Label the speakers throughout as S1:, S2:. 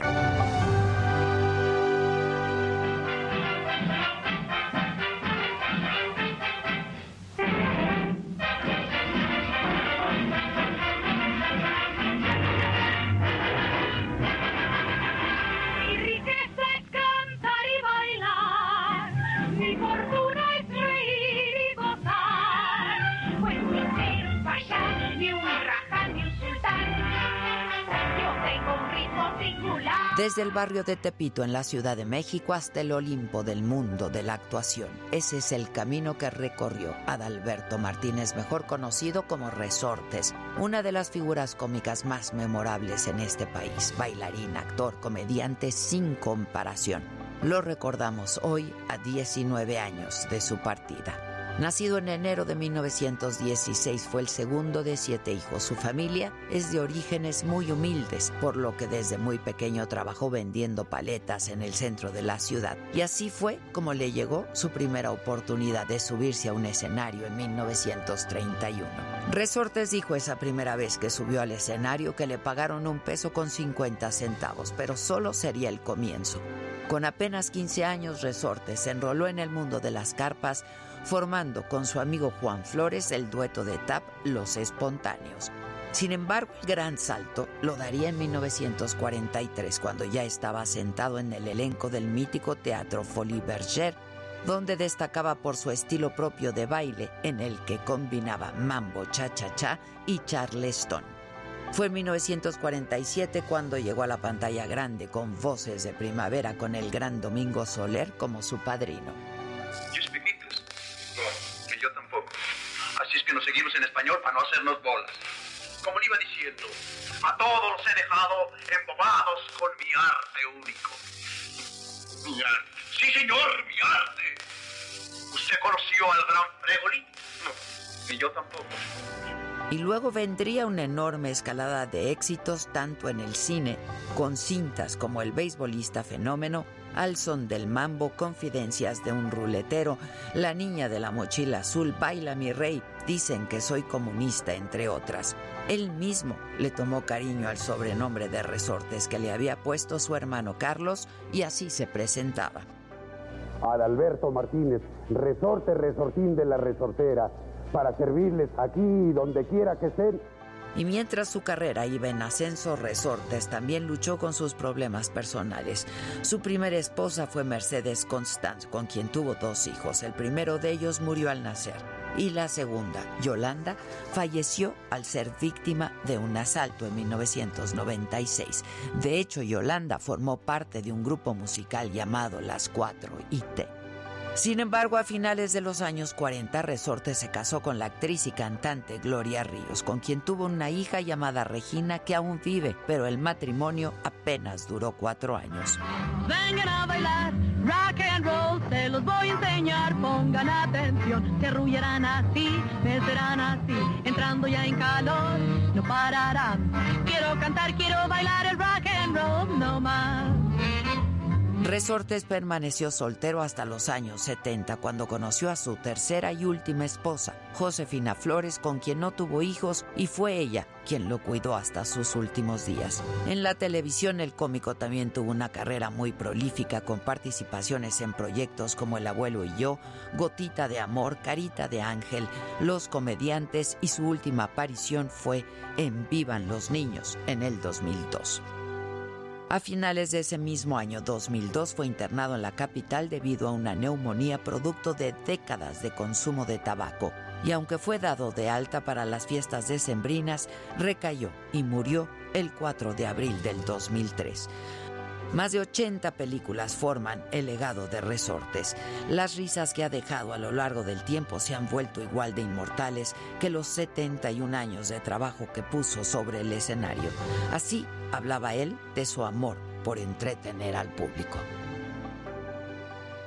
S1: Mi
S2: Desde el barrio de Tepito en la Ciudad de México hasta el Olimpo del mundo de la actuación. Ese es el camino que recorrió Adalberto Martínez, mejor conocido como Resortes, una de las figuras cómicas más memorables en este país. Bailarín, actor, comediante sin comparación. Lo recordamos hoy a 19 años de su partida. Nacido en enero de 1916, fue el segundo de siete hijos. Su familia es de orígenes muy humildes, por lo que desde muy pequeño trabajó vendiendo paletas en el centro de la ciudad. Y así fue como le llegó su primera oportunidad de subirse a un escenario en 1931. Resortes dijo esa primera vez que subió al escenario que le pagaron un peso con 50 centavos, pero solo sería el comienzo. Con apenas 15 años, Resortes se enroló en el mundo de las carpas, formando con su amigo Juan Flores el dueto de tap Los Espontáneos. Sin embargo, el gran salto lo daría en 1943, cuando ya estaba sentado en el elenco del mítico Teatro Folie Bergère, donde destacaba por su estilo propio de baile, en el que combinaba mambo, cha-cha-cha y charleston. Fue en 1947 cuando llegó a la pantalla grande con voces de primavera con el gran Domingo Soler como su padrino.
S3: Así es que nos seguimos en español para no hacernos bolas. Como le iba diciendo, a todos los he dejado embobados con mi arte único. Mi arte. Sí, señor, mi arte. ¿Usted conoció al gran Fregoli? No, y yo tampoco.
S2: Y luego vendría una enorme escalada de éxitos tanto en el cine, con cintas como El beisbolista fenómeno, Al son del mambo, Confidencias de un ruletero, La niña de la mochila azul, Baila mi rey, Dicen que soy comunista, entre otras. Él mismo le tomó cariño al sobrenombre de resortes que le había puesto su hermano Carlos y así se presentaba.
S4: Adalberto Martínez, resorte, resortín de la resortera, para servirles aquí y donde quiera que estén.
S2: Y mientras su carrera iba en ascenso, Resortes también luchó con sus problemas personales. Su primera esposa fue Mercedes Constant, con quien tuvo dos hijos. El primero de ellos murió al nacer. Y la segunda, Yolanda, falleció al ser víctima de un asalto en 1996. De hecho, Yolanda formó parte de un grupo musical llamado Las Cuatro IT. Sin embargo, a finales de los años 40, Resorte se casó con la actriz y cantante Gloria Ríos, con quien tuvo una hija llamada Regina que aún vive, pero el matrimonio apenas duró cuatro años.
S1: Vengan a bailar rock and roll, se los voy a enseñar, pongan atención, se arrullarán así, me serán así, entrando ya en calor, no pararán. Quiero cantar, quiero bailar el rock and roll, no más.
S2: Resortes permaneció soltero hasta los años 70 cuando conoció a su tercera y última esposa, Josefina Flores, con quien no tuvo hijos y fue ella quien lo cuidó hasta sus últimos días. En la televisión el cómico también tuvo una carrera muy prolífica con participaciones en proyectos como El abuelo y yo, Gotita de amor, Carita de ángel, Los comediantes y su última aparición fue en Vivan los niños en el 2002. A finales de ese mismo año 2002 fue internado en la capital debido a una neumonía producto de décadas de consumo de tabaco y aunque fue dado de alta para las fiestas decembrinas, recayó y murió el 4 de abril del 2003. Más de 80 películas forman el legado de Resortes. Las risas que ha dejado a lo largo del tiempo se han vuelto igual de inmortales que los 71 años de trabajo que puso sobre el escenario. Así hablaba él de su amor por entretener al público.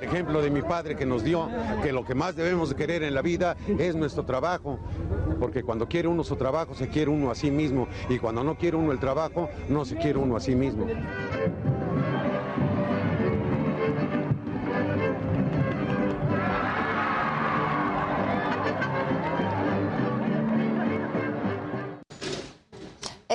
S4: Ejemplo de mi padre que nos dio que lo que más debemos de querer en la vida es nuestro trabajo, porque cuando quiere uno su trabajo se quiere uno a sí mismo y cuando no quiere uno el trabajo no se quiere uno a sí mismo.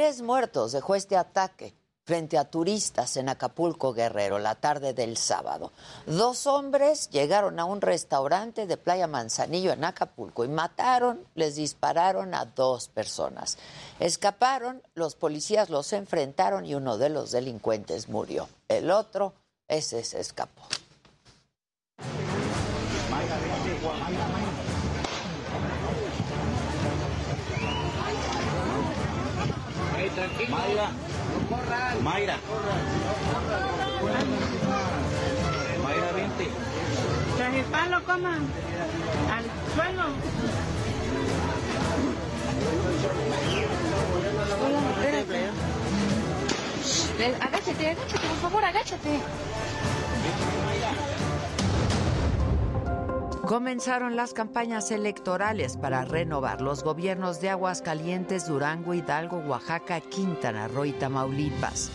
S2: Tres muertos dejó este ataque frente a turistas en Acapulco Guerrero la tarde del sábado. Dos hombres llegaron a un restaurante de Playa Manzanillo en Acapulco y mataron, les dispararon a dos personas. Escaparon, los policías los enfrentaron y uno de los delincuentes murió. El otro, ese se escapó.
S5: Mayra. Mayra. Mayra, vente.
S6: El palo coman al suelo. Hola, Agáchate, agáchate, por favor, agáchate.
S2: Comenzaron las campañas electorales para renovar los gobiernos de Aguascalientes, Durango, Hidalgo, Oaxaca, Quintana Roo y Tamaulipas.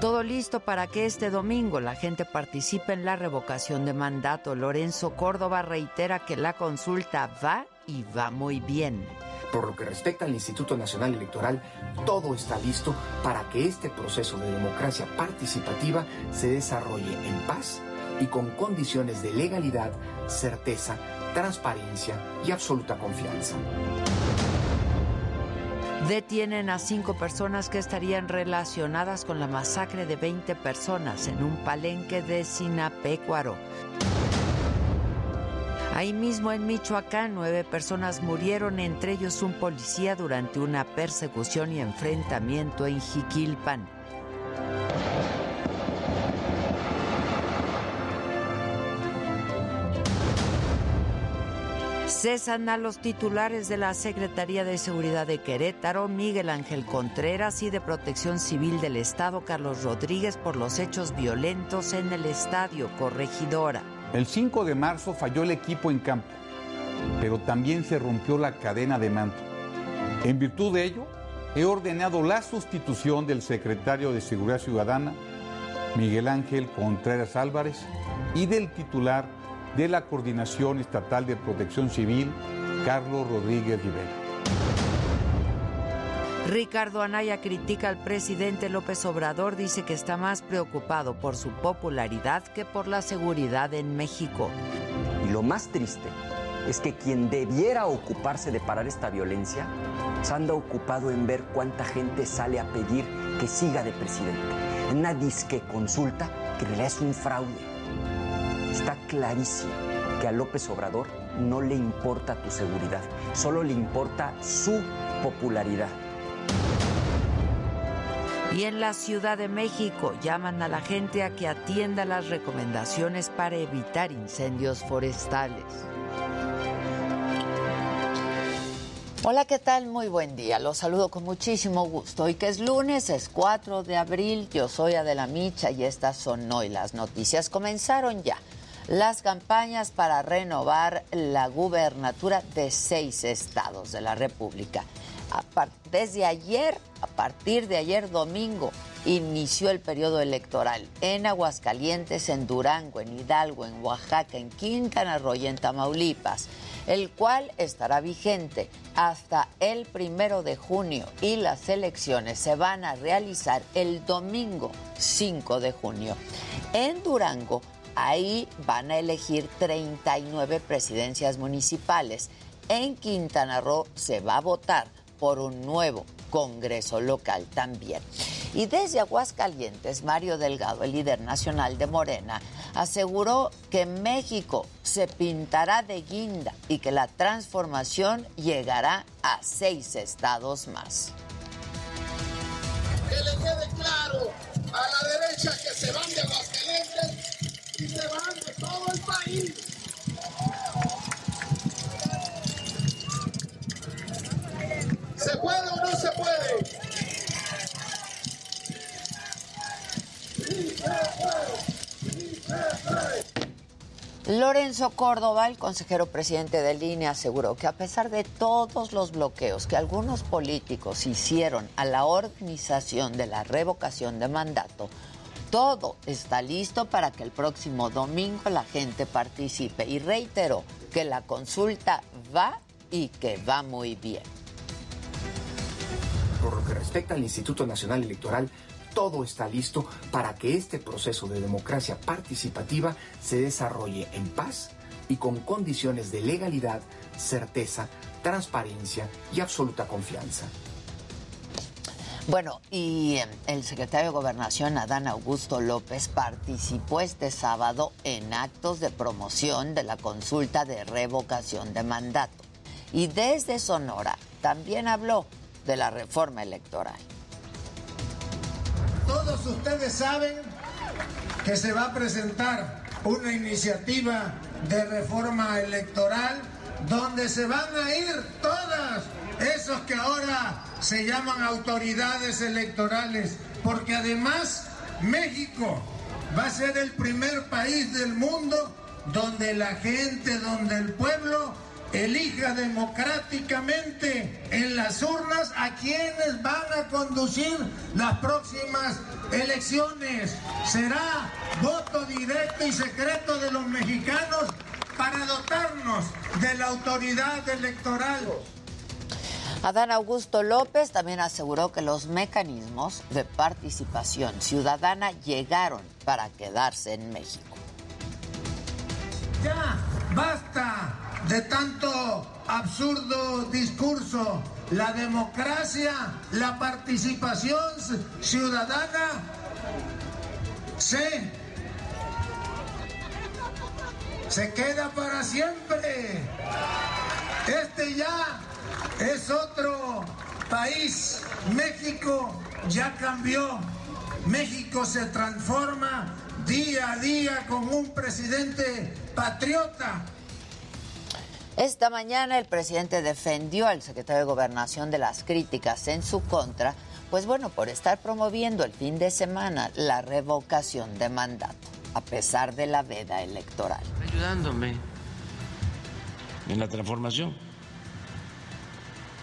S2: Todo listo para que este domingo la gente participe en la revocación de mandato. Lorenzo Córdoba reitera que la consulta va y va muy bien.
S7: Por lo que respecta al Instituto Nacional Electoral, todo está listo para que este proceso de democracia participativa se desarrolle en paz y con condiciones de legalidad, certeza, transparencia y absoluta confianza.
S2: Detienen a cinco personas que estarían relacionadas con la masacre de 20 personas en un palenque de Sinapecuaro. Ahí mismo en Michoacán, nueve personas murieron, entre ellos un policía, durante una persecución y enfrentamiento en Jiquilpan. Cesan a los titulares de la Secretaría de Seguridad de Querétaro, Miguel Ángel Contreras, y de Protección Civil del Estado, Carlos Rodríguez, por los hechos violentos en el estadio Corregidora.
S8: El 5 de marzo falló el equipo en campo, pero también se rompió la cadena de mando. En virtud de ello, he ordenado la sustitución del secretario de Seguridad Ciudadana, Miguel Ángel Contreras Álvarez, y del titular de la Coordinación Estatal de Protección Civil, Carlos Rodríguez Rivera.
S2: Ricardo Anaya critica al presidente López Obrador, dice que está más preocupado por su popularidad que por la seguridad en México.
S9: Y lo más triste es que quien debiera ocuparse de parar esta violencia se anda ocupado en ver cuánta gente sale a pedir que siga de presidente. En una disque consulta que en realidad es un fraude. Está clarísimo que a López Obrador no le importa tu seguridad, solo le importa su popularidad.
S2: Y en la Ciudad de México llaman a la gente a que atienda las recomendaciones para evitar incendios forestales. Hola, ¿qué tal? Muy buen día. Los saludo con muchísimo gusto. Hoy que es lunes, es 4 de abril. Yo soy Adela Micha y estas son hoy las noticias. Comenzaron ya las campañas para renovar la gubernatura de seis estados de la República. Desde ayer, a partir de ayer domingo, inició el periodo electoral en Aguascalientes, en Durango, en Hidalgo, en Oaxaca, en Quintana Roo y en Tamaulipas, el cual estará vigente hasta el primero de junio y las elecciones se van a realizar el domingo 5 de junio. En Durango, ahí van a elegir 39 presidencias municipales. En Quintana Roo se va a votar por un nuevo Congreso local también. Y desde Aguascalientes, Mario Delgado, el líder nacional de Morena, aseguró que México se pintará de guinda y que la transformación llegará a seis estados más.
S10: Que le quede claro a la derecha que se van de Aguascalientes se de todo el país. ¿Se puede o no se puede?
S2: Lorenzo Córdoba, el consejero presidente del INE, aseguró que a pesar de todos los bloqueos que algunos políticos hicieron a la organización de la revocación de mandato, todo está listo para que el próximo domingo la gente participe y reiteró que la consulta va y que va muy bien.
S7: Por lo que respecta al Instituto Nacional Electoral, todo está listo para que este proceso de democracia participativa se desarrolle en paz y con condiciones de legalidad, certeza, transparencia y absoluta confianza.
S2: Bueno, y eh, el secretario de Gobernación, Adán Augusto López, participó este sábado en actos de promoción de la consulta de revocación de mandato. Y desde Sonora también habló de la reforma electoral.
S10: Todos ustedes saben que se va a presentar una iniciativa de reforma electoral donde se van a ir todas esos que ahora se llaman autoridades electorales, porque además México va a ser el primer país del mundo donde la gente, donde el pueblo elija democráticamente en las urnas a quienes van a conducir las próximas elecciones. Será voto directo y secreto de los mexicanos para dotarnos de la autoridad electoral.
S2: Adán Augusto López también aseguró que los mecanismos de participación ciudadana llegaron para quedarse en México.
S10: Ya, basta de tanto absurdo discurso. La democracia, la participación ciudadana se, se queda para siempre. Este ya es otro país. México ya cambió. México se transforma día a día con un presidente patriota.
S2: Esta mañana el presidente defendió al secretario de Gobernación de las críticas en su contra, pues bueno, por estar promoviendo el fin de semana la revocación de mandato, a pesar de la veda electoral.
S11: Ayudándome en la transformación.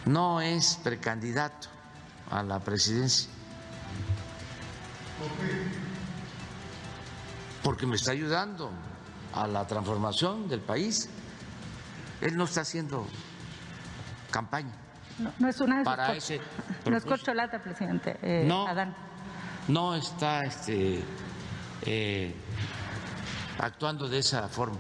S11: No es precandidato a la presidencia. Porque me está ayudando a la transformación del país. Él no está haciendo campaña.
S12: No, no es una de sus
S11: Para ese
S12: No es corcholata, presidente. eh,
S11: No.
S12: Adán.
S11: No está este, eh, actuando de esa forma.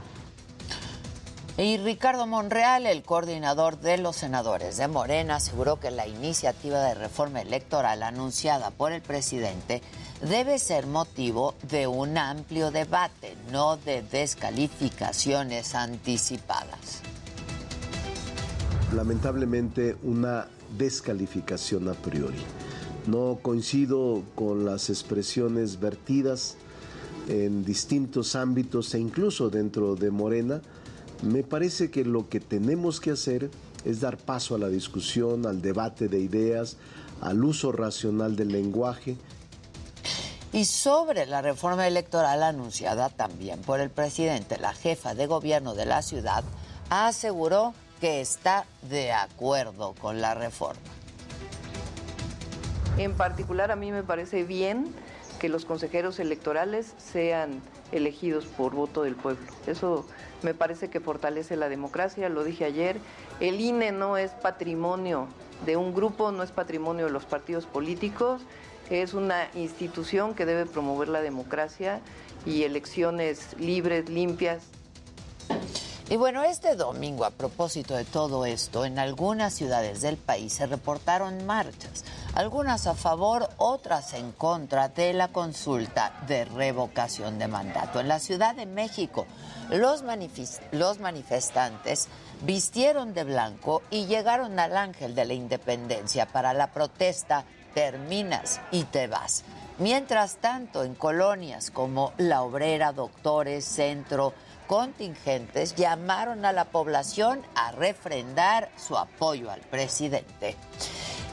S2: Y Ricardo Monreal, el coordinador de los senadores de Morena, aseguró que la iniciativa de reforma electoral anunciada por el presidente debe ser motivo de un amplio debate, no de descalificaciones anticipadas.
S13: lamentablemente una descalificación a priori. No coincido con las expresiones vertidas en distintos ámbitos e incluso dentro de Morena. Me parece que lo que tenemos que hacer es dar paso a la discusión, al debate de ideas, al uso racional del lenguaje.
S2: Y sobre la reforma electoral anunciada también por el presidente, la jefa de gobierno de la ciudad aseguró que está de acuerdo con la reforma.
S14: En particular, a mí me parece bien que los consejeros electorales sean elegidos por voto del pueblo. Eso me parece que fortalece la democracia, lo dije ayer. El INE no es patrimonio de un grupo, no es patrimonio de los partidos políticos, es una institución que debe promover la democracia y elecciones libres, limpias.
S2: Y bueno, este domingo, a propósito de todo esto, en algunas ciudades del país se reportaron marchas, algunas a favor, otras en contra de la consulta de revocación de mandato. En la Ciudad de México, los, los manifestantes vistieron de blanco y llegaron al Ángel de la Independencia para la protesta Terminas y te vas. Mientras tanto, en colonias como La Obrera, Doctores, Centro, contingentes llamaron a la población a refrendar su apoyo al presidente.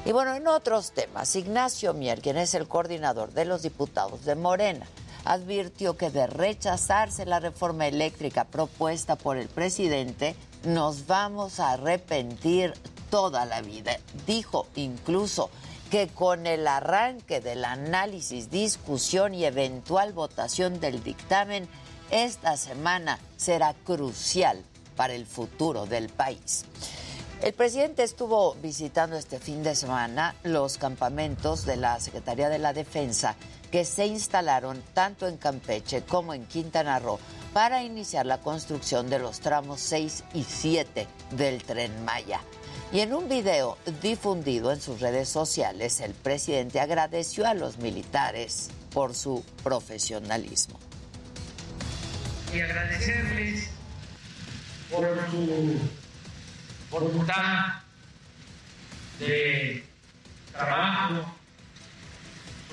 S2: Y bueno, en otros temas, Ignacio Mier, quien es el coordinador de los diputados de Morena, advirtió que de rechazarse la reforma eléctrica propuesta por el presidente, nos vamos a arrepentir toda la vida. Dijo incluso que con el arranque del análisis, discusión y eventual votación del dictamen, esta semana será crucial para el futuro del país. El presidente estuvo visitando este fin de semana los campamentos de la Secretaría de la Defensa que se instalaron tanto en Campeche como en Quintana Roo para iniciar la construcción de los tramos 6 y 7 del tren Maya. Y en un video difundido en sus redes sociales, el presidente agradeció a los militares por su profesionalismo
S15: y agradecerles por su voluntad de trabajo,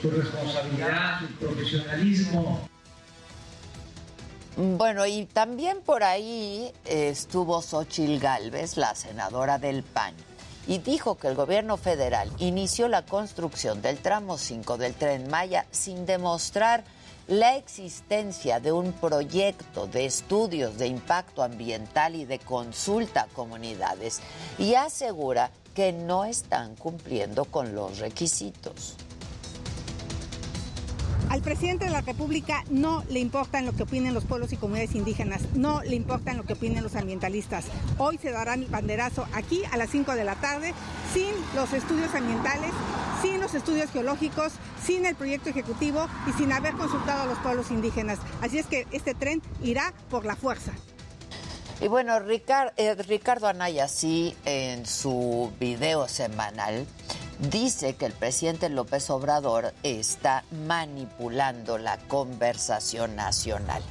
S15: su responsabilidad, su profesionalismo.
S2: Bueno, y también por ahí estuvo Xochil Gálvez, la senadora del PAN, y dijo que el gobierno federal inició la construcción del tramo 5 del tren Maya sin demostrar la existencia de un proyecto de estudios de impacto ambiental y de consulta a comunidades y asegura que no están cumpliendo con los requisitos.
S16: Al presidente de la República no le importa lo que opinen los pueblos y comunidades indígenas, no le importa lo que opinen los ambientalistas. Hoy se dará el banderazo aquí a las 5 de la tarde sin los estudios ambientales, sin los estudios geológicos, sin el proyecto ejecutivo y sin haber consultado a los pueblos indígenas. Así es que este tren irá por la fuerza.
S2: Y bueno, eh, Ricardo Anaya sí en su video semanal dice que el presidente López Obrador está manipulando la conversación nacional.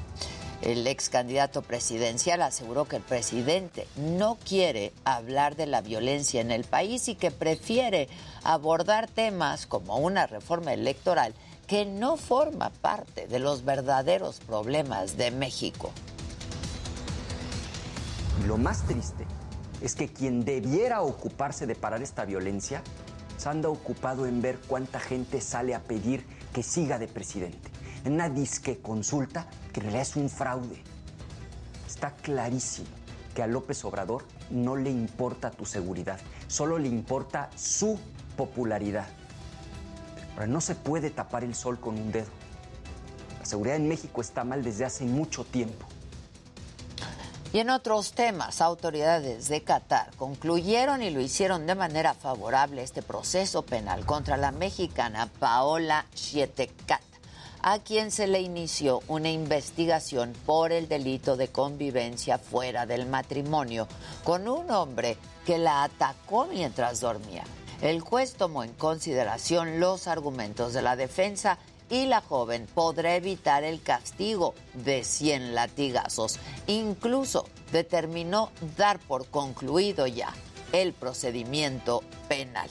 S2: El ex candidato presidencial aseguró que el presidente no quiere hablar de la violencia en el país y que prefiere abordar temas como una reforma electoral que no forma parte de los verdaderos problemas de México.
S9: Lo más triste es que quien debiera ocuparse de parar esta violencia se anda ocupado en ver cuánta gente sale a pedir que siga de presidente. En una disque consulta que en realidad es un fraude. Está clarísimo que a López Obrador no le importa tu seguridad, solo le importa su popularidad. Ahora, no se puede tapar el sol con un dedo. La seguridad en México está mal desde hace mucho tiempo.
S2: Y en otros temas, autoridades de Qatar concluyeron y lo hicieron de manera favorable este proceso penal contra la mexicana Paola Chietecat, a quien se le inició una investigación por el delito de convivencia fuera del matrimonio con un hombre que la atacó mientras dormía. El juez tomó en consideración los argumentos de la defensa y la joven podrá evitar el castigo de 100 latigazos. Incluso determinó dar por concluido ya el procedimiento penal.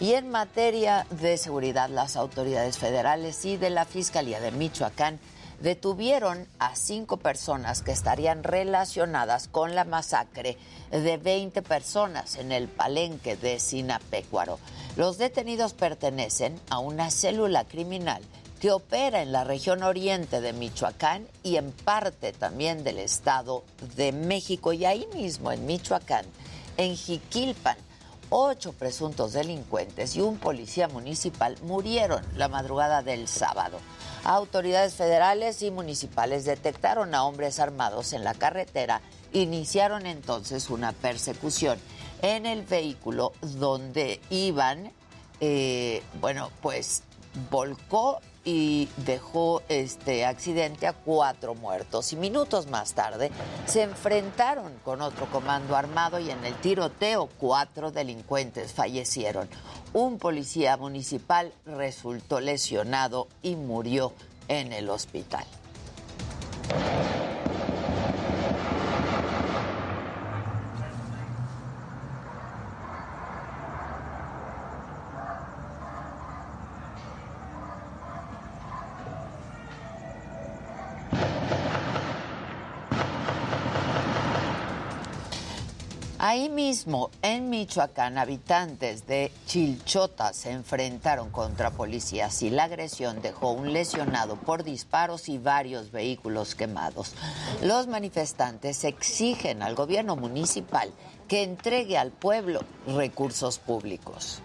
S2: Y en materia de seguridad, las autoridades federales y de la Fiscalía de Michoacán detuvieron a cinco personas que estarían relacionadas con la masacre de 20 personas en el palenque de Sinapecuaro. Los detenidos pertenecen a una célula criminal que opera en la región oriente de Michoacán y en parte también del Estado de México. Y ahí mismo, en Michoacán, en Jiquilpan, ocho presuntos delincuentes y un policía municipal murieron la madrugada del sábado. Autoridades federales y municipales detectaron a hombres armados en la carretera, iniciaron entonces una persecución en el vehículo donde iban, eh, bueno, pues volcó y dejó este accidente a cuatro muertos. Y minutos más tarde se enfrentaron con otro comando armado y en el tiroteo cuatro delincuentes fallecieron. Un policía municipal resultó lesionado y murió en el hospital. Ahí mismo, en Michoacán, habitantes de Chilchota se enfrentaron contra policías y la agresión dejó un lesionado por disparos y varios vehículos quemados. Los manifestantes exigen al gobierno municipal que entregue al pueblo recursos públicos.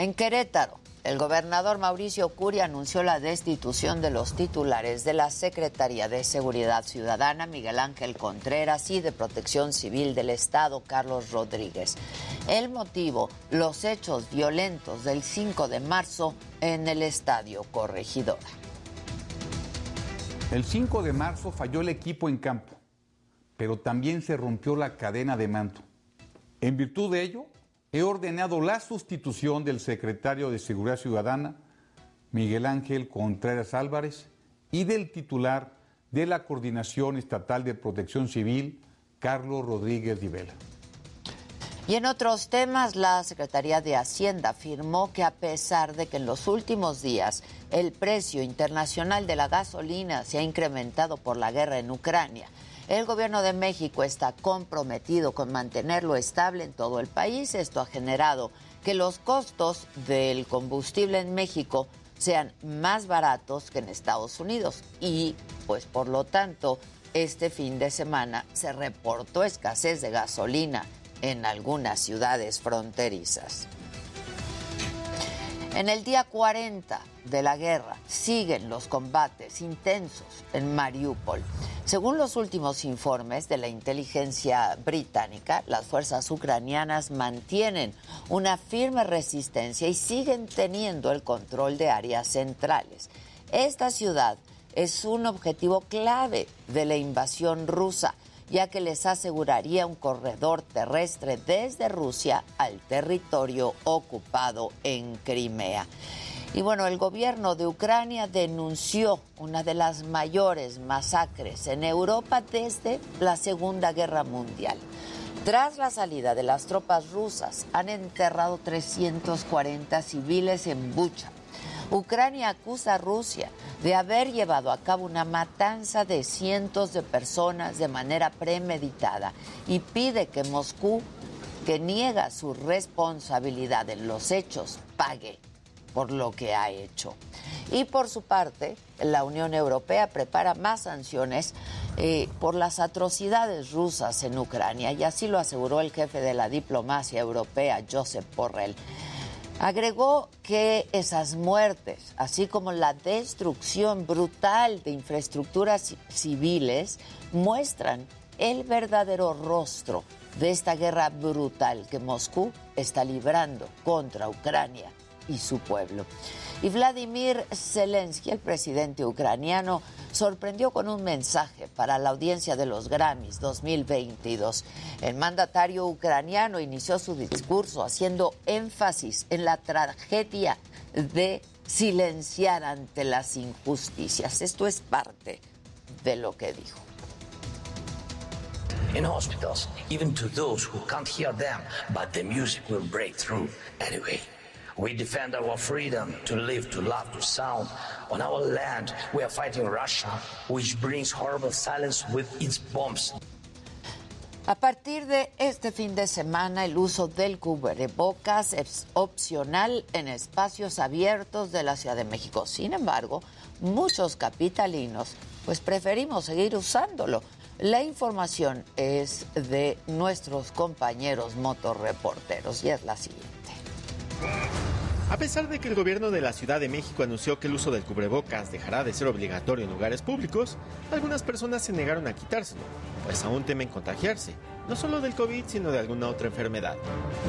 S2: En Querétaro, el gobernador Mauricio Curi anunció la destitución de los titulares de la Secretaría de Seguridad Ciudadana, Miguel Ángel Contreras, y de Protección Civil del Estado, Carlos Rodríguez. El motivo, los hechos violentos del 5 de marzo en el Estadio Corregidora.
S8: El 5 de marzo falló el equipo en campo, pero también se rompió la cadena de mando. En virtud de ello, he ordenado la sustitución del secretario de Seguridad Ciudadana, Miguel Ángel Contreras Álvarez, y del titular de la Coordinación Estatal de Protección Civil, Carlos Rodríguez Vela.
S2: Y en otros temas, la Secretaría de Hacienda afirmó que a pesar de que en los últimos días el precio internacional de la gasolina se ha incrementado por la guerra en Ucrania, el gobierno de México está comprometido con mantenerlo estable en todo el país. Esto ha generado que los costos del combustible en México sean más baratos que en Estados Unidos y pues por lo tanto este fin de semana se reportó escasez de gasolina en algunas ciudades fronterizas. En el día 40 de la guerra siguen los combates intensos en Mariupol. Según los últimos informes de la inteligencia británica, las fuerzas ucranianas mantienen una firme resistencia y siguen teniendo el control de áreas centrales. Esta ciudad es un objetivo clave de la invasión rusa ya que les aseguraría un corredor terrestre desde Rusia al territorio ocupado en Crimea. Y bueno, el gobierno de Ucrania denunció una de las mayores masacres en Europa desde la Segunda Guerra Mundial. Tras la salida de las tropas rusas, han enterrado 340 civiles en Bucha, Ucrania acusa a Rusia de haber llevado a cabo una matanza de cientos de personas de manera premeditada y pide que Moscú, que niega su responsabilidad en los hechos, pague por lo que ha hecho. Y por su parte, la Unión Europea prepara más sanciones eh, por las atrocidades rusas en Ucrania, y así lo aseguró el jefe de la diplomacia europea, Josep Borrell. Agregó que esas muertes, así como la destrucción brutal de infraestructuras civiles, muestran el verdadero rostro de esta guerra brutal que Moscú está librando contra Ucrania y su pueblo. Y Vladimir Zelensky, el presidente ucraniano, sorprendió con un mensaje para la audiencia de los Grammys 2022. El mandatario ucraniano inició su discurso haciendo énfasis en la tragedia de silenciar ante las injusticias. Esto es parte de lo que dijo.
S17: in hospitals, even to those who can't hear them, but the music will break through anyway. We defend our freedom to live, to love, to sound. On our land, we are fighting Russia, which brings horrible silence with its bombs.
S2: A partir de este fin de semana, el uso del cubrebocas es opcional en espacios abiertos de la Ciudad de México. Sin embargo, muchos capitalinos pues preferimos seguir usándolo. La información es de nuestros compañeros motorreporteros y es la siguiente.
S18: A pesar de que el gobierno de la Ciudad de México anunció que el uso del cubrebocas dejará de ser obligatorio en lugares públicos, algunas personas se negaron a quitárselo, pues aún temen contagiarse, no solo del COVID, sino de alguna otra enfermedad.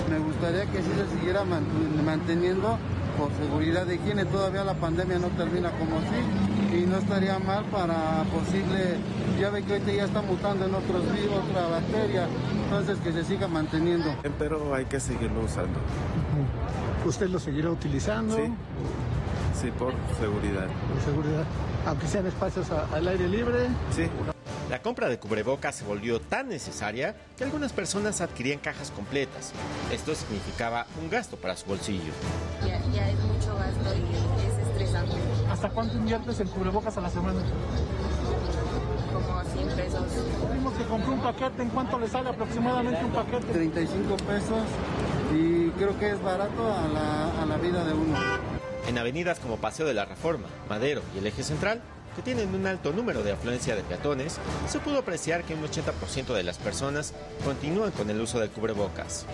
S19: Me gustaría que sí se siguiera man- manteniendo por seguridad de higiene. Todavía la pandemia no termina como así y no estaría mal para posible, ya ve que ahorita ya está mutando en otros virus, otra bacteria, entonces que se siga manteniendo.
S20: Pero hay que seguirlo usando.
S21: ¿Usted lo seguirá utilizando?
S20: Sí. Sí, por seguridad.
S21: Por seguridad. Aunque sean espacios a- al aire libre.
S18: Sí. La compra de cubrebocas se volvió tan necesaria que algunas personas adquirían cajas completas. Esto significaba un gasto para su bolsillo.
S22: Ya, ya es mucho gasto y es estresante.
S21: ¿Hasta cuánto inviertes en cubrebocas a la semana?
S22: Como 100 pesos.
S21: Vimos que compró un paquete. ¿En cuánto le sale aproximadamente un paquete?
S19: 35 pesos y creo que es barato a la, a la vida de uno.
S18: En avenidas como Paseo de la Reforma, Madero y el Eje Central, que tienen un alto número de afluencia de peatones, se pudo apreciar que un 80% de las personas continúan con el uso del cubrebocas.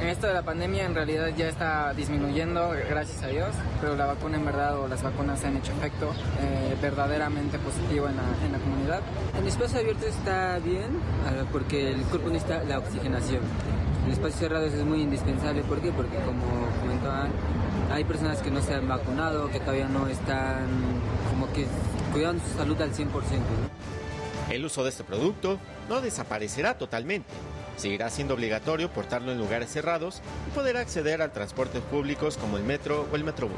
S23: En esto de la pandemia en realidad ya está disminuyendo, gracias a Dios, pero la vacuna en verdad o las vacunas han hecho efecto eh, verdaderamente positivo en la, en la comunidad.
S24: En espacio abierto está bien ah, porque el cuerpo necesita la oxigenación. En espacios cerrados es muy indispensable. ¿Por qué? Porque como comentaban, hay personas que no se han vacunado, que todavía no están como que cuidando su salud al 100%. ¿no?
S18: El uso de este producto no desaparecerá totalmente. Seguirá siendo obligatorio portarlo en lugares cerrados y poder acceder a transportes públicos como el metro o el metrobús.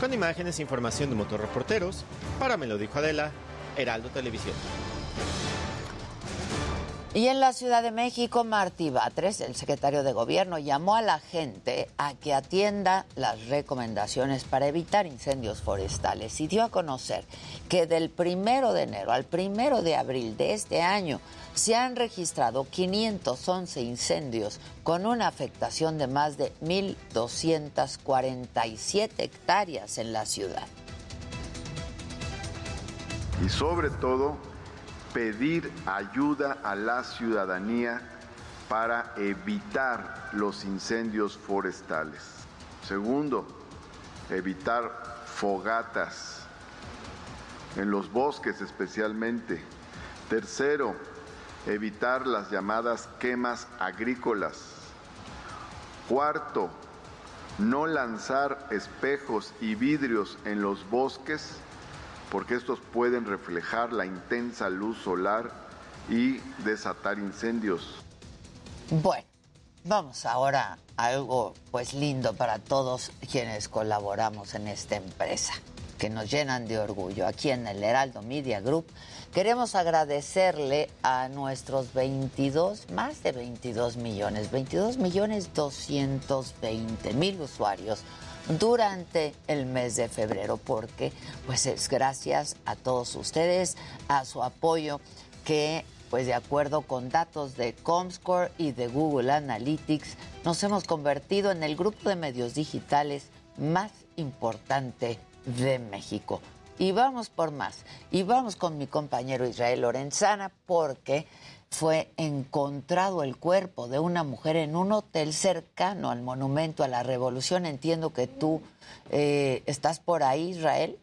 S18: Con imágenes e información de motorreporteros, para Me dijo Adela, Heraldo Televisión.
S2: Y en la Ciudad de México, Martí Batres, el secretario de Gobierno, llamó a la gente a que atienda las recomendaciones para evitar incendios forestales y dio a conocer que del primero de enero al primero de abril de este año se han registrado 511 incendios con una afectación de más de 1.247 hectáreas en la ciudad.
S25: y sobre todo pedir ayuda a la ciudadanía para evitar los incendios forestales. Segundo, evitar fogatas en los bosques especialmente. Tercero, evitar las llamadas quemas agrícolas. Cuarto, no lanzar espejos y vidrios en los bosques porque estos pueden reflejar la intensa luz solar y desatar incendios.
S2: Bueno, vamos ahora a algo pues lindo para todos quienes colaboramos en esta empresa, que nos llenan de orgullo. Aquí en el Heraldo Media Group queremos agradecerle a nuestros 22, más de 22 millones, 22 millones 220 mil usuarios durante el mes de febrero, porque pues es gracias a todos ustedes, a su apoyo que pues de acuerdo con datos de Comscore y de Google Analytics, nos hemos convertido en el grupo de medios digitales más importante de México. Y vamos por más. Y vamos con mi compañero Israel Lorenzana porque fue encontrado el cuerpo de una mujer en un hotel cercano al Monumento a la Revolución. Entiendo que tú eh, estás por ahí, Israel.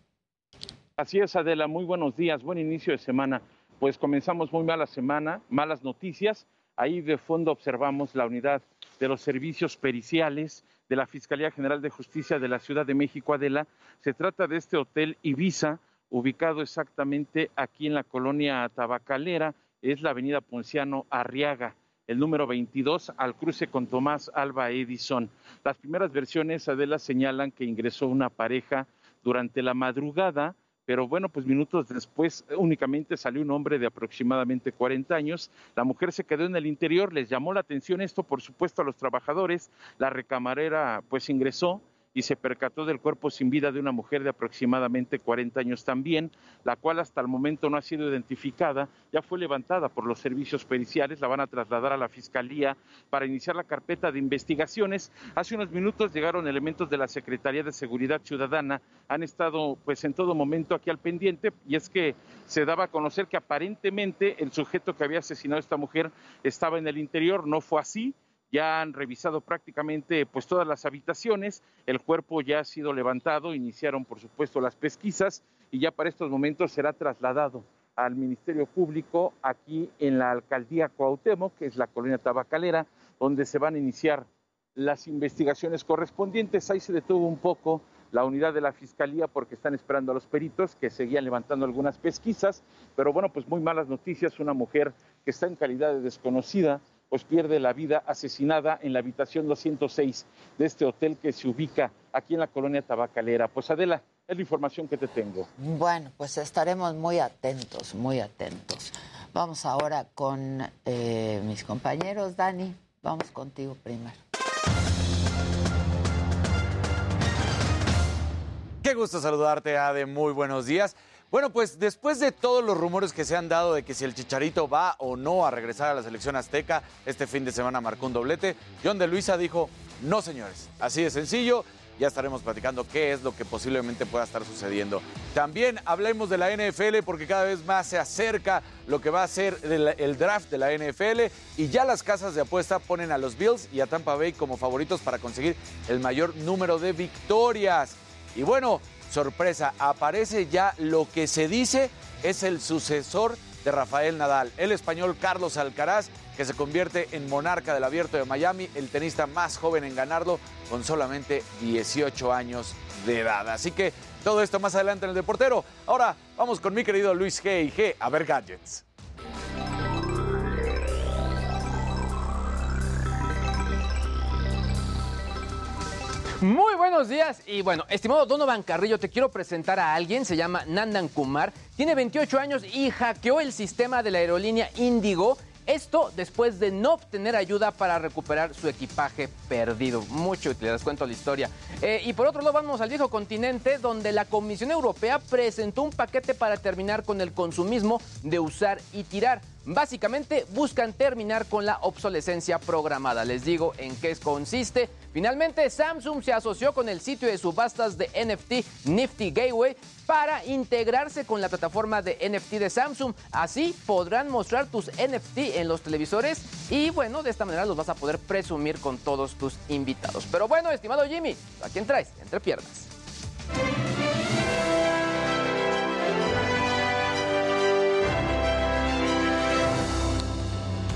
S26: Así es, Adela, muy buenos días, buen inicio de semana. Pues comenzamos muy mala semana, malas noticias. Ahí de fondo observamos la unidad de los servicios periciales de la Fiscalía General de Justicia de la Ciudad de México, Adela. Se trata de este hotel Ibiza, ubicado exactamente aquí en la colonia Tabacalera, es la avenida Ponciano Arriaga el número 22 al cruce con Tomás Alba Edison. Las primeras versiones, Adela, señalan que ingresó una pareja durante la madrugada, pero bueno, pues minutos después únicamente salió un hombre de aproximadamente 40 años. La mujer se quedó en el interior, les llamó la atención esto, por supuesto, a los trabajadores. La recamarera pues ingresó, y se percató del cuerpo sin vida de una mujer de aproximadamente 40 años también, la cual hasta el momento no ha sido identificada, ya fue levantada por los servicios periciales, la van a trasladar a la Fiscalía para iniciar la carpeta de investigaciones. Hace unos minutos llegaron elementos de la Secretaría de Seguridad Ciudadana, han estado pues en todo momento aquí al pendiente y es que se daba a conocer que aparentemente el sujeto que había asesinado a esta mujer estaba en el interior, no fue así ya han revisado prácticamente pues todas las habitaciones, el cuerpo ya ha sido levantado, iniciaron por supuesto las pesquisas y ya para estos momentos será trasladado al Ministerio Público aquí en la alcaldía Cuauhtémoc, que es la colonia tabacalera, donde se van a iniciar las investigaciones correspondientes. Ahí se detuvo un poco la unidad de la Fiscalía porque están esperando a los peritos que seguían levantando algunas pesquisas, pero bueno, pues muy malas noticias, una mujer que está en calidad de desconocida pues pierde la vida asesinada en la habitación 206 de este hotel que se ubica aquí en la colonia Tabacalera. Pues Adela, es la información que te tengo.
S2: Bueno, pues estaremos muy atentos, muy atentos. Vamos ahora con eh, mis compañeros. Dani, vamos contigo primero.
S27: Qué gusto saludarte, Ade. Muy buenos días. Bueno, pues después de todos los rumores que se han dado de que si el Chicharito va o no a regresar a la selección azteca, este fin de semana marcó un doblete, John de Luisa dijo, no señores, así de sencillo, ya estaremos platicando qué es lo que posiblemente pueda estar sucediendo. También hablemos de la NFL porque cada vez más se acerca lo que va a ser el, draft de la NFL y ya las casas de apuesta ponen a los Bills y a Tampa Bay como favoritos para conseguir el mayor número de victorias. Y bueno, sorpresa, aparece ya lo que se dice es el sucesor de Rafael Nadal, el español Carlos Alcaraz, que se convierte en monarca del abierto de Miami, el tenista más joven en ganarlo con solamente 18 años de edad. Así que todo esto más adelante en el Deportero. Ahora vamos con mi querido Luis G. y G a ver gadgets.
S28: Muy buenos días y bueno, estimado Donovan Carrillo, te quiero presentar a alguien, se llama Nandan Kumar, tiene 28 años y hackeó el sistema de la aerolínea Indigo. Esto después de no obtener ayuda para recuperar su equipaje perdido. Mucho útil, les cuento la historia. Eh, y por otro lado, vamos al viejo continente, donde la Comisión Europea presentó un paquete para terminar con el consumismo de usar y tirar. Básicamente buscan terminar con la obsolescencia programada. Les digo en qué consiste. Finalmente, Samsung se asoció con el sitio de subastas de NFT Nifty Gateway para integrarse con la plataforma de NFT de Samsung. Así podrán mostrar tus NFT en los televisores y bueno, de esta manera los vas a poder presumir con todos tus invitados. Pero bueno, estimado Jimmy, ¿a quién traes? Entre piernas.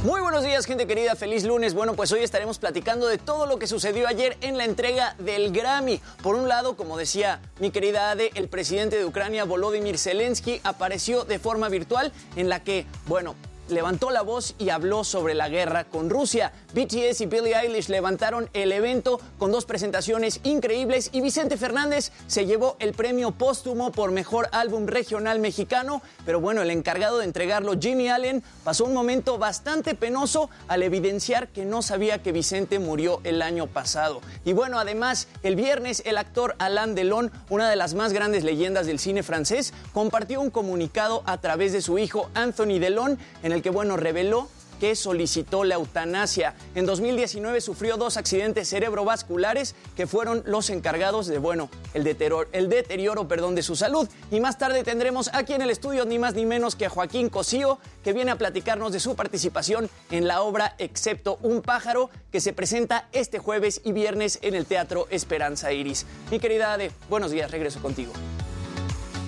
S29: Muy buenos días, gente querida. Feliz lunes. Bueno, pues hoy estaremos platicando de todo lo que sucedió ayer en la entrega del Grammy. Por un lado, como decía mi querida Ade, el presidente de Ucrania, Volodymyr Zelensky, apareció de forma virtual en la que, bueno, levantó la voz y habló sobre la guerra con Rusia. BTS y Billie Eilish levantaron el evento con dos presentaciones increíbles y Vicente Fernández se llevó el premio póstumo por mejor álbum regional mexicano, pero bueno, el encargado de entregarlo, Jimmy Allen, pasó un momento bastante penoso al evidenciar que no sabía que Vicente murió el año pasado. Y bueno, además, el viernes el actor Alain Delon, una de las más grandes leyendas del cine francés, compartió un comunicado a través de su hijo Anthony Delon en el que, bueno, reveló que solicitó la eutanasia. En 2019 sufrió dos accidentes cerebrovasculares que fueron los encargados de, bueno, el deterioro, el deterioro perdón, de su salud. Y más tarde tendremos aquí en el estudio ni más ni menos que a Joaquín Cosío, que viene a platicarnos de su participación en la obra Excepto un pájaro, que se presenta este jueves y viernes en el Teatro Esperanza Iris. Mi querida Ade, buenos días, regreso contigo.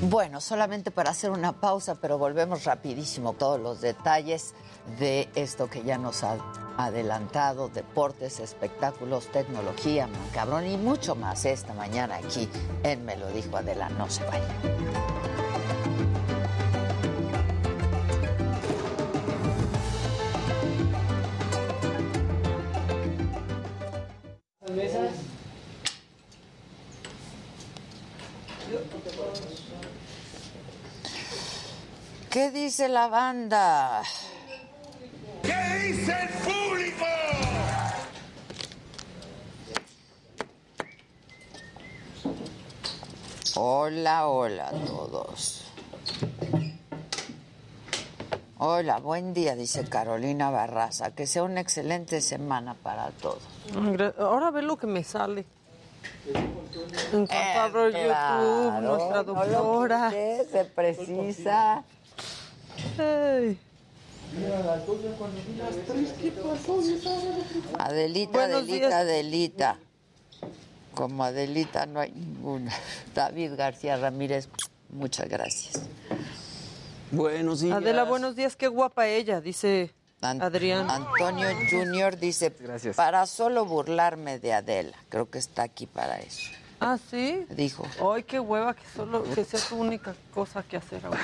S2: Bueno, solamente para hacer una pausa, pero volvemos rapidísimo. Todos los detalles de esto que ya nos ha adelantado, deportes, espectáculos, tecnología, cabrón y mucho más esta mañana aquí en Me lo dijo Adela, no se vaya. ¿Qué dice la banda?
S30: ¿Qué dice el público?
S2: Hola, hola a todos. Hola, buen día, dice Carolina Barraza. Que sea una excelente semana para todos.
S31: Ahora ve lo que me sale. En cuanto
S2: Eh,
S31: abro
S2: claro,
S31: YouTube, nuestra
S2: no
S31: doctora.
S2: quité, se precisa.
S31: Ay.
S2: Adelita,
S31: Buenos
S2: Adelita,
S31: días.
S2: Adelita. Como Adelita no hay ninguna. David García Ramírez, muchas gracias.
S29: Buenos días.
S31: Adela, buenos días, qué guapa ella, dice Adrián.
S2: Antonio Junior dice, para solo burlarme de Adela. Creo que está aquí para eso.
S31: Ah, sí.
S2: Dijo.
S31: Ay, qué hueva que solo que sea tu única cosa que hacer ahora.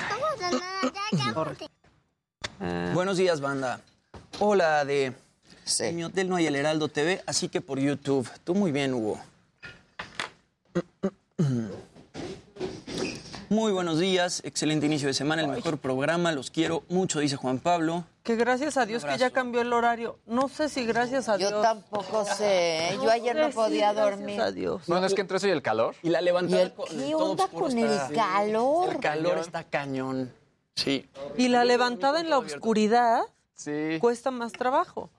S31: Eh,
S29: Buenos días, banda. Hola, de... En mi hotel no hay el Heraldo TV, así que por YouTube. Tú muy bien, Hugo. Muy buenos días, excelente inicio de semana, el mejor programa, los quiero mucho, dice Juan Pablo.
S31: Que gracias a Dios que ya cambió el horario. No sé si gracias a
S2: Yo
S31: Dios.
S2: tampoco sé, ¿eh? yo ayer no podía
S31: gracias
S2: dormir.
S31: a Dios.
S28: Bueno, es que entre eso y el calor.
S29: Y la levantada
S2: ¿Y el-
S29: con-
S2: qué
S29: todo
S2: onda con
S29: está-
S2: el calor?
S29: El calor está cañón. Sí.
S31: Y la levantada en la oscuridad
S28: sí.
S31: cuesta más trabajo.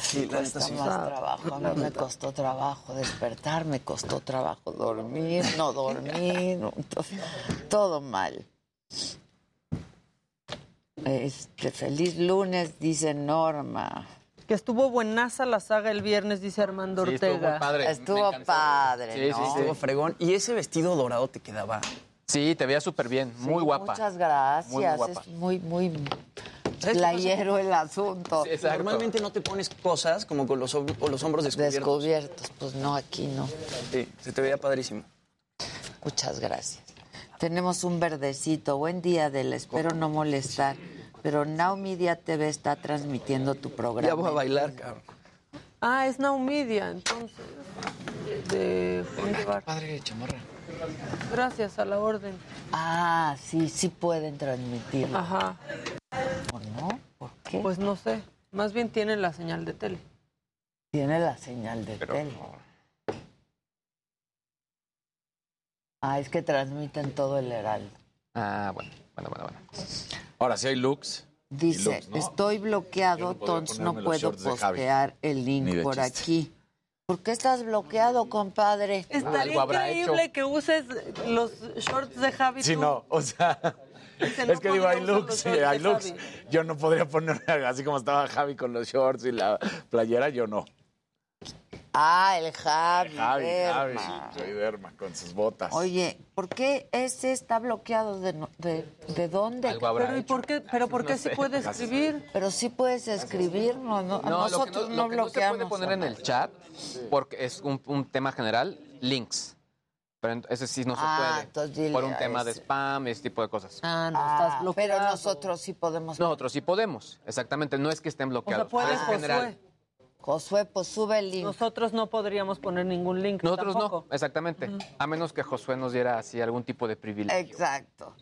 S29: Sí, la neta
S2: Cuesta
S29: sí.
S2: más trabajo, a mí me costó trabajo despertar, me costó trabajo dormir, no dormir, todo mal. Este, feliz lunes, dice Norma.
S31: Que estuvo buenaza la saga el viernes, dice Armando
S29: Sí, estuvo
S31: Ortega.
S29: muy padre.
S2: Estuvo padre,
S29: Sí, sí,
S2: ¿no?
S29: estuvo fregón. Y ese vestido dorado te quedaba.
S28: Sí, te veía súper bien, muy guapa.
S2: Muchas gracias,
S28: Muy, muy guapa.
S2: es muy, muy
S29: ¿Sabes qué
S2: playero el asunto.
S29: Normalmente no te pones cosas como con los, con los hombros descubiertos.
S2: Descubiertos, pues no, aquí no.
S29: Sí, se te veía padrísimo.
S2: Muchas gracias. Tenemos un verdecito. Buen día, Del. Espero no molestar. Pero Now Media TV está transmitiendo tu programa.
S29: Ya voy a bailar, cabrón.
S31: Ah, es Naumidia, entonces. De Juan Guevara.
S29: Padre chamarra.
S31: Gracias a la orden.
S2: Ah, sí, sí pueden transmitirlo.
S31: Ajá.
S2: ¿O no? ¿Por qué?
S31: Pues no sé. Más bien tienen la señal de tele.
S2: Tiene la señal de tele. Ah, es que transmiten todo el Heraldo.
S28: Ah, bueno, bueno, bueno, bueno.
S27: Ahora sí hay looks.
S2: Dice,
S27: Y looks, ¿no?
S2: estoy bloqueado,
S27: Yo no
S2: puedo postear el link por
S27: chiste.
S2: aquí. ¿Por qué estás bloqueado, compadre?
S31: Estaría
S27: Algo habrá
S31: increíble que uses los shorts de Javi.
S27: Sí,
S31: tú.
S27: no, o sea, es que digo, hay looks, sí, hay looks.
S31: Javi.
S27: Yo no podría ponerme así como estaba Javi con los shorts y la playera, yo no.
S2: Ah, el Javi,
S27: Javi, Javi,
S2: Derma.
S27: soy Derma con sus botas.
S2: Oye, ¿por qué ese está bloqueado? ¿De, no- de, de dónde?
S28: Algo habrá
S31: Pero ¿y por qué, pero por qué
S28: No
S31: sí
S28: sé.
S31: puede escribir?
S2: Pero sí puedes escribir, no, no,
S28: No, lo que
S2: nosotros
S28: no,
S2: no,
S28: lo que no se
S2: bloqueamos.
S28: puede poner en el chat, porque es un, un tema general, links. Pero ese sí no se
S2: Ah,
S28: puede. por un tema de spam, ese tipo de cosas.
S31: Ah, no
S2: Ah,
S31: estás bloqueado.
S2: pero nosotros sí podemos.
S28: Nosotros sí podemos, exactamente. No es que estén
S31: O sea,
S28: bloqueados.
S31: puede
S28: es general.
S31: Josué.
S2: Pues sube el link.
S31: Nosotros no podríamos poner ningún link.
S28: Nosotros
S31: tampoco.
S28: no, exactamente. A menos que Josué nos diera así algún tipo de privilegio.
S2: Exacto.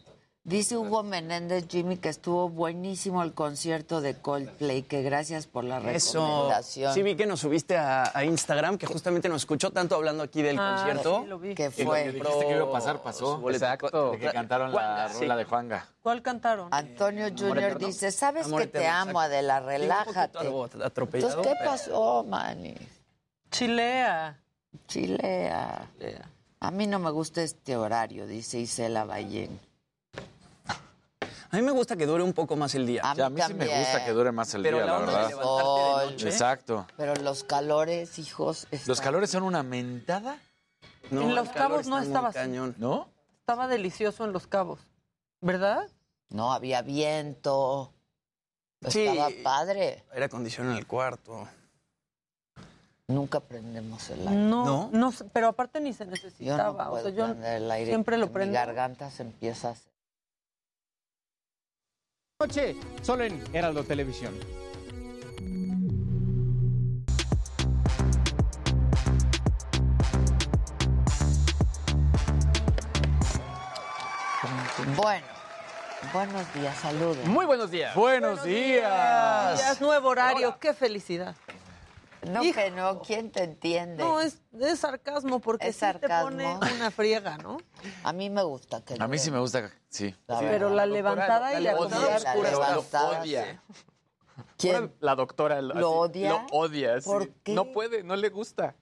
S2: Dice Hugo Menéndez, Jimmy, que estuvo buenísimo el concierto de Coldplay, que gracias por la
S29: Eso.
S2: recomendación.
S29: Sí, vi que nos subiste a, a Instagram, que justamente nos escuchó tanto hablando aquí del
S31: Ah,
S29: concierto.
S31: sí, lo vi.
S2: que
S27: Y
S2: fue.
S27: que dijiste que iba a pasar, pasó.
S28: Exacto.
S27: De que cantaron la
S29: sí.
S27: rola de Juanga.
S31: ¿Cuál cantaron?
S2: Antonio Junior
S29: eterno.
S2: dice, sabes
S29: Amor
S2: que te amo,
S29: exacto.
S2: Adela, relájate.
S29: algo atropellado,
S2: Entonces, ¿qué pasó, Manny?
S31: Chilea.
S2: Chilea. A mí no me gusta este horario, dice Isela Ballén.
S29: A mí me gusta que dure un poco más el día.
S2: A
S27: O sea, a mí sí me gusta que dure más el
S29: Pero
S27: día,
S29: la
S27: la
S29: onda de
S27: verdad.
S29: levantarte de noche.
S27: Exacto.
S2: Pero los calores, hijos.
S27: ¿Los calores son una mentada?
S29: No,
S31: En Los Cabos no estaba así.
S29: cañón.
S27: ¿No?
S31: Estaba delicioso en Los Cabos. ¿Verdad?
S2: No había viento. Estaba padre.
S29: Aire acondicionado en el cuarto.
S2: Nunca prendemos el aire.
S31: No, no, pero aparte ni se
S2: Yo
S31: necesitaba.
S2: no
S31: o sea, yo
S2: prender el aire.
S31: siempre lo prendo.
S2: Mi garganta se empieza a hacer.
S32: Noche, solo en Heraldo Televisión.
S2: Bueno, buenos días, saludos.
S28: Muy buenos días.
S27: Buenos días.
S31: Es nuevo horario, qué felicidad.
S2: No, que no, ¿quién te entiende?
S31: No, es, es sarcasmo porque
S2: Es
S31: sí te pone una friega, ¿no?
S2: A mí me gusta que
S27: A mí sí me gusta, sí.
S2: La
S31: Pero la levantada y la
S2: odia,
S31: acostada
S2: la levantada,
S28: odia.
S2: ¿Quién?
S28: La doctora
S2: ¿Lo odia?
S28: Lo odia, sí.
S2: ¿Por qué?
S28: No puede, no le gusta.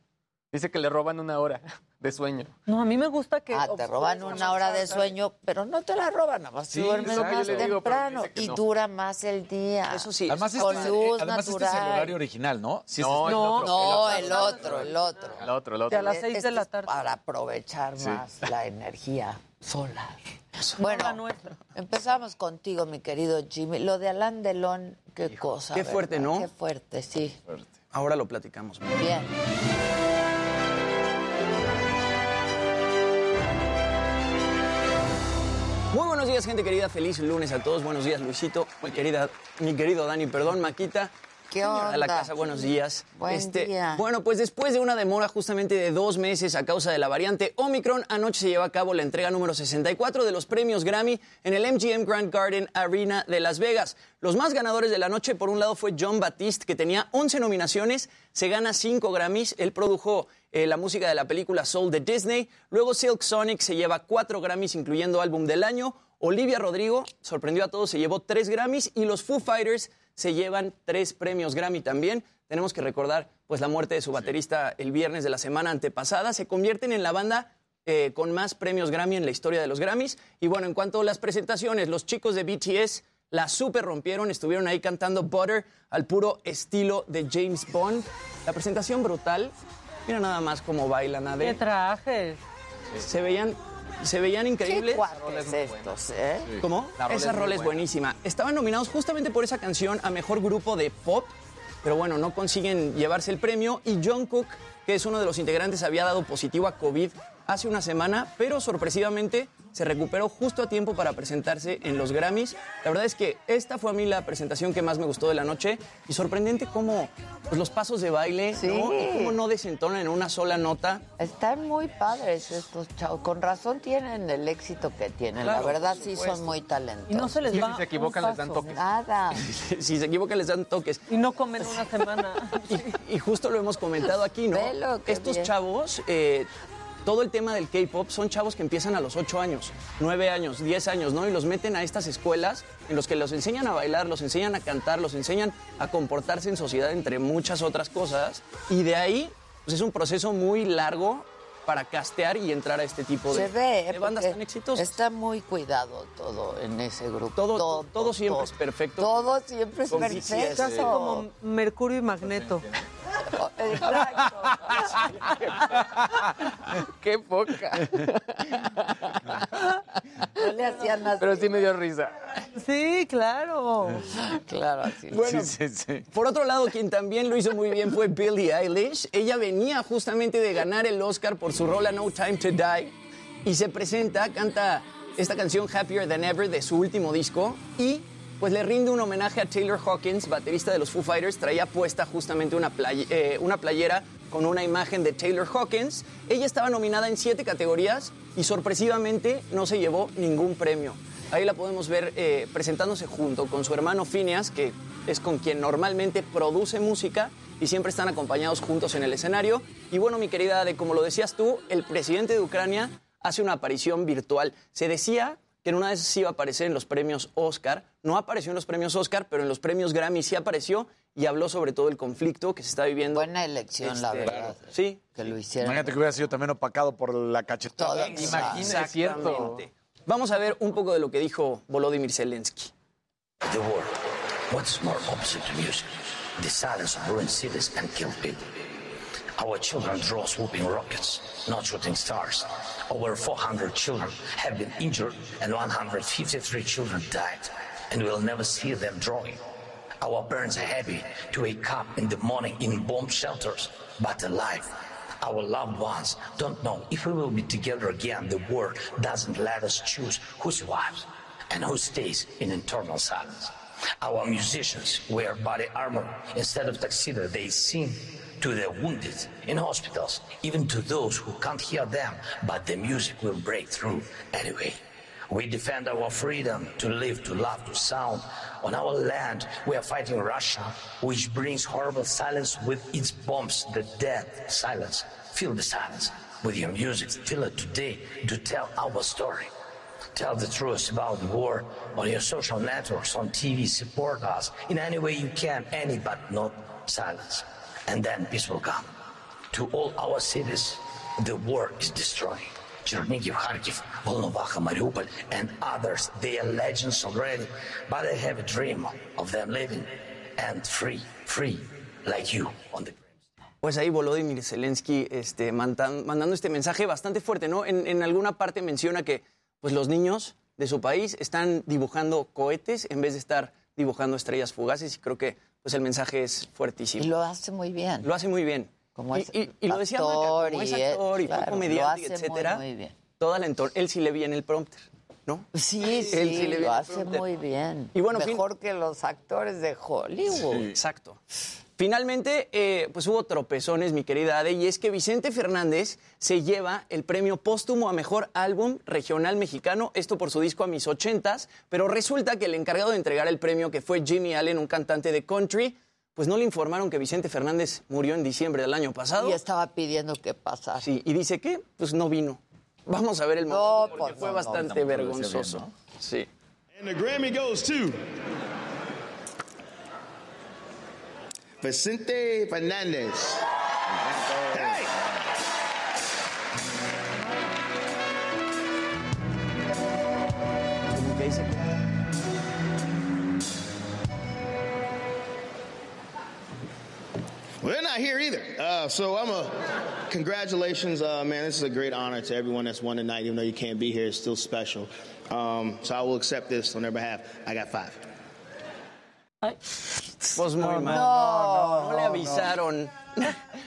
S28: Dice que le roban una hora de sueño.
S31: No, a mí me gusta que...
S2: Ah, te roban una hora de sueño, pero no te la roban, nada más
S28: Sí,
S2: duermes
S28: exacto,
S2: más
S28: digo,
S2: temprano y
S28: no.
S2: dura más el día.
S29: Eso sí.
S27: Además,
S2: con
S27: este,
S2: luz
S27: además este
S2: natural.
S27: es el horario original, ¿no? Sí,
S28: No,
S27: este-
S28: es
S31: No,
S28: otro,
S2: No,
S28: el
S2: otro, el otro.
S28: El otro, el otro.
S31: a las seis
S2: Este
S31: de la tarde.
S2: Para aprovechar
S27: Sí.
S2: más la energía solar.
S31: la
S2: Bueno, empezamos contigo, mi querido Jimmy. Lo de Alain Delon, qué cosa.
S29: qué
S2: ¿verdad?
S29: fuerte, ¿no?
S2: Qué fuerte, sí.
S29: Ahora lo platicamos.
S2: Bien.
S29: Días, gente querida. Feliz lunes a todos. Buenos días, Luisito. Mi querida, mi querido Dani, perdón, Maquita.
S2: ¿Qué
S29: Señora de la
S2: onda?
S29: casa, buenos días. Este,
S2: día.
S29: Bueno, pues después de una demora justamente de dos meses a causa de la variante Omicron, anoche se llevó a cabo la entrega número 64 de los premios Grammy en el MGM Grand Garden Arena de Las Vegas. Los más ganadores de la noche, por un lado, fue John Batiste, que tenía 11 nominaciones, se gana 5 Grammys. Él produjo eh, la música de la película Soul de Disney. Luego Silk Sonic se lleva 4 Grammys, incluyendo álbum del año. Olivia Rodrigo sorprendió a todos, se llevó 3 Grammys. Y los Foo Fighters se llevan 3 premios Grammy también. Tenemos que recordar pues, la muerte de su baterista el viernes de la semana antepasada. Se convierten en la banda eh, con más premios Grammy en la historia de los Grammys. Y bueno, en cuanto a las presentaciones, los chicos de BTS la super rompieron, estuvieron ahí cantando Butter al puro estilo de James Bond. La presentación brutal. Mira nada más cómo bailan,
S31: ¡Qué
S29: Ade.
S31: trajes!
S29: Se veían, se veían
S2: ¿Qué
S29: increíbles.
S2: cuates estos, eh?
S29: ¿Cómo?
S28: La rola
S29: esa
S28: es
S29: rola es
S28: buena.
S29: buenísima. Estaban nominados justamente por esa canción a mejor grupo de pop, pero bueno, no consiguen llevarse el premio. Y Jungkook, que es uno de los integrantes, había dado positivo a COVID hace una semana, pero sorpresivamente se recuperó justo a tiempo para presentarse en los Grammys. La verdad es que esta fue a mí la presentación que más me gustó de la noche y sorprendente cómo pues, los pasos de baile
S2: Sí.
S29: ¿no? y cómo no desentonan en una sola nota.
S2: Están muy padres estos chavos. Con razón tienen el éxito que tienen.
S29: Claro,
S2: la verdad sí son muy talentosos.
S31: Y no se les va
S28: si se equivocan,
S31: un
S28: les dan toques.
S2: Nada.
S29: si se equivocan les dan toques.
S31: Y no comen una semana.
S29: Y justo lo hemos comentado aquí, ¿no?
S2: Velo, qué
S29: Estos
S2: bien.
S29: chavos, eh, todo el tema del K-pop son chavos que empiezan a los 8 años, 9 años, 10 años, ¿no? Y los meten a estas escuelas en los que los enseñan a bailar, los enseñan a cantar, los enseñan a comportarse en sociedad, entre muchas otras cosas. Y de ahí, pues es un proceso muy largo para castear y entrar a este tipo de,
S2: Se ve,
S29: de bandas tan exitosas.
S2: Está muy cuidado todo en ese grupo.
S29: Todo, todo, siempre es perfecto.
S2: Todo siempre es
S29: Con
S2: perfecto.
S31: Casi como Mercurio y Magneto.
S2: Exacto.
S28: ¡Qué poca!
S2: No le hacían así.
S28: Pero sí me dio risa.
S31: Sí, claro.
S2: Claro, así.
S29: Bueno,
S27: Sí, sí, sí.
S29: Por otro lado, quien también lo hizo muy bien fue Billie Eilish. Ella venía justamente de ganar el Oscar por su rola No Time to Die y se presenta, canta esta canción Happier Than Ever de su último disco y pues le rinde un homenaje a Taylor Hawkins, baterista de los Foo Fighters. Traía puesta justamente una, eh, una playera con una imagen de Taylor Hawkins. Ella estaba nominada en siete categorías y sorpresivamente no se llevó ningún premio. Ahí la podemos ver eh, presentándose junto con su hermano Phineas, que es con quien normalmente produce música y siempre están acompañados juntos en el escenario. Y bueno, mi querida Ade, como lo decías tú, el presidente de Ucrania hace una aparición virtual. Se decía que en una de esas iba a aparecer en los premios Oscar. No apareció en los premios Oscar, pero en los premios Grammy sí apareció y habló sobre todo el conflicto que se está viviendo.
S2: Buena elección, la
S29: Este,
S2: verdad.
S29: Sí.
S2: Que lo hicieran.
S27: Imagínate que hubiera sido también opacado por la cachetada.
S28: Imagínate, cierto.
S29: Vamos a ver un poco de lo que dijo Volodymyr Zelensky.
S17: The war. What's more opposite to music? The silence of ruined cities and killed people. Our children draw swooping rockets, not shooting stars. Over 400 children have been injured and 153 children died, and we'll never see them drawing. Our parents are happy to wake up in the morning in bomb shelters, but alive. Our loved ones don't know if we will be together again. The war doesn't let us choose who survives and who stays in eternal silence. Our musicians wear body armor instead of tuxedo. They sing to the wounded in hospitals, even to those who can't hear them, but the music will break through anyway. We defend our freedom to live, to love, to sound. On our land, we are fighting Russia, which brings horrible silence with its bombs, the dead silence. Feel the silence with your music. Feel it today to tell our story. Tell the truth about the war on your social networks, on TV. Support us in any way you can, any but not silence. And then peace will come. To all our cities, the war is destroying. Chernigiv, Kharkiv, Volnovakha, Mariupol, and others. They are legends already, but I have a dream of them living and free, free, like you on the
S29: Pues ahí Volodymyr Zelensky este, mandan- mandando este mensaje bastante fuerte, ¿no? En, en alguna parte menciona que pues, los niños de su país están dibujando cohetes en vez de estar dibujando estrellas fugaces y creo que pues, el mensaje es fuertísimo.
S2: Y lo hace muy bien.
S29: Lo hace muy bien.
S2: Como es
S29: y- y lo decía Maca,
S2: actor
S29: como es actor y
S2: claro,
S29: comediante,
S2: hace muy,
S29: etcétera.
S2: muy bien.
S29: Toda la entor- él sí le vi en el prompter, ¿no?
S2: Sí, sí,
S29: Él sí le
S2: lo hace
S29: prompter.
S2: muy bien.
S29: Y bueno, fin-
S2: Mejor que los actores de Hollywood.
S29: Exacto. Finalmente, eh, pues hubo tropezones, mi querida Ade, y es que Vicente Fernández se lleva el premio póstumo a Mejor Álbum Regional Mexicano, esto por su disco A Mis Ochentas, pero resulta que el encargado de entregar el premio, que fue Jimmy Allen, un cantante de country, pues no le informaron que Vicente Fernández murió en diciembre del año pasado.
S2: Y estaba pidiendo que pasara.
S29: Sí, y dice que pues no vino. Vamos a ver el
S2: No,
S29: momento, porque
S2: pues
S29: fue
S2: no, no,
S29: bastante
S2: no,
S29: vergonzoso. Sí.
S33: And the Grammy goes to Vicente Fernandez. Well, they're not here either. Uh, so I'm a congratulations, uh, man. This is a great honor to everyone that's won tonight. Even though you can't be here, it's still special. Um, so I will accept this on their behalf. I got five.
S29: Pues muy mal.
S2: no,
S29: no le avisaron.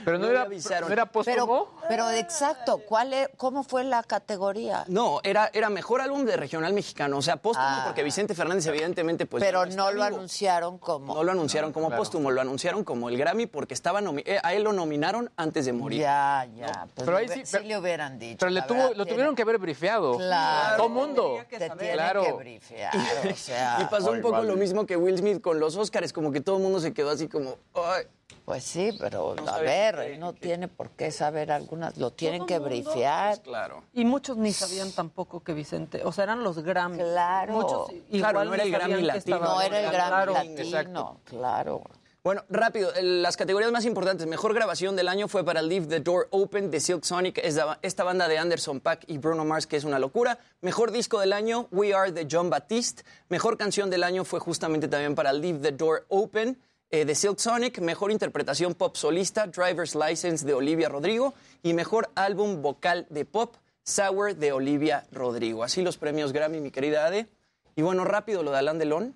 S28: Pero no
S29: le
S28: era,
S29: avisaron.
S28: no era póstumo.
S2: Pero, pero exacto, ¿cuál e- ¿cómo fue la categoría?
S29: No, era, era mejor álbum de regional mexicano, o sea, póstumo,
S2: Ah.
S29: porque Vicente Fernández evidentemente pues...
S2: pero no lo
S29: vivo.
S2: anunciaron como.
S29: No lo anunciaron como
S2: claro.
S29: póstumo, lo anunciaron como el Grammy porque estaba eh, a él lo nominaron antes de morir.
S2: Ya, ya. Pues
S28: Pero ahí sí-
S2: le hubieran dicho.
S28: Pero le tuvo,
S2: verdad,
S28: lo
S2: tiene-
S28: tuvieron que haber brifeado.
S2: Claro.
S28: Todo mundo.
S2: Te tienen
S28: Claro.
S2: que brifear, o sea.
S29: y pasó un poco lo mismo que Will Smith con los Oscars, como que todo el mundo se quedó así como... "Ay".
S2: Pues sí, pero
S29: No
S2: a ver, no tiene por qué saber algunas, lo tienen que
S31: mundo,
S2: brifear.
S29: Claro.
S31: Y muchos ni sabían tampoco que Vicente, o sea, eran los Grammy.
S2: Claro.
S31: Muchos
S29: Claro, no era el Grammy latino.
S2: No era el gran
S29: Claro,
S2: latino,
S29: exacto.
S2: claro.
S29: Bueno, rápido, las categorías más importantes. Mejor grabación del año fue para Leave the Door Open de Silk Sonic, esta banda de Anderson Paak y Bruno Mars, que es una locura. Mejor disco del año, We Are de John Batiste. Mejor canción del año fue justamente también para Leave the Door Open eh, de Silk Sonic. Mejor interpretación pop solista, Driver's License de Olivia Rodrigo. Y mejor álbum vocal de pop, Sour de Olivia Rodrigo. Así los premios Grammy, mi querida Ade. Y bueno, rápido lo de Alain Delon.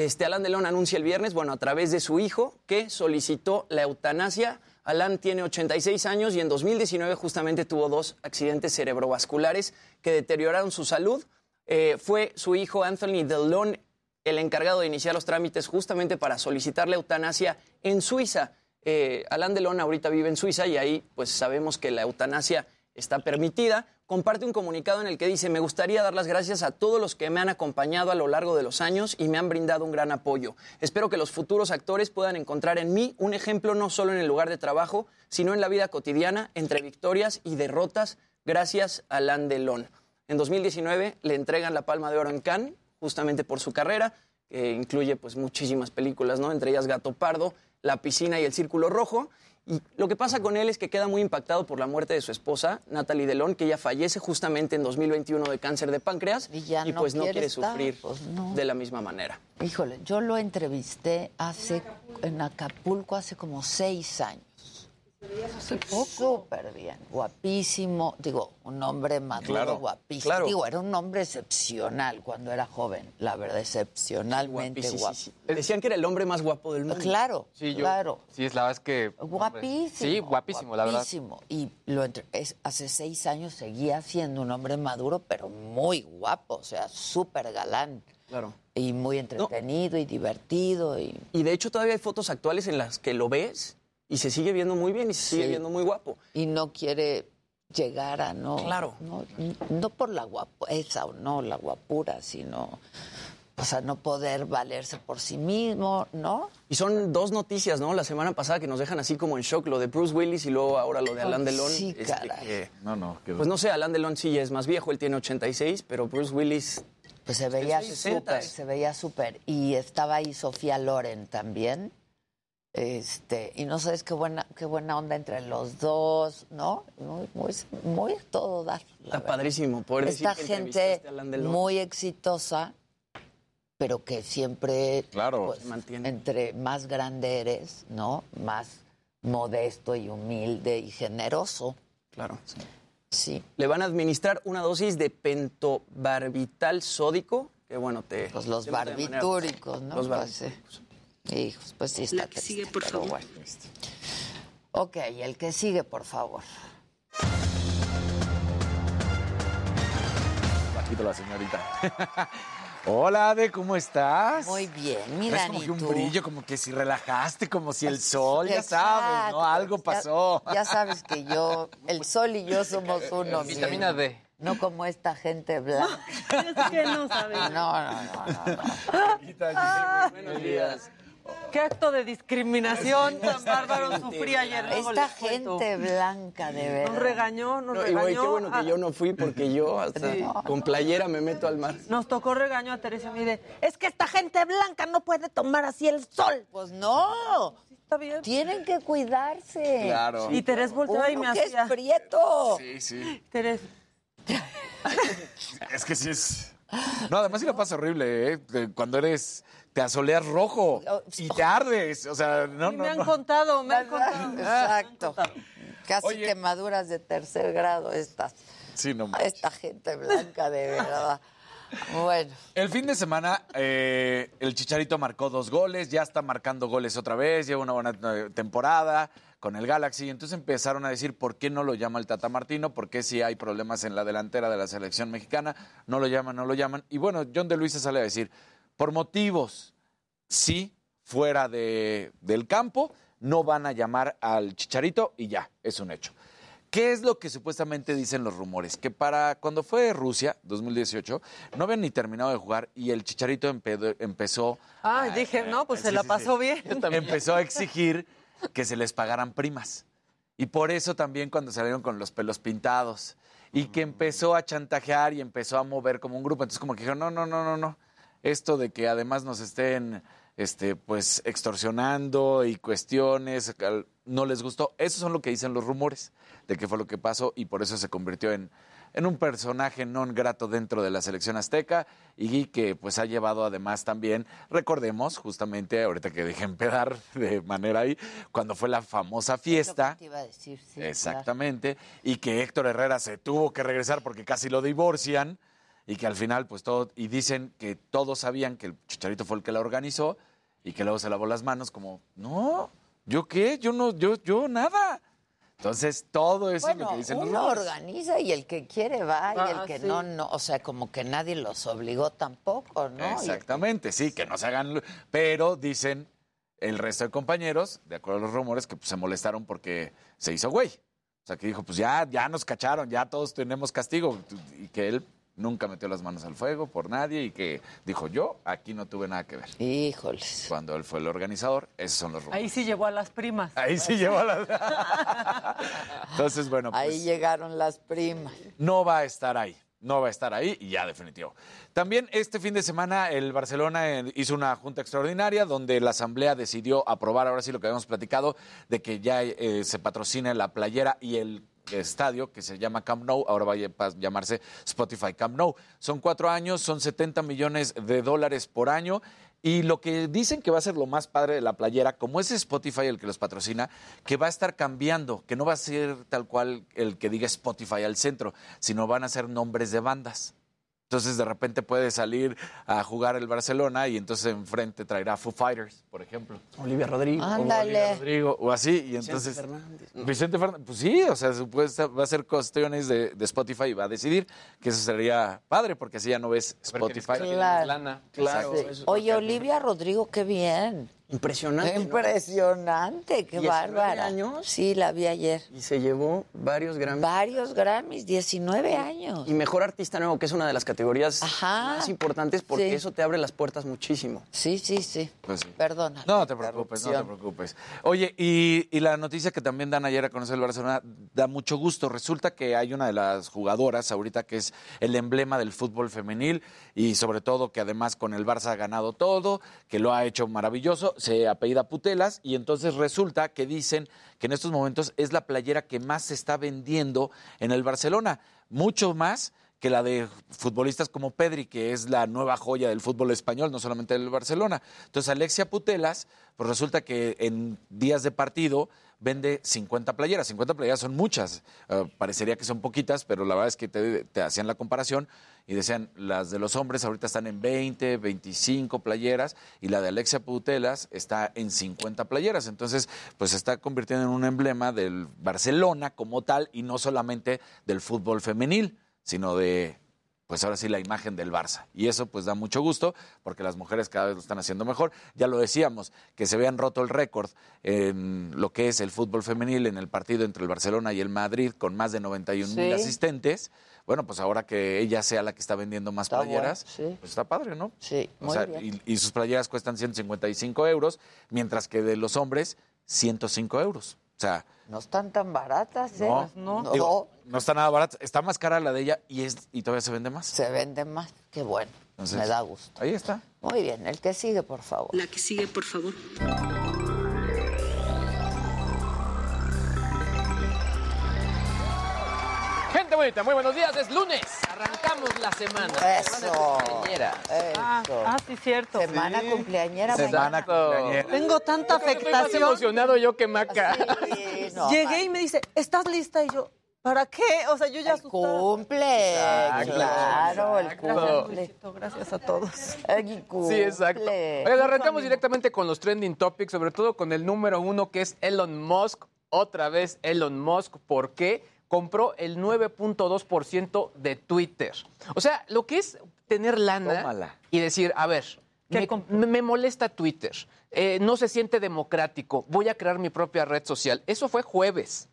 S29: Este, Alain Delon anuncia el viernes, bueno, a través de su hijo, que solicitó la eutanasia. Alain tiene 86 años y en 2019 justamente tuvo dos accidentes cerebrovasculares que deterioraron su salud. Eh, fue su hijo Anthony Delon el encargado de iniciar los trámites justamente para solicitar la eutanasia en Suiza. Eh, Alain Delon ahorita vive en Suiza y ahí pues sabemos que la eutanasia está permitida. Comparte un comunicado en el que dice, me gustaría dar las gracias a todos los que me han acompañado a lo largo de los años y me han brindado un gran apoyo. Espero que los futuros actores puedan encontrar en mí un ejemplo no solo en el lugar de trabajo, sino en la vida cotidiana, entre victorias y derrotas. Gracias, Alain Delon. En 2019 le entregan la Palma de Oro en Cannes, justamente por su carrera, que incluye pues muchísimas películas, ¿no? Entre ellas Gato Pardo, La piscina y El Círculo Rojo. Y lo que pasa con él es que queda muy impactado por la muerte de su esposa, Natalie Delon, que ella fallece justamente en 2021 de cáncer de páncreas
S2: Y ya no
S29: pues no
S2: quiere
S29: quiere
S2: estar,
S29: sufrir
S2: pues no.
S29: de la misma manera.
S2: Híjole, yo lo entrevisté hace en Acapulco hace como seis años. Súper bien, guapísimo. Digo, un hombre maduro,
S29: Claro,
S2: guapísimo.
S29: claro.
S2: Digo, era un hombre excepcional cuando era joven, la verdad, excepcionalmente
S29: Guapísimo.
S2: guapo.
S29: Decían que era el hombre más guapo del mundo.
S2: Claro,
S28: Sí, yo-
S2: claro.
S28: Sí, es la verdad es que.
S2: Guapísimo.
S28: Sí, guapísimo, la verdad.
S2: guapísimo. Y lo entre- es- hace seis años seguía siendo un hombre maduro, pero muy guapo, o sea, súper galán.
S29: Claro.
S2: Y muy entretenido y divertido. Y...
S29: Y de hecho todavía hay fotos actuales en las que lo ves y se sigue viendo muy bien y se sigue
S2: Sí.
S29: viendo muy guapo.
S2: y no quiere llegar a no.
S29: Claro.
S2: No, no por la guapesa o no, la guapura, sino. O sea, no poder valerse por sí mismo, ¿no?
S29: Y son dos noticias, ¿no? La semana pasada que nos dejan así como en shock, lo de Bruce Willis y luego ahora lo de Alain Delon.
S2: Sí,
S29: este,
S2: caray.
S29: que-
S27: No, no. que-
S29: pues no sé, Alain Delon sí ya es más viejo, él tiene 86, pero Bruce Willis...
S2: Pues se veía súper,
S29: 60.
S2: se veía súper. Y estaba ahí Sofía Loren también. Este, y no sabes qué buena, qué buena onda entre los dos, ¿no? Muy, muy, muy a todo dar.
S29: Está
S2: verdad.
S29: padrísimo poder decir
S2: Esta
S29: que
S2: gente muy exitosa, pero que siempre,
S27: Claro.
S2: pues,
S29: Se mantiene.
S2: entre más grande eres, ¿no? Más modesto y humilde y generoso.
S29: Claro.
S2: Sí.
S29: Le van a administrar una dosis de pentobarbital sódico, que bueno, te...
S2: Pues los
S29: manera-
S2: barbitúricos, ¿no?
S29: Los
S2: Pues,
S29: barbitúricos.
S2: Sí. Hijos, pues sí está
S31: La que
S2: triste,
S31: sigue, por favor.
S2: bueno. Ok, el que sigue, por favor.
S27: Bajito la señorita. Hola, Ade, ¿cómo estás?
S2: Muy bien, mira,
S27: como
S2: ni
S27: que un
S2: tú.
S27: brillo, como que si relajaste, como si el sol, ya sabes, ¿no? Algo
S2: ya-
S27: pasó.
S2: Ya, sabes que yo, el sol y yo somos uno.
S28: Vitamina. D.
S2: No como esta gente blanca.
S31: Es que no sabes.
S2: No, no, no, no. no.
S29: Buenos días.
S31: Qué acto de discriminación tan bárbaro sufrí ayer.
S2: Esta gente blanca, de verdad.
S31: Nos regañó, nos
S29: No, y güey,
S31: regañó.
S29: qué bueno que
S31: a-
S29: yo no fui porque yo hasta
S31: Sí.
S29: con playera me meto al mar.
S31: Nos tocó regaño a Teresa Mire. Es que esta gente blanca no puede tomar así el sol.
S2: Pues no.
S31: Está bien.
S2: Tienen que cuidarse.
S27: Claro.
S31: Y Teresa volteaba y me
S2: que es
S31: hacía.
S2: prieto.
S27: Sí, sí.
S31: Teresa,
S27: Es que sí es. No, además sí la pasa horrible, ¿eh? Cuando eres. Te asoleas rojo y te ardes. O sea, no, no,
S31: me han
S27: no.
S31: contado, me han contado.
S2: Exacto. Casi
S27: Oye.
S2: quemaduras de tercer grado estas.
S27: Sí, no manches.
S2: Esta gente blanca, de verdad. Bueno.
S27: El fin de semana, eh, el Chicharito marcó dos goles, ya está marcando goles otra vez, lleva una buena eh, temporada con el Galaxy. Entonces empezaron a decir por qué no lo llama el Tata Martino, por qué si hay problemas en la delantera de la selección mexicana, no lo llaman, no lo llaman. Y bueno, John de Luisa sale a decir, por motivos, sí, fuera de- del campo, no van a llamar al Chicharito y ya, es un hecho. ¿Qué es lo que supuestamente dicen los rumores? Que para cuando fue Rusia, 2018, no habían ni terminado de jugar y el Chicharito empe- empezó,
S31: Ah, dije, no, pues se
S27: Sí,
S31: la
S27: sí,
S31: pasó
S27: sí.
S31: bien.
S27: empezó a exigir que se les pagaran primas. Y por eso también cuando salieron con los pelos pintados y que empezó a chantajear y empezó a mover como un grupo. Entonces como que dijeron, no, no, no, no, no. Esto de que además nos estén este, pues extorsionando y cuestiones, no les gustó. Esos son lo que dicen los rumores de qué fue lo que pasó y por eso se convirtió en, en un personaje non grato dentro de la selección azteca y que pues ha llevado además también, recordemos justamente ahorita que dejé empedar de manera ahí, cuando fue la famosa fiesta.
S2: Te iba a decir, sí, claro.
S27: Exactamente. Y que Héctor Herrera se tuvo que regresar porque casi lo divorcian. Y que al final, pues todo. Y dicen que todos sabían que el chicharito fue el que la organizó. Y que luego se lavó las manos, como, no, ¿yo qué? Yo no, yo, yo nada. Entonces, todo eso es
S2: Bueno,
S27: lo que dicen los
S2: uno
S27: rumores.
S2: organiza y el que quiere va y
S31: Ah,
S2: el que
S31: sí.
S2: no, no. O sea, como que nadie los obligó tampoco, ¿no?
S27: Exactamente, sí, que no se hagan. Pero dicen el resto de compañeros, de acuerdo a los rumores, que pues, se molestaron porque se hizo güey. O sea, que dijo, pues ya, ya nos cacharon, ya todos tenemos castigo. Y que él nunca metió las manos al fuego por nadie y que dijo, yo aquí no tuve nada que ver.
S2: Híjoles.
S27: Cuando él fue el organizador, esos son los rumores.
S31: Ahí sí llevó a las primas.
S27: Ahí sí llevó a la... Entonces, bueno, pues...
S2: Ahí llegaron las primas.
S27: no va a estar ahí. No va a estar ahí y ya definitivo. También este fin de semana el Barcelona eh, hizo una junta extraordinaria donde la asamblea decidió aprobar, ahora sí lo que habíamos platicado, de que ya eh, se patrocine la playera y el estadio que se llama Camp Nou, ahora va a llamarse Spotify Camp Nou. Son cuatro años, son 70 millones de dólares por año Y lo que dicen que va a ser lo más padre de la playera, como es Spotify el que los patrocina, que va a estar cambiando, que no va a ser tal cual el que diga Spotify al centro, sino van a ser nombres de bandas. Entonces de repente puede salir a jugar el Barcelona y entonces enfrente traerá Foo Fighters, por ejemplo.
S29: Olivia Rodrigo.
S2: Ándale.
S27: Rodrigo, o así, y entonces...
S29: Fernández.
S27: Vicente Fernández, pues sí, o sea, supuesta- va a ser cuestiones de, de Spotify y va a decidir que eso sería padre, porque así ya no ves Spotify.
S2: Claro.
S29: Claro.
S2: Sí. Oye, Olivia Rodrigo, qué bien.
S29: Impresionante. ¿no?
S2: Impresionante, qué
S29: 19
S2: bárbara.
S29: años.
S2: Sí, la vi ayer.
S29: Y se llevó varios Grammys.
S2: Varios Grammys, 19 años.
S29: Y mejor artista nuevo, que es una de las categorías
S2: Ajá.
S29: más importantes porque
S2: Sí.
S29: eso te abre las puertas muchísimo.
S2: Sí, sí, sí.
S27: Pues sí.
S2: Perdona.
S27: No te preocupes, no te preocupes. Oye, y, y la noticia que también dan ayer a conocer el Barcelona da mucho gusto. Resulta que hay una de las jugadoras ahorita que es el emblema del fútbol femenil y sobre todo que además con el Barça ha ganado todo, que lo ha hecho maravilloso, se apellida Putelas y entonces resulta que dicen que en estos momentos es la playera que más se está vendiendo en el Barcelona, mucho más que la de futbolistas como Pedri, que es la nueva joya del fútbol español, no solamente del Barcelona. Entonces, Alexia Putelas, pues resulta que en días de partido vende 50 playeras. 50 playeras son muchas. Eh, parecería que son poquitas, pero la verdad es que te, te hacían la comparación y decían, las de los hombres ahorita están en 20, 25 playeras y la de Alexia Putelas está en 50 playeras. Entonces, pues se está convirtiendo en un emblema del Barcelona como tal y no solamente del fútbol femenil sino de, pues ahora sí, la imagen del Barça. Y eso pues da mucho gusto porque las mujeres cada vez lo están haciendo mejor. Ya lo decíamos, que se vean roto el récord en lo que es el fútbol femenil en el partido entre el Barcelona y el Madrid con más de 91 mil
S2: Sí.
S27: asistentes. Bueno, pues ahora que ella sea la que está vendiendo más
S2: Está
S27: playeras,
S2: bueno, sí.
S27: pues está padre, ¿no?
S2: Sí,
S27: O
S2: muy
S27: sea,
S2: bien.
S27: y, y sus playeras cuestan 155 euros, mientras que de los hombres, 105 euros. O sea,
S2: No están tan baratas, ¿eh?
S27: no,
S2: no.
S27: digo, no está nada barata. Está más cara la de ella y, es, y todavía se vende más.
S2: Se vende más. Qué bueno.
S27: Entonces,
S2: Me da gusto.
S27: Ahí está.
S2: Muy bien, el que sigue, por favor.
S34: La que sigue, por favor.
S28: Bonita, muy buenos días. Es lunes. Arrancamos la semana.
S2: Eso.
S28: Semana cumpleañera.
S31: Ah,
S2: Eso.
S31: ah, sí, cierto.
S2: Semana cumpleañera.
S27: Semana cumpleañera.
S31: Tengo tanta
S28: Estoy más
S31: afectación.
S28: emocionado yo que Maca.
S2: Sí, no,
S31: Llegué y me dice, ¿estás lista? Y yo, ¿para qué? O sea, yo ya
S2: El cumple.
S28: Exacto.
S2: Claro, el cumple.
S31: Gracias a todos.
S2: El cumple.
S28: Sí, exacto. Oigan, arrancamos directamente con los trending topics, sobre todo con el número uno que es Elon Musk. Otra vez Elon Musk. ¿Por qué? Compró el 9.2% de Twitter. O sea, lo que es tener lana
S27: Tómala.
S28: y decir, a ver, me, molesta Twitter, eh, no se siente democrático, voy a crear mi propia red social. Eso fue jueves.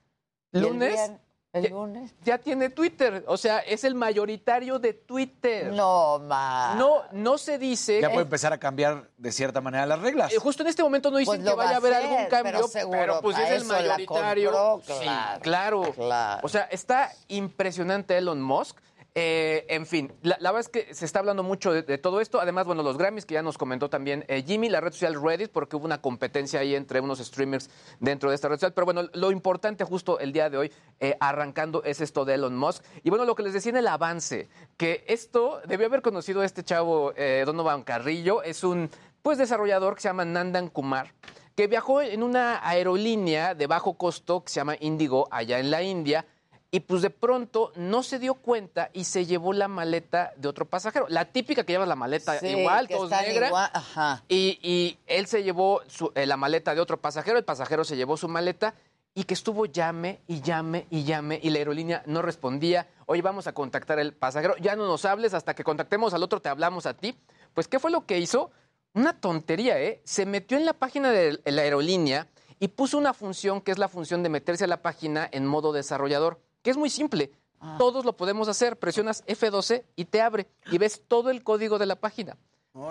S2: ¿Y el
S28: Lunes,
S2: el
S28: ya-
S2: lunes?
S28: ya tiene Twitter. O sea, es el mayoritario de Twitter.
S2: No, ma.
S28: No, no se dice.
S27: Ya puede empezar a cambiar de cierta manera las reglas.
S28: Eh, justo en este momento no dicen
S2: Pues
S28: que vaya a haber
S2: hacer,
S28: algún cambio,
S2: pero
S28: pues es el mayoritario.
S2: compró,
S28: Sí,
S2: claro,
S28: claro.
S2: claro.
S28: O sea, está impresionante Elon Musk. Eh, en fin, la, verdad es que se está hablando mucho de, todo esto. Además, bueno, los Grammys que ya nos comentó también eh, Jimmy, la red social Reddit, porque hubo una competencia ahí entre unos streamers dentro de esta red social. Pero bueno, lo importante justo el día de hoy, eh, arrancando, es esto de Elon Musk. Y bueno, lo que les decía en el avance, que esto debió haber conocido este chavo eh, Donovan Carrillo, es un pues desarrollador que se llama Nandan Kumar que viajó en una aerolínea de bajo costo que se llama Indigo allá en la India y pues de pronto no se dio cuenta y se llevó la maleta de otro pasajero. La típica que lleva la maleta
S2: Sí,
S28: igual, todos negra.
S2: igual, ajá.
S28: Y, y él se llevó su- eh, la maleta de otro pasajero, el pasajero se llevó su maleta y que estuvo llame y llame y llame y la aerolínea no respondía. Oye, vamos a contactar al pasajero, ya no nos hables hasta que contactemos al otro, te hablamos a ti. Pues, ¿qué fue lo que hizo? Una tontería, ¿eh? Se metió en la página de la aerolínea y puso una función que es la función de meterse a la página en modo desarrollador, que es muy simple. Todos lo podemos hacer. Presionas F12 y te abre y ves todo el código de la página.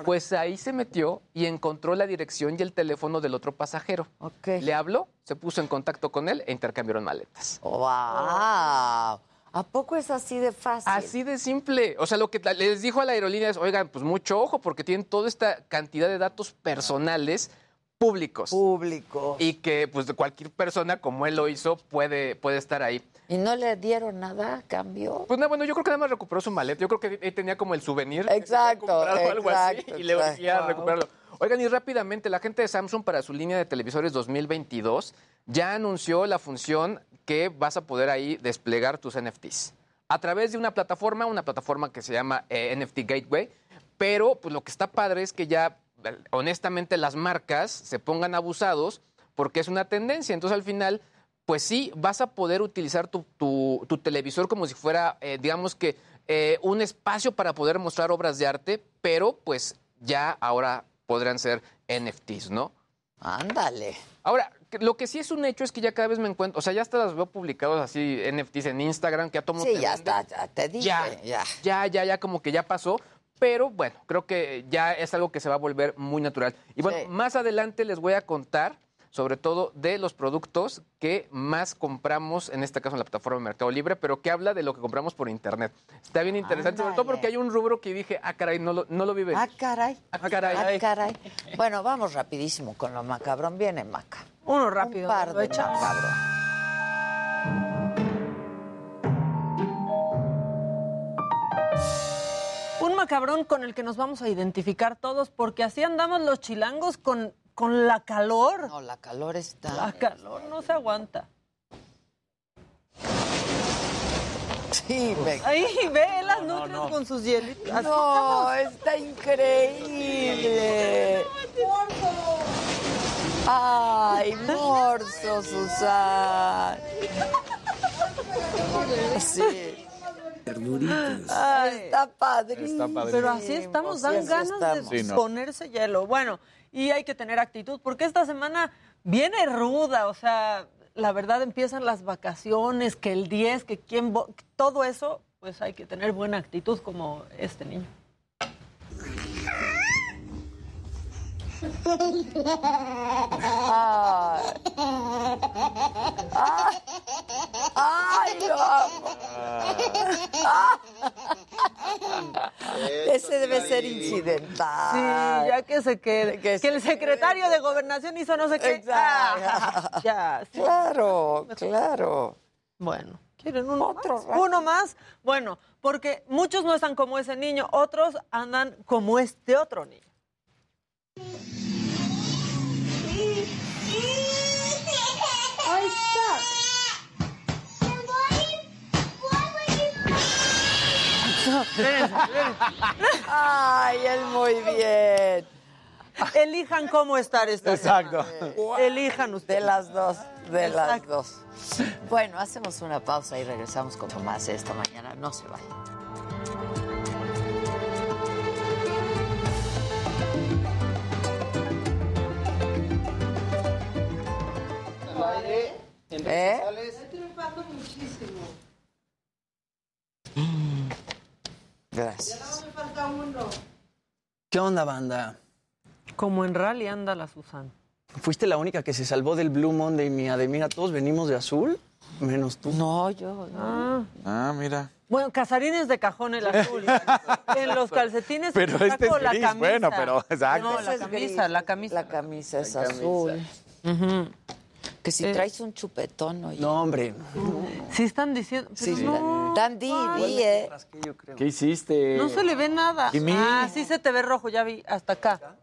S28: Pues ahí se metió y encontró la dirección y el teléfono del otro pasajero. Le habló, se puso en contacto con él e intercambiaron maletas.
S2: ¡Wow! ¿A poco es así de fácil?
S28: Así de simple. O sea, lo que les dijo a la aerolínea es, oigan, pues mucho ojo, porque tienen toda esta cantidad de datos personales públicos.
S2: Públicos.
S28: Y que, pues, de cualquier persona, como él lo hizo, puede, puede estar ahí.
S2: ¿Y no le dieron nada a cambio?
S28: Pues no, bueno, yo creo que nada más recuperó su maleta. Yo creo que él tenía como el souvenir.
S2: Exacto,
S28: algo así
S2: exacto,
S28: y le
S2: exacto.
S28: recuperarlo. Oigan, y rápidamente, la gente de Samsung para su línea de televisores 2022 ya anunció la función que vas a poder ahí desplegar tus NFTs a través de una plataforma, una plataforma que se llama eh, NFT Gateway, pero pues lo que está padre es que ya eh, honestamente las marcas se pongan abusados porque es una tendencia, entonces al final pues sí, vas a poder utilizar tu, tu- tu televisor como si fuera, eh, digamos que, eh, un espacio para poder mostrar obras de arte, pero pues ya ahora podrán ser NFTs, ¿no?
S2: Ándale.
S28: Ahora, lo que sí es un hecho es que ya cada vez me encuentro, o sea, ya hasta las veo publicados así NFTs en Instagram, que a todo mundo
S2: Sí,
S28: te
S2: ya
S28: vende.
S2: está, ya te dije.
S28: Ya,
S2: ya.
S28: ya, ya, ya como que ya pasó. Pero bueno, creo que ya es algo que se va a volver muy natural. Y bueno,
S2: Sí.
S28: más adelante les voy a contar sobre todo de los productos que más compramos, en este caso en la plataforma de Mercado Libre, pero que habla de lo que compramos por internet. Está bien interesante, sobre todo porque hay un rubro que dije, ah, caray, no lo, no lo vive.
S2: Ah, caray.
S28: Ah, caray.
S2: Ah, caray. Bueno, vamos rapidísimo con lo macabrón. Viene Maca.
S31: Uno rápido.
S2: Un par de macabrón.
S31: Un macabrón con el que nos vamos a identificar todos, porque así andamos los chilangos con, con la calor.
S2: No, la calor está.
S31: La calor no se aguanta.
S2: Sí, me...
S31: Ahí ve las nutrias con sus hielitos. Así
S2: No,
S31: estamos.
S2: está increíble. Ay, morso, Susan. Sí. Ay, está padrísimo.
S27: Está.
S31: Pero así estamos, dan
S2: así
S31: ganas
S2: estamos.
S31: de
S27: Sí, no.
S31: ponerse hielo. Bueno, y hay que tener actitud, porque esta semana viene ruda, o sea, la verdad empiezan las vacaciones, que el 10, que quién, vo- todo eso, pues hay que tener buena actitud como este niño.
S2: Ay. Ay. Ay, lo amo. Ese debe ser incidental.
S31: Sí, ya que se quede. Que, el secretario de gobernación hizo no sé qué.
S2: Exacto.
S31: Ah, ya, sí.
S2: Claro, claro.
S31: Bueno, ¿quieren uno
S2: Otro
S31: más? ¿Uno más? Bueno, porque muchos no están como ese niño, otros andan como este otro niño.
S2: Ay, él muy bien.
S31: Elijan cómo estar esta
S27: Exacto.
S31: semana. Elijan
S2: De
S31: ustedes.
S2: las dos, de las dos. Bueno, hacemos una pausa y regresamos con más esta mañana. No se vayan. ¿Eh? Gracias.
S29: ¿Qué onda, banda?
S31: Como en rally anda la Susana.
S29: ¿Fuiste la única que se salvó del Blue Monday, mi Ademira? ¿Todos venimos de azul? Menos tú.
S2: No, yo. no.
S31: Ah.
S27: Ah, mira.
S31: Bueno, casarines de cajón el azul. en los calcetines
S27: Pero este es
S31: la
S27: gris,
S31: camisa.
S27: bueno, pero exacto.
S31: No, la camisa,
S2: gris.
S31: la camisa.
S2: La camisa es azul.
S31: Ujú.
S2: Que si
S31: Eh.
S2: traes un chupetón, oye.
S29: No, hombre.
S31: Sí están diciendo, pero
S2: Sí,
S31: no,
S2: tan di, di, eh.
S29: yo creo.
S27: ¿Qué hiciste?
S31: no se le ve nada.
S27: Jimmy.
S31: Ah, sí se te ve rojo, ya vi, hasta acá.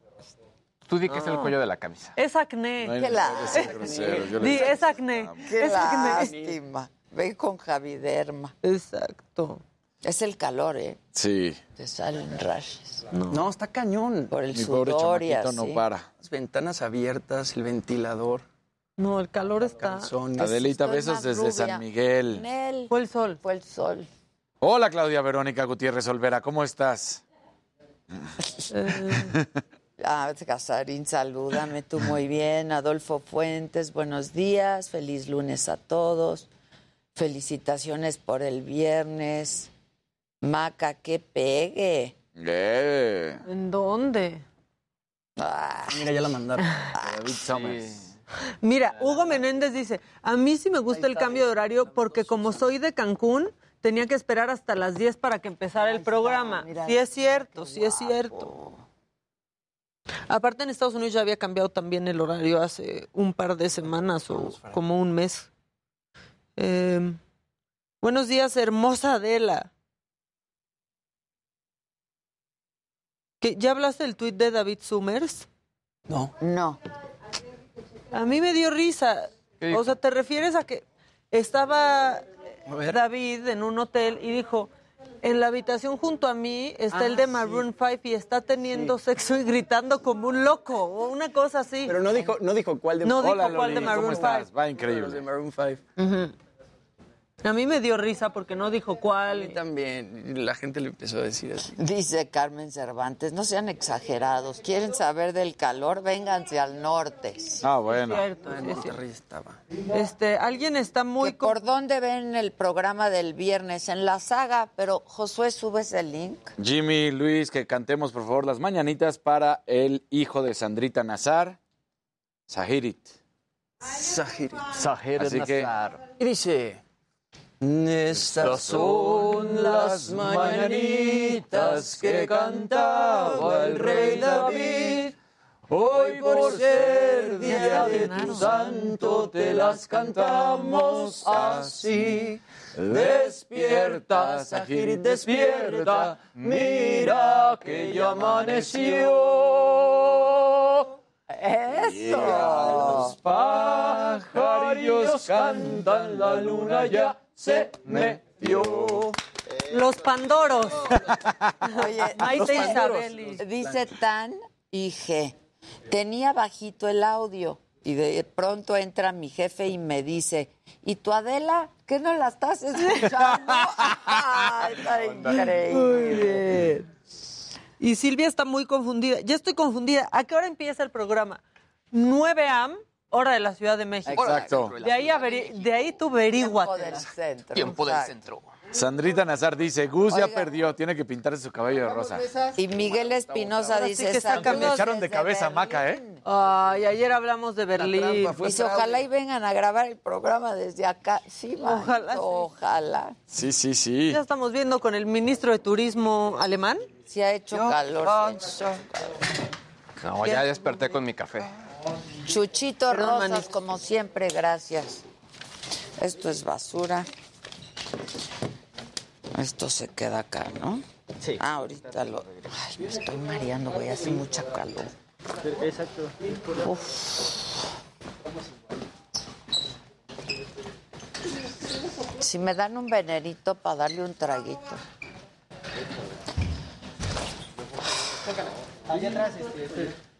S28: Tú di que es el cuello de la camisa.
S31: Es acné.
S27: No
S2: Qué
S27: le
S31: Di, es acné.
S2: Qué
S31: es acné.
S2: lástima. Ven con Javiderma.
S31: Exacto.
S2: Es el calor, ¿eh?
S27: Sí.
S2: Te salen rashes.
S29: No, está cañón.
S2: Por el
S27: Mi pobre
S2: sudor y
S27: chamaquito
S2: así.
S27: no para.
S29: Las ventanas abiertas, el ventilador,
S31: No, el calor está.
S29: calzones.
S27: Adelita,
S2: Estoy
S27: besos desde
S2: rubia.
S27: San Miguel.
S2: Nel.
S31: Fue el sol.
S2: Fue el sol.
S27: Hola, Claudia Verónica Gutiérrez Olvera, ¿cómo estás?
S31: Eh,
S2: Ah, Casarín, salúdame tú muy bien. Adolfo Fuentes, buenos días. Feliz lunes a todos. Felicitaciones por el viernes. Maca, que pegue.
S27: Eh,
S31: ¿En dónde?
S2: Ah,
S29: Mira, ya la mandaron.
S27: David Summers.
S31: Mira, Hugo Menéndez dice, a mí sí me gusta el cambio de horario porque como soy de Cancún, tenía que esperar hasta las 10 para que empezara el programa. Sí es cierto, sí es cierto. Aparte en Estados Unidos ya había cambiado también el horario hace un par de semanas o como un mes. Eh, buenos días, hermosa Adela. ¿Qué, ¿Ya hablaste del tuit de David Summers?
S29: No.
S2: No.
S31: A mí me dio risa. O sea, ¿te refieres a que estaba David en un hotel y dijo, en la habitación junto a mí está
S29: Ah,
S31: el de
S29: sí.
S31: Maroon 5 y está teniendo sexo y gritando como un loco o una cosa así?
S29: Pero no dijo, no dijo cuál de
S31: No dijo cuál de Maroon
S27: ¿cómo estás?
S31: 5.
S27: Va
S29: Los de
S27: increíble.
S29: Maroon 5.
S31: Ujú. A mí me dio risa porque no dijo cuál.
S29: También, y la gente le empezó a decir así.
S2: Dice Carmen Cervantes, no sean exagerados. ¿Quieren saber del calor? Vénganse al norte.
S27: Ah, bueno.
S31: Cierto, sí,
S29: en
S31: sí.
S29: Monterrey estaba.
S31: Este, alguien está muy
S2: ¿Que ¿Por dónde ven el programa del viernes? En la saga, pero Josué, ¿subes el link?
S27: Jimmy, Luis, que cantemos por favor las mañanitas para el hijo de Sandrita Nazar, Sahirit.
S29: Sahirit.
S27: Así que
S29: Y dice... Estas son las mañanitas que cantaba el rey David. Hoy por ser día de tu santo te las cantamos así. Despierta, Sahirit, despierta, mira que ya amaneció.
S2: ¡Eso!
S29: Los pajarillos cantan, la luna ya se metió.
S31: Los Pandoros.
S2: Oye,
S31: Maite
S2: dice- Tan y G. Tenía bajito el audio y de pronto entra mi jefe y me dice, ¿y tu Adela? ¿Qué no la estás escuchando? Ay, está increíble.
S31: Muy bien. Y Silvia está muy confundida. Ya estoy confundida. ¿A qué hora empieza el programa? 9 am, hora de la Ciudad de México.
S27: Exacto.
S31: De ahí, averi- de ahí tú averíguate.
S2: Tiempo del centro.
S29: Tiempo del centro.
S27: Sandrita Nazar dice, Gus ya
S2: Oiga.
S27: perdió, tiene que pintarse su cabello de rosa.
S2: Y Miguel Espinosa dice,
S31: que está
S2: "Saludos
S27: Me echaron de
S2: desde
S27: cabeza a
S2: Berlín".
S27: Maca, ¿eh?
S31: Ay, ayer hablamos de Berlín.
S29: trampa fue-
S2: Dice, ojalá y vengan a grabar el programa desde acá. Sí,
S31: Ojalá,
S2: ojalá.
S31: sí.
S2: Ojalá.
S27: Sí, sí, sí.
S31: Ya estamos viendo con el ministro de Turismo alemán.
S2: Si ha hecho calor.
S28: No, ya desperté con mi café.
S2: Chuchito
S31: Perdón,
S2: Rosas,
S31: manito.
S2: como siempre, gracias. Esto es basura. Esto se queda acá, ¿no?
S29: Sí.
S2: Ah, ahorita lo... Ay, me estoy mareando, güey, hace mucha calor.
S29: Exacto.
S2: Si me dan un venerito para darle un traguito.
S29: Allá atrás, este.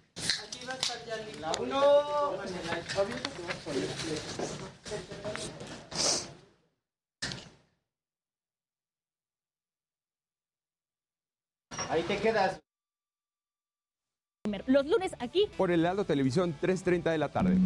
S29: Ahí te quedas.
S34: Los lunes aquí
S35: Por el Heraldo Televisión, 3.30 de la tarde.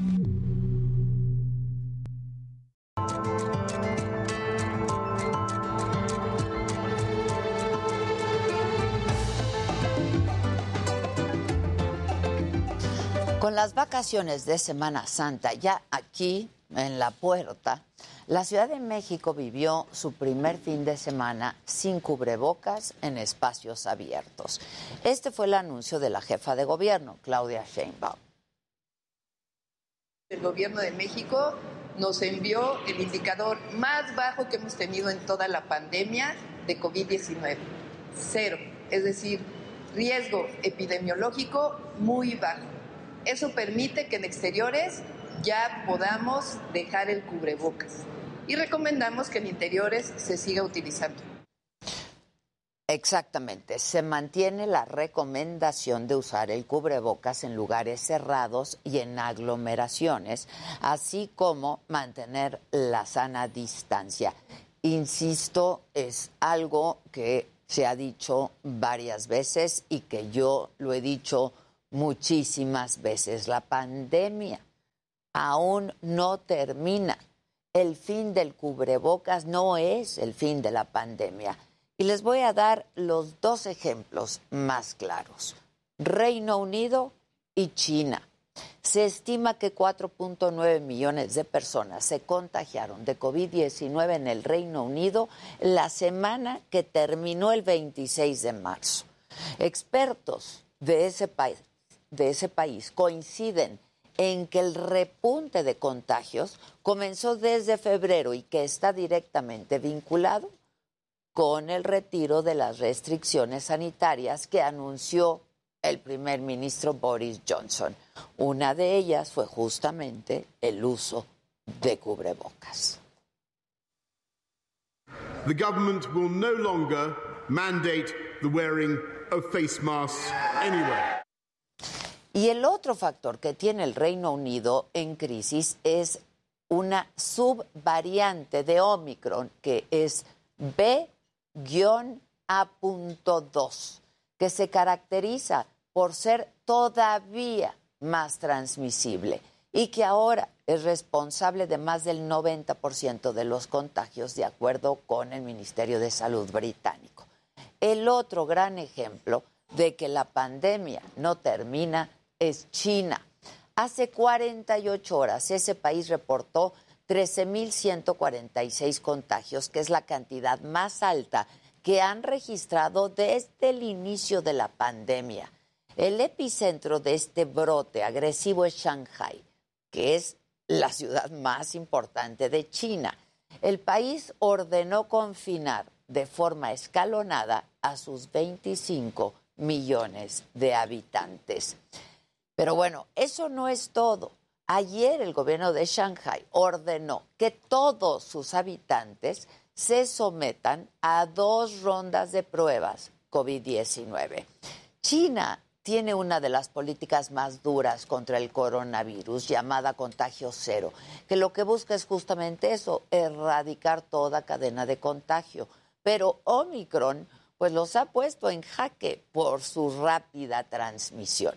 S2: Con las vacaciones de Semana Santa ya aquí en la puerta, la Ciudad de México vivió su primer fin de semana sin cubrebocas en espacios abiertos. Este fue el anuncio de la jefa de gobierno, Claudia Sheinbaum.
S36: El gobierno de México nos envió el indicador más bajo que hemos tenido en toda la pandemia de COVID-19. Cero. Es decir, riesgo epidemiológico muy bajo. Eso permite que en exteriores ya podamos dejar el cubrebocas. Y recomendamos que en interiores se siga utilizando.
S2: Exactamente, se mantiene la recomendación de usar el cubrebocas en lugares cerrados y en aglomeraciones, así como mantener la sana distancia. Insisto, es algo que se ha dicho varias veces y que yo lo he dicho muchísimas veces. La pandemia aún no termina. El fin del cubrebocas no es el fin de la pandemia. Y les voy a dar los dos ejemplos más claros. Reino Unido y China. Se estima que 4.9 millones de personas se contagiaron de COVID-19 en el Reino Unido la semana que terminó el 26 de marzo. Expertos de ese país, de ese país coinciden en que el repunte de contagios comenzó desde febrero y que está directamente vinculado con el retiro de las restricciones sanitarias que anunció el primer ministro Boris Johnson. Una de ellas fue justamente el uso de cubrebocas.
S33: The government will no longer mandate the wearing of face masks anywhere.
S2: Y el otro factor que tiene el Reino Unido en crisis es una subvariante de Omicron que es B-A.2, que se caracteriza por ser todavía más transmisible y que ahora es responsable de más del 90% de los contagios, de acuerdo con el Ministerio de Salud británico. El otro gran ejemplo de que la pandemia no termina es China. Hace 48 horas ese país reportó 13.146 contagios, que es la cantidad más alta que han registrado desde el inicio de la pandemia. El epicentro de este brote agresivo es Shanghai, que es la ciudad más importante de China. El país ordenó confinar de forma escalonada a sus 25 millones de habitantes. Pero bueno, eso no es todo. Ayer el gobierno de Shanghai ordenó que todos sus habitantes se sometan a dos rondas de pruebas COVID-19. China tiene una de las políticas más duras contra el coronavirus, llamada contagio cero, que lo que busca es justamente eso, erradicar toda cadena de contagio. Pero Omicron, pues los ha puesto en jaque por su rápida transmisión.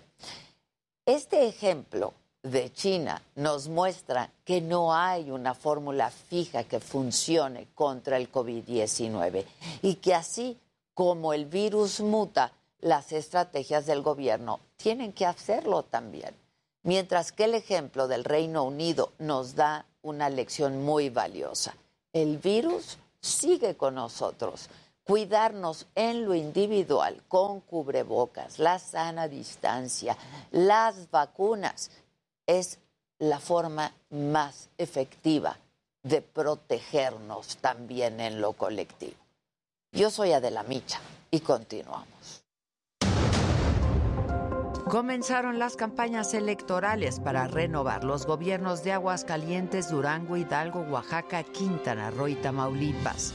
S2: Este ejemplo de China nos muestra que no hay una fórmula fija que funcione contra el COVID-19 y que así como el virus muta, las estrategias del gobierno tienen que hacerlo también. Mientras que el ejemplo del Reino Unido nos da una lección muy valiosa. El virus sigue con nosotros. Cuidarnos en lo individual, con cubrebocas, la sana distancia, las vacunas, es la forma más efectiva de protegernos también en lo colectivo. Yo soy Adela Micha y continuamos. Comenzaron las campañas electorales para renovar los gobiernos de Aguascalientes, Durango, Hidalgo, Oaxaca, Quintana Roo y Tamaulipas.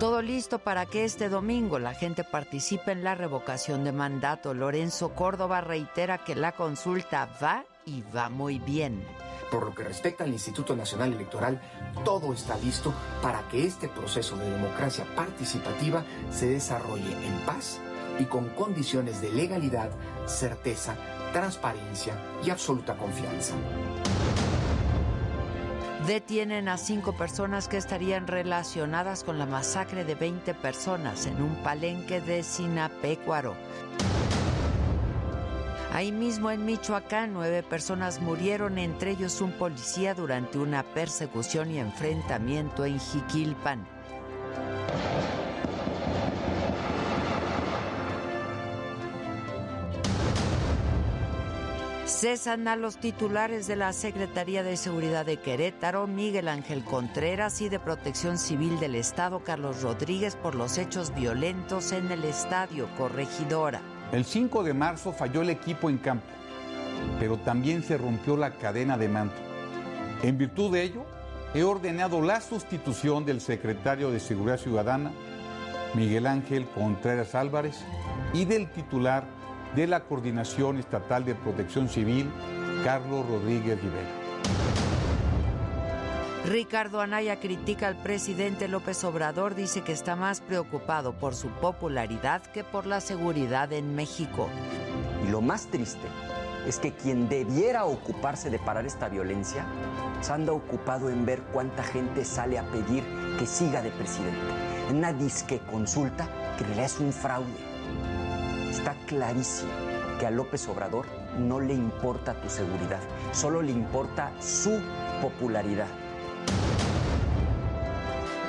S2: Todo listo para que este domingo la gente participe en la revocación de mandato. Lorenzo Córdoba reitera que la consulta va y va muy bien.
S7: Por lo que respecta al Instituto Nacional Electoral, todo está listo para que este proceso de democracia participativa se desarrolle en paz y con condiciones de legalidad, certeza, transparencia y absoluta confianza.
S2: Detienen a cinco personas que estarían relacionadas con la masacre de 20 personas en un palenque de Sinapecuaro. Ahí mismo en Michoacán, nueve personas murieron, entre ellos un policía, durante una persecución y enfrentamiento en Jiquilpan. Cesan a los titulares de la Secretaría de Seguridad de Querétaro, Miguel Ángel Contreras, y de Protección Civil del Estado, Carlos Rodríguez, por los hechos violentos en el estadio Corregidora.
S8: El 5 de marzo falló el equipo en campo, pero también se rompió la cadena de mando. En virtud de ello, he ordenado la sustitución del secretario de Seguridad Ciudadana, Miguel Ángel Contreras Álvarez, y del titular de la Coordinación Estatal de Protección Civil, Carlos Rodríguez Rivera.
S2: Ricardo Anaya critica al presidente López Obrador, dice que está más preocupado por su popularidad que por la seguridad en México.
S9: Y lo más triste es que quien debiera ocuparse de parar esta violencia se anda ocupado en ver cuánta gente sale a pedir que siga de presidente. En una disque consulta que en realidad es un fraude. Está clarísimo que a López Obrador no le importa tu seguridad, solo le importa su popularidad.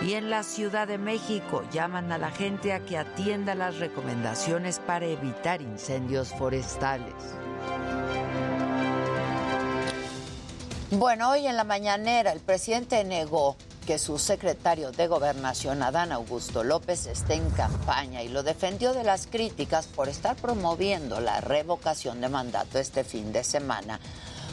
S2: Y en la Ciudad de México llaman a la gente a que atienda las recomendaciones para evitar incendios forestales. Bueno, hoy en la mañanera el presidente negó que su secretario de Gobernación, Adán Augusto López, esté en campaña y lo defendió de las críticas por estar promoviendo la revocación de mandato este fin de semana.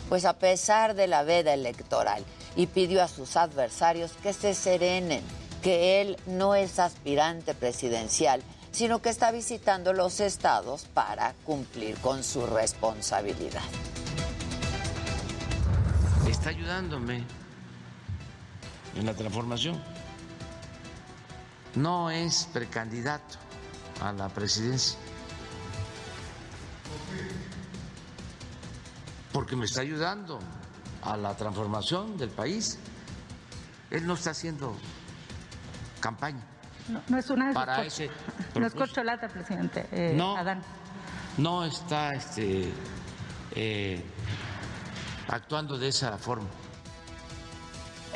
S2: Pues a pesar de la veda electoral, y pidió a sus adversarios que se serenen, que él no es aspirante presidencial, sino que está visitando los estados para cumplir con su responsabilidad.
S11: Está ayudándome en la transformación. No es precandidato a la presidencia. Porque me está ayudando a la transformación del país. Él no está haciendo campaña.
S12: No, no es una
S11: Para
S12: corch-
S11: ese
S12: no es corcholata, presidente eh,
S11: No.
S12: Adán.
S11: No está este, eh, actuando de esa forma.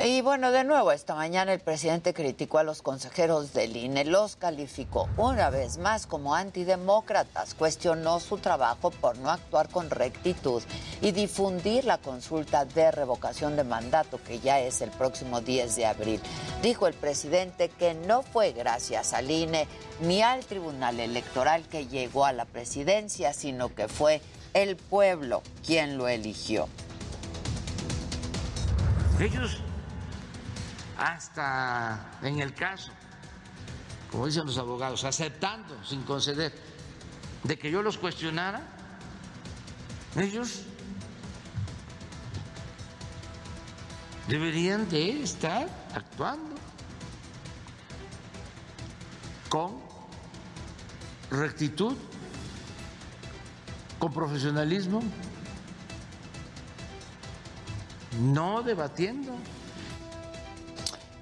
S2: Y bueno, de nuevo, esta mañana el presidente criticó a los consejeros del INE, los calificó una vez más como antidemócratas, cuestionó su trabajo por no actuar con rectitud y difundir la consulta de revocación de mandato que ya es el próximo 10 de abril. Dijo el presidente que no fue gracias al INE ni al Tribunal Electoral que llegó a la presidencia, sino que fue el pueblo quien lo eligió.
S11: Ellos, hasta en el caso, como dicen los abogados, aceptando sin conceder de que yo los cuestionara, ellos deberían de estar actuando con rectitud, con profesionalismo, no debatiendo.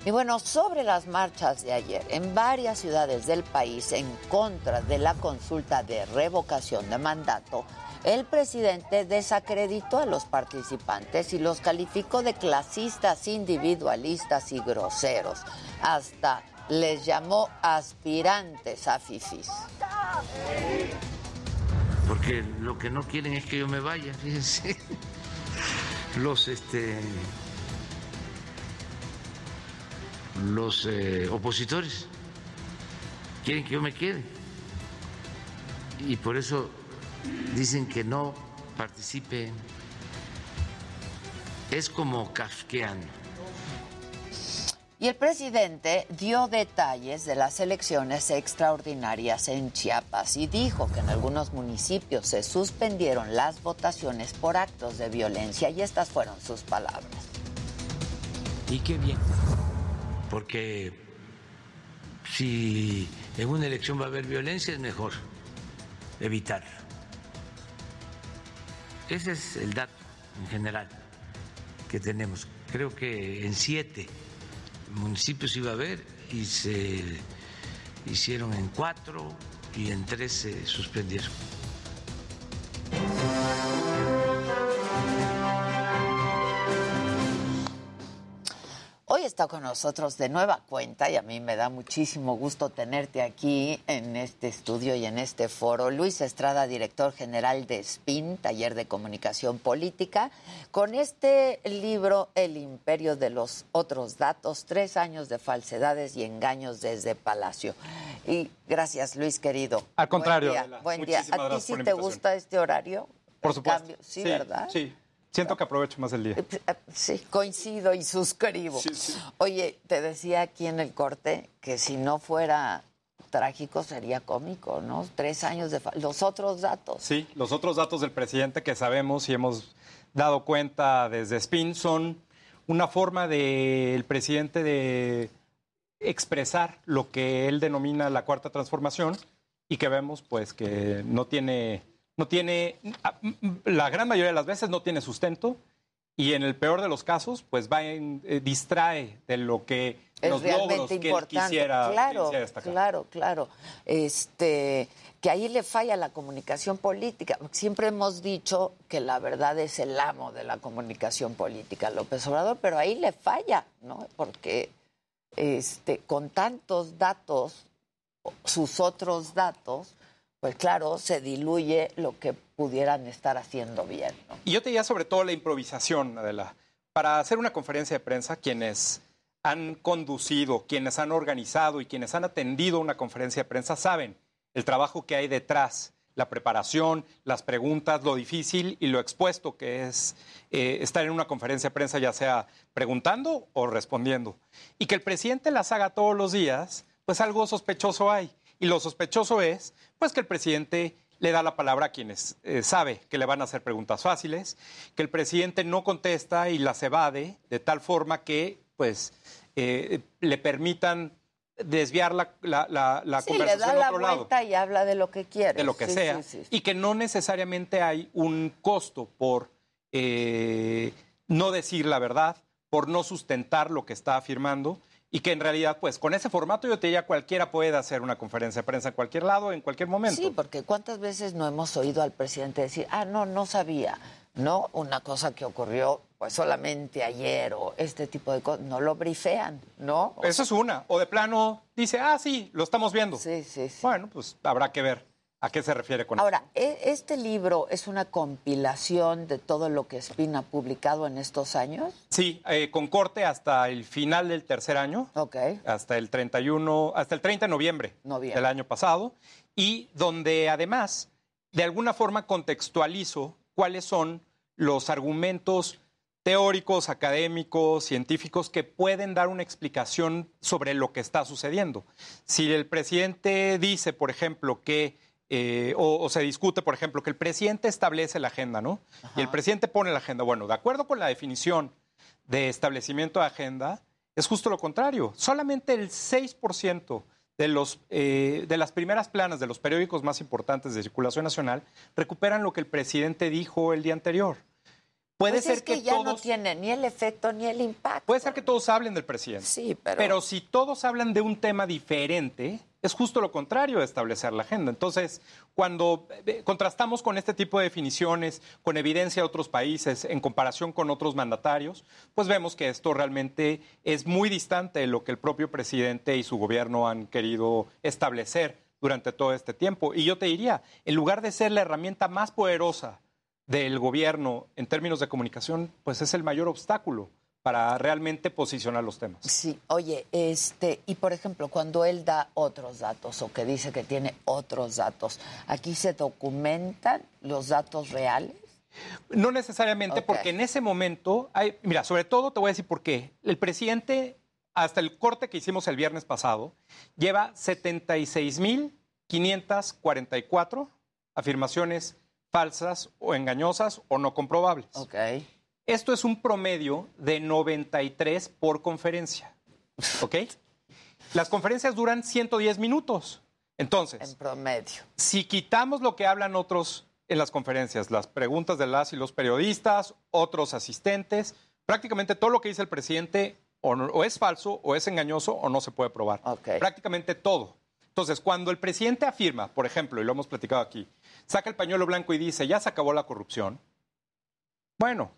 S2: Y bueno, sobre las marchas de ayer, en varias ciudades del país en contra de la consulta de revocación de mandato, el presidente desacreditó a los participantes y los calificó de clasistas, individualistas y groseros. Hasta les llamó aspirantes a fifis.
S11: Porque lo que no quieren es que yo me vaya, fíjense. Los este los eh, opositores quieren que yo me quede. Y por eso dicen que no participe. Es como kafkiano.
S2: Y el presidente dio detalles de las elecciones extraordinarias en Chiapas y dijo que en algunos municipios se suspendieron las votaciones por actos de violencia y estas fueron sus palabras.
S11: Y qué bien, porque si en una elección va a haber violencia es mejor evitarlo. Ese es el dato en general que tenemos. Creo que en siete municipios iba a haber y se hicieron en cuatro y en tres se suspendieron.
S2: Está con nosotros de nueva cuenta y a mí me da muchísimo gusto tenerte aquí en este estudio y en este foro. Luis Estrada, director general de SPIN, Taller de Comunicación Política, con este libro El Imperio de los Otros Datos, tres años de falsedades y engaños desde Palacio. Y gracias, Luis, querido.
S37: Al contrario,
S2: Buen día. Buen ¿A ti sí te gusta este horario?
S37: Por supuesto.
S2: cambio? Sí, ¿verdad?
S37: Sí. Siento que aprovecho más el día.
S2: Sí, coincido y suscribo. Oye, te decía aquí en el corte que si no fuera trágico sería cómico, ¿no? Tres años de... fa- Los otros datos.
S37: Sí, los otros datos del presidente que sabemos y hemos dado cuenta desde Spin son una forma del presidente de expresar lo que él denomina la cuarta transformación y que vemos pues que no tiene, no tiene, la gran mayoría de las veces no tiene sustento y en el peor de los casos pues va en, eh, distrae de lo que
S2: Es
S37: los logros
S2: realmente
S37: que él
S2: importante.
S37: quisiera,
S2: claro,
S37: quisiera destacar.
S2: claro, claro. Este, que ahí le falla la comunicación política. Siempre hemos dicho que la verdad es el amo de la comunicación política, López Obrador, pero ahí le falla, ¿no? Porque este, con tantos datos, sus otros datos, pues claro, se diluye lo que pudieran estar haciendo bien.
S37: Y yo te diría sobre todo la improvisación, Adela. Para hacer una conferencia de prensa, quienes han conducido, quienes han organizado y quienes han atendido una conferencia de prensa saben el trabajo que hay detrás, la preparación, las preguntas, lo difícil y lo expuesto que es eh, estar en una conferencia de prensa, ya sea preguntando o respondiendo. Y que el presidente las haga todos los días, pues algo sospechoso hay. Y lo sospechoso es, pues que el presidente le da la palabra a quienes eh, sabe que le van a hacer preguntas fáciles, que el presidente no contesta y las evade de tal forma que, pues, eh, le permitan desviar la, la, la, la
S2: Sí, le
S37: conversación
S2: da
S37: a a
S2: la
S37: otro lado
S2: vuelta y habla de lo que quiere.
S37: de lo que
S2: Sí,
S37: sea,
S2: sí.
S37: y que no necesariamente hay un costo por eh, no decir la verdad, por no sustentar lo que está afirmando, y que en realidad, pues con ese formato yo te diría cualquiera puede hacer una conferencia de prensa en cualquier lado, en cualquier momento.
S2: Sí, porque ¿cuántas veces no hemos oído al presidente decir, ah, no, no sabía, no? Una cosa que ocurrió pues solamente ayer o este tipo de cosas, no lo brifean, ¿no? O
S37: Eso es una. O de plano dice, ah, sí, lo estamos viendo.
S2: Sí, sí, sí.
S37: Bueno, pues habrá que ver a qué se refiere con
S2: Ahora, e- este libro es una compilación de todo lo que Spin ha publicado en estos años.
S37: Sí, eh, con corte hasta el final del tercer año. Hasta el 31, hasta el 30 de noviembre,
S2: Noviembre.
S37: del año pasado. Y donde además, de alguna forma contextualizo cuáles son los argumentos teóricos, académicos, científicos que pueden dar una explicación sobre lo que está sucediendo. Si el presidente dice, por ejemplo, que eh, o, o se discute, por ejemplo, que el presidente establece la agenda, ¿no? Y el presidente pone la agenda. Bueno, de acuerdo con la definición de establecimiento de agenda, es justo lo contrario. Solamente el 6% de, los, eh, de las primeras planas de los periódicos más importantes de circulación nacional recuperan lo que el presidente dijo el día anterior. Puede
S2: Pues
S37: ser
S2: es que,
S37: que
S2: ya no
S37: todos-
S2: tiene ni el efecto ni el impacto.
S37: Puede ser que todos hablen del presidente.
S2: Sí, pero...
S37: si todos hablan de un tema diferente, es justo lo contrario de establecer la agenda. Entonces, cuando eh, contrastamos con este tipo de definiciones, con evidencia de otros países, en comparación con otros mandatarios, pues vemos que esto realmente es muy distante de lo que el propio presidente y su gobierno han querido establecer durante todo este tiempo. Y yo te diría, en lugar de ser la herramienta más poderosa del gobierno en términos de comunicación, pues es el mayor obstáculo para realmente posicionar los temas.
S2: Sí, oye, este, y por ejemplo, cuando él da otros datos o que dice que tiene otros datos, ¿aquí se documentan los datos reales?
S37: No necesariamente, porque en ese momento, hay, mira, sobre todo te voy a decir por qué. El presidente, hasta el corte que hicimos el viernes pasado, lleva 76.544 afirmaciones falsas o engañosas o no comprobables.
S2: Ok.
S37: Esto es un promedio de 93 por conferencia. ¿Ok? Las conferencias duran 110 minutos. Entonces,
S2: En promedio.
S37: si quitamos lo que hablan otros en las conferencias, las preguntas de las y los periodistas, otros asistentes, prácticamente todo lo que dice el presidente o, no- o es falso, o es engañoso, o no se puede probar. Prácticamente todo. Entonces, cuando el presidente afirma, por ejemplo, y lo hemos platicado aquí, saca el pañuelo blanco y dice, ya se acabó la corrupción, bueno,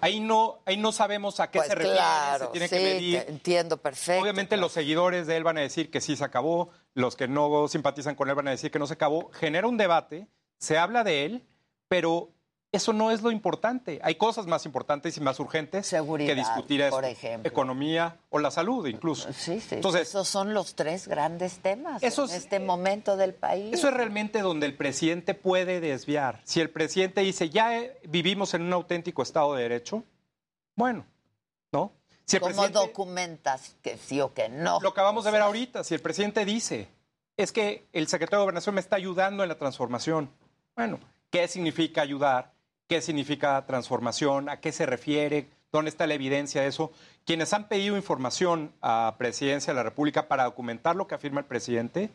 S37: ahí no, ahí no sabemos a qué
S2: Pues
S37: se refiere,
S2: claro,
S37: se tiene
S2: sí,
S37: que medir.
S2: te entiendo perfecto.
S37: Obviamente los seguidores de él van a decir que sí se acabó, los que no simpatizan con él van a decir que no se acabó. Genera un debate, se habla de él, pero eso no es lo importante. Hay cosas más importantes y más urgentes
S2: Seguridad,
S37: que discutir
S2: por ejemplo.
S37: Economía o la salud incluso.
S2: Sí, sí.
S37: Entonces,
S2: Esos son los tres grandes temas
S37: Esos-
S2: en este momento del país.
S37: eso es realmente donde el presidente puede desviar. Si el presidente dice, ya eh, vivimos en un auténtico Estado de Derecho, bueno, ¿no? Si el
S2: ¿Cómo documentas que sí o que no?
S37: Lo acabamos de ver ahorita. Si el presidente dice, es que el secretario de Gobernación me está ayudando en la transformación. Bueno, ¿qué significa ayudar? ¿Qué significa transformación? ¿A qué se refiere? ¿Dónde está la evidencia de eso? Quienes han pedido información a Presidencia de la República para documentar lo que afirma el presidente,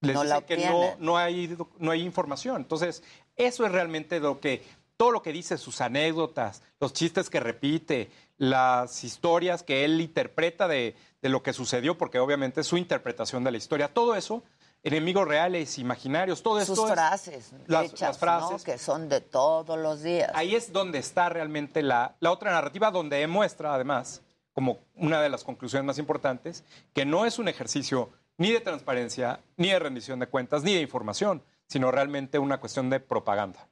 S37: les
S2: No
S37: dicen que no, no, hay, no hay información. Entonces, eso es realmente lo que, todo lo que dice, sus anécdotas, los chistes que repite, las historias que él interpreta de, de lo que sucedió, porque obviamente es su interpretación de la historia, todo eso, enemigos reales, imaginarios, todo esto
S2: Sus
S37: es-
S2: frases
S37: las,
S2: hechas,
S37: las frases.
S2: ¿no? que son de todos los días.
S37: Ahí es donde está realmente la, la otra narrativa, donde demuestra, además, como una de las conclusiones más importantes, que no es un ejercicio ni de transparencia, ni de rendición de cuentas, ni de información, sino realmente una cuestión de propaganda.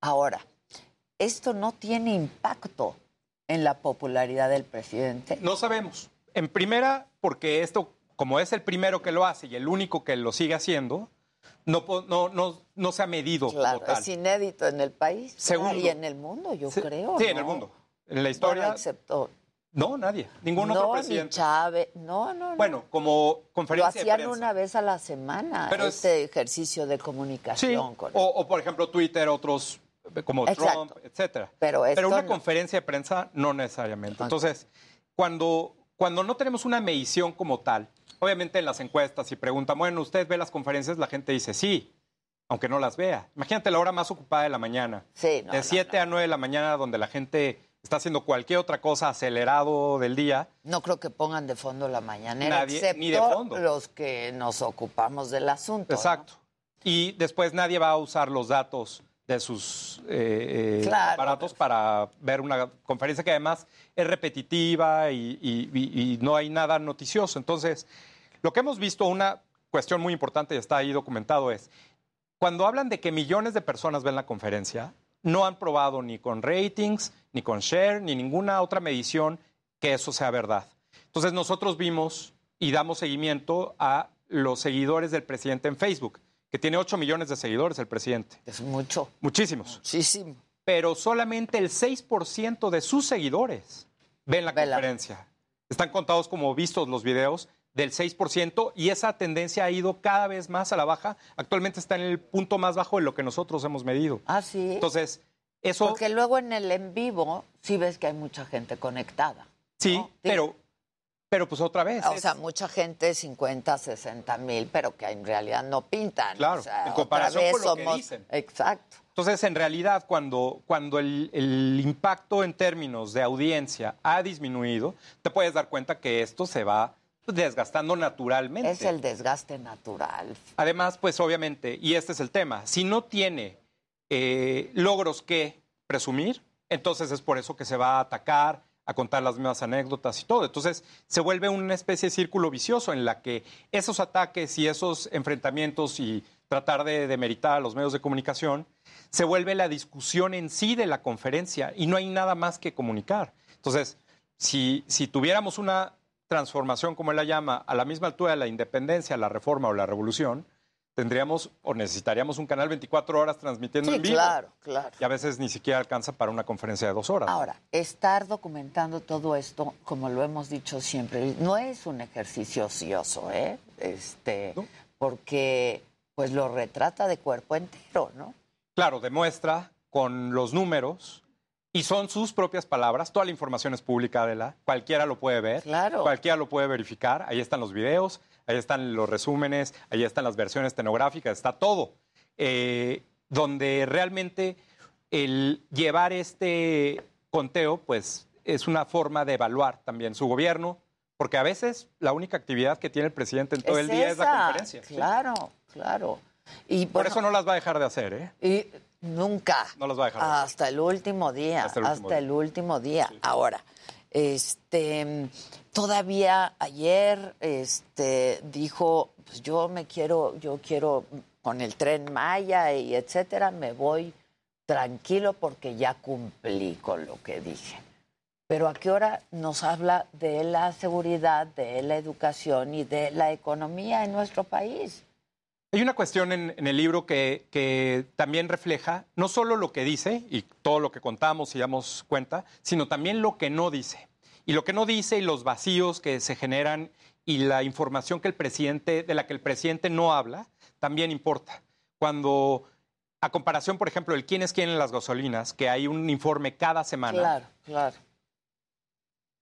S2: Ahora, esto no tiene impacto en la popularidad del presidente.
S37: No sabemos. En primera, porque esto, como es el primero que lo hace y el único que lo sigue haciendo, no, no, no, no se ha medido
S2: Claro,
S37: como tal.
S2: es inédito en el país
S37: Segundo.
S2: y en el mundo, yo creo.
S37: sí, en el mundo. En la historia,
S2: Bueno, excepto
S37: no, nadie. Ningún
S2: no,
S37: otro
S2: ni
S37: presidente.
S2: Chávez, no, no, no.
S37: Bueno, como
S2: lo
S37: conferencia de
S2: hacían
S37: prensa.
S2: una vez a la semana,
S37: Pero es-
S2: este ejercicio de
S37: Sí,
S2: comunicación. con-
S37: o, o, por ejemplo Twitter, otros eh, como
S2: Exacto.
S37: Trump, etcétera.
S2: Pero esto
S37: una
S2: no.
S37: conferencia de prensa no necesariamente. Entonces, cuando, cuando no tenemos una medición como tal, obviamente en las encuestas si preguntan, bueno, ¿usted ve las conferencias? La gente dice sí, aunque no las vea. Imagínate la hora más ocupada de la mañana.
S2: Sí, no,
S37: de
S2: no,
S37: 7 a 9 de la mañana, donde la gente está haciendo cualquier otra cosa acelerado del día.
S2: No creo que pongan de fondo la mañanera,
S37: Nadie,
S2: excepto
S37: ni de fondo.
S2: los que nos ocupamos del asunto.
S37: Exacto. Y después nadie va a usar los datos de sus eh, eh,
S2: Claro.
S37: aparatos para ver una conferencia que además es repetitiva y, y- y- y no hay nada noticioso. Entonces, lo que hemos visto, una cuestión muy importante y está ahí documentado es, cuando hablan de que millones de personas ven la conferencia, no han probado ni con ratings, ni con share, ni ninguna otra medición que eso sea verdad. Entonces nosotros vimos y damos seguimiento a los seguidores del presidente en Facebook, que tiene 8 millones de seguidores el presidente.
S2: Es mucho.
S37: Muchísimos.
S2: Muchísimo.
S37: Pero solamente el 6% de sus seguidores ven la conferencia. Están contados como vistos los videos del 6% y esa tendencia ha ido cada vez más a la baja. Actualmente está en el punto más bajo de lo que nosotros hemos medido.
S2: Ah, sí.
S37: Entonces, eso
S2: Porque luego en el en vivo sí ves que hay mucha gente conectada.
S37: sí, pero, pero pues otra vez.
S2: O
S37: es-
S2: sea, mucha gente, 50, 60 mil, pero que en realidad no pintan.
S37: Claro,
S2: O sea,
S37: en comparación con lo que dicen.
S2: Exacto.
S37: Entonces, en realidad, cuando, cuando el, el impacto en términos de audiencia ha disminuido, te puedes dar cuenta que esto se va desgastando naturalmente.
S2: Es el desgaste natural.
S37: Además, pues obviamente, y este es el tema, si no tiene eh, logros que presumir, entonces es por eso que se va a atacar, a contar las mismas anécdotas y todo. Entonces se vuelve una especie de círculo vicioso en la que esos ataques y esos enfrentamientos y tratar de demeritar a los medios de comunicación se vuelve la discusión en sí de la conferencia y no hay nada más que comunicar. Entonces, si, si tuviéramos una transformación, como él la llama, a la misma altura de la independencia, la reforma o la revolución, tendríamos o necesitaríamos un canal 24 horas transmitiendo
S2: Sí,
S37: en vivo.
S2: claro, claro.
S37: Y a veces ni siquiera alcanza para una conferencia de dos horas.
S2: Ahora, estar documentando todo esto, como lo hemos dicho siempre, no es un ejercicio ocioso, ¿eh? Este, porque pues lo retrata de cuerpo entero, ¿no?
S37: Claro, demuestra con los números y son sus propias palabras. Toda la información es pública, Adela. Cualquiera lo puede ver.
S2: Claro.
S37: Cualquiera lo puede verificar. Ahí están los videos, ahí están los resúmenes, ahí están las versiones tenográficas, está todo. Eh, donde realmente el llevar este conteo, pues es una forma de evaluar también su gobierno, porque a veces la única actividad que tiene el presidente en todo el día es la conferencia. ¿sí?
S2: Claro, claro.
S37: Por eso no las va a dejar de hacer, ¿eh?
S2: Y nunca.
S37: No las va a dejar de hacer.
S2: Hasta el último día.
S37: Hasta
S2: Hasta
S37: el
S2: el
S37: último día.
S2: Ahora, este, todavía ayer, este, dijo, pues yo me quiero, yo quiero con el tren Maya y etcétera, me voy tranquilo porque ya cumplí con lo que dije. Pero a qué hora nos habla de la seguridad, de la educación y de la economía en nuestro país.
S37: Hay una cuestión en, en el libro que, que también refleja no solo lo que dice y todo lo que contamos y damos cuenta, sino también lo que no dice. Y lo que no dice y los vacíos que se generan y la información que el presidente, de la que el presidente no habla, también importa. Cuando, a comparación, por ejemplo, el quién es quién en las gasolinas, que hay un informe cada semana,
S2: Claro, claro.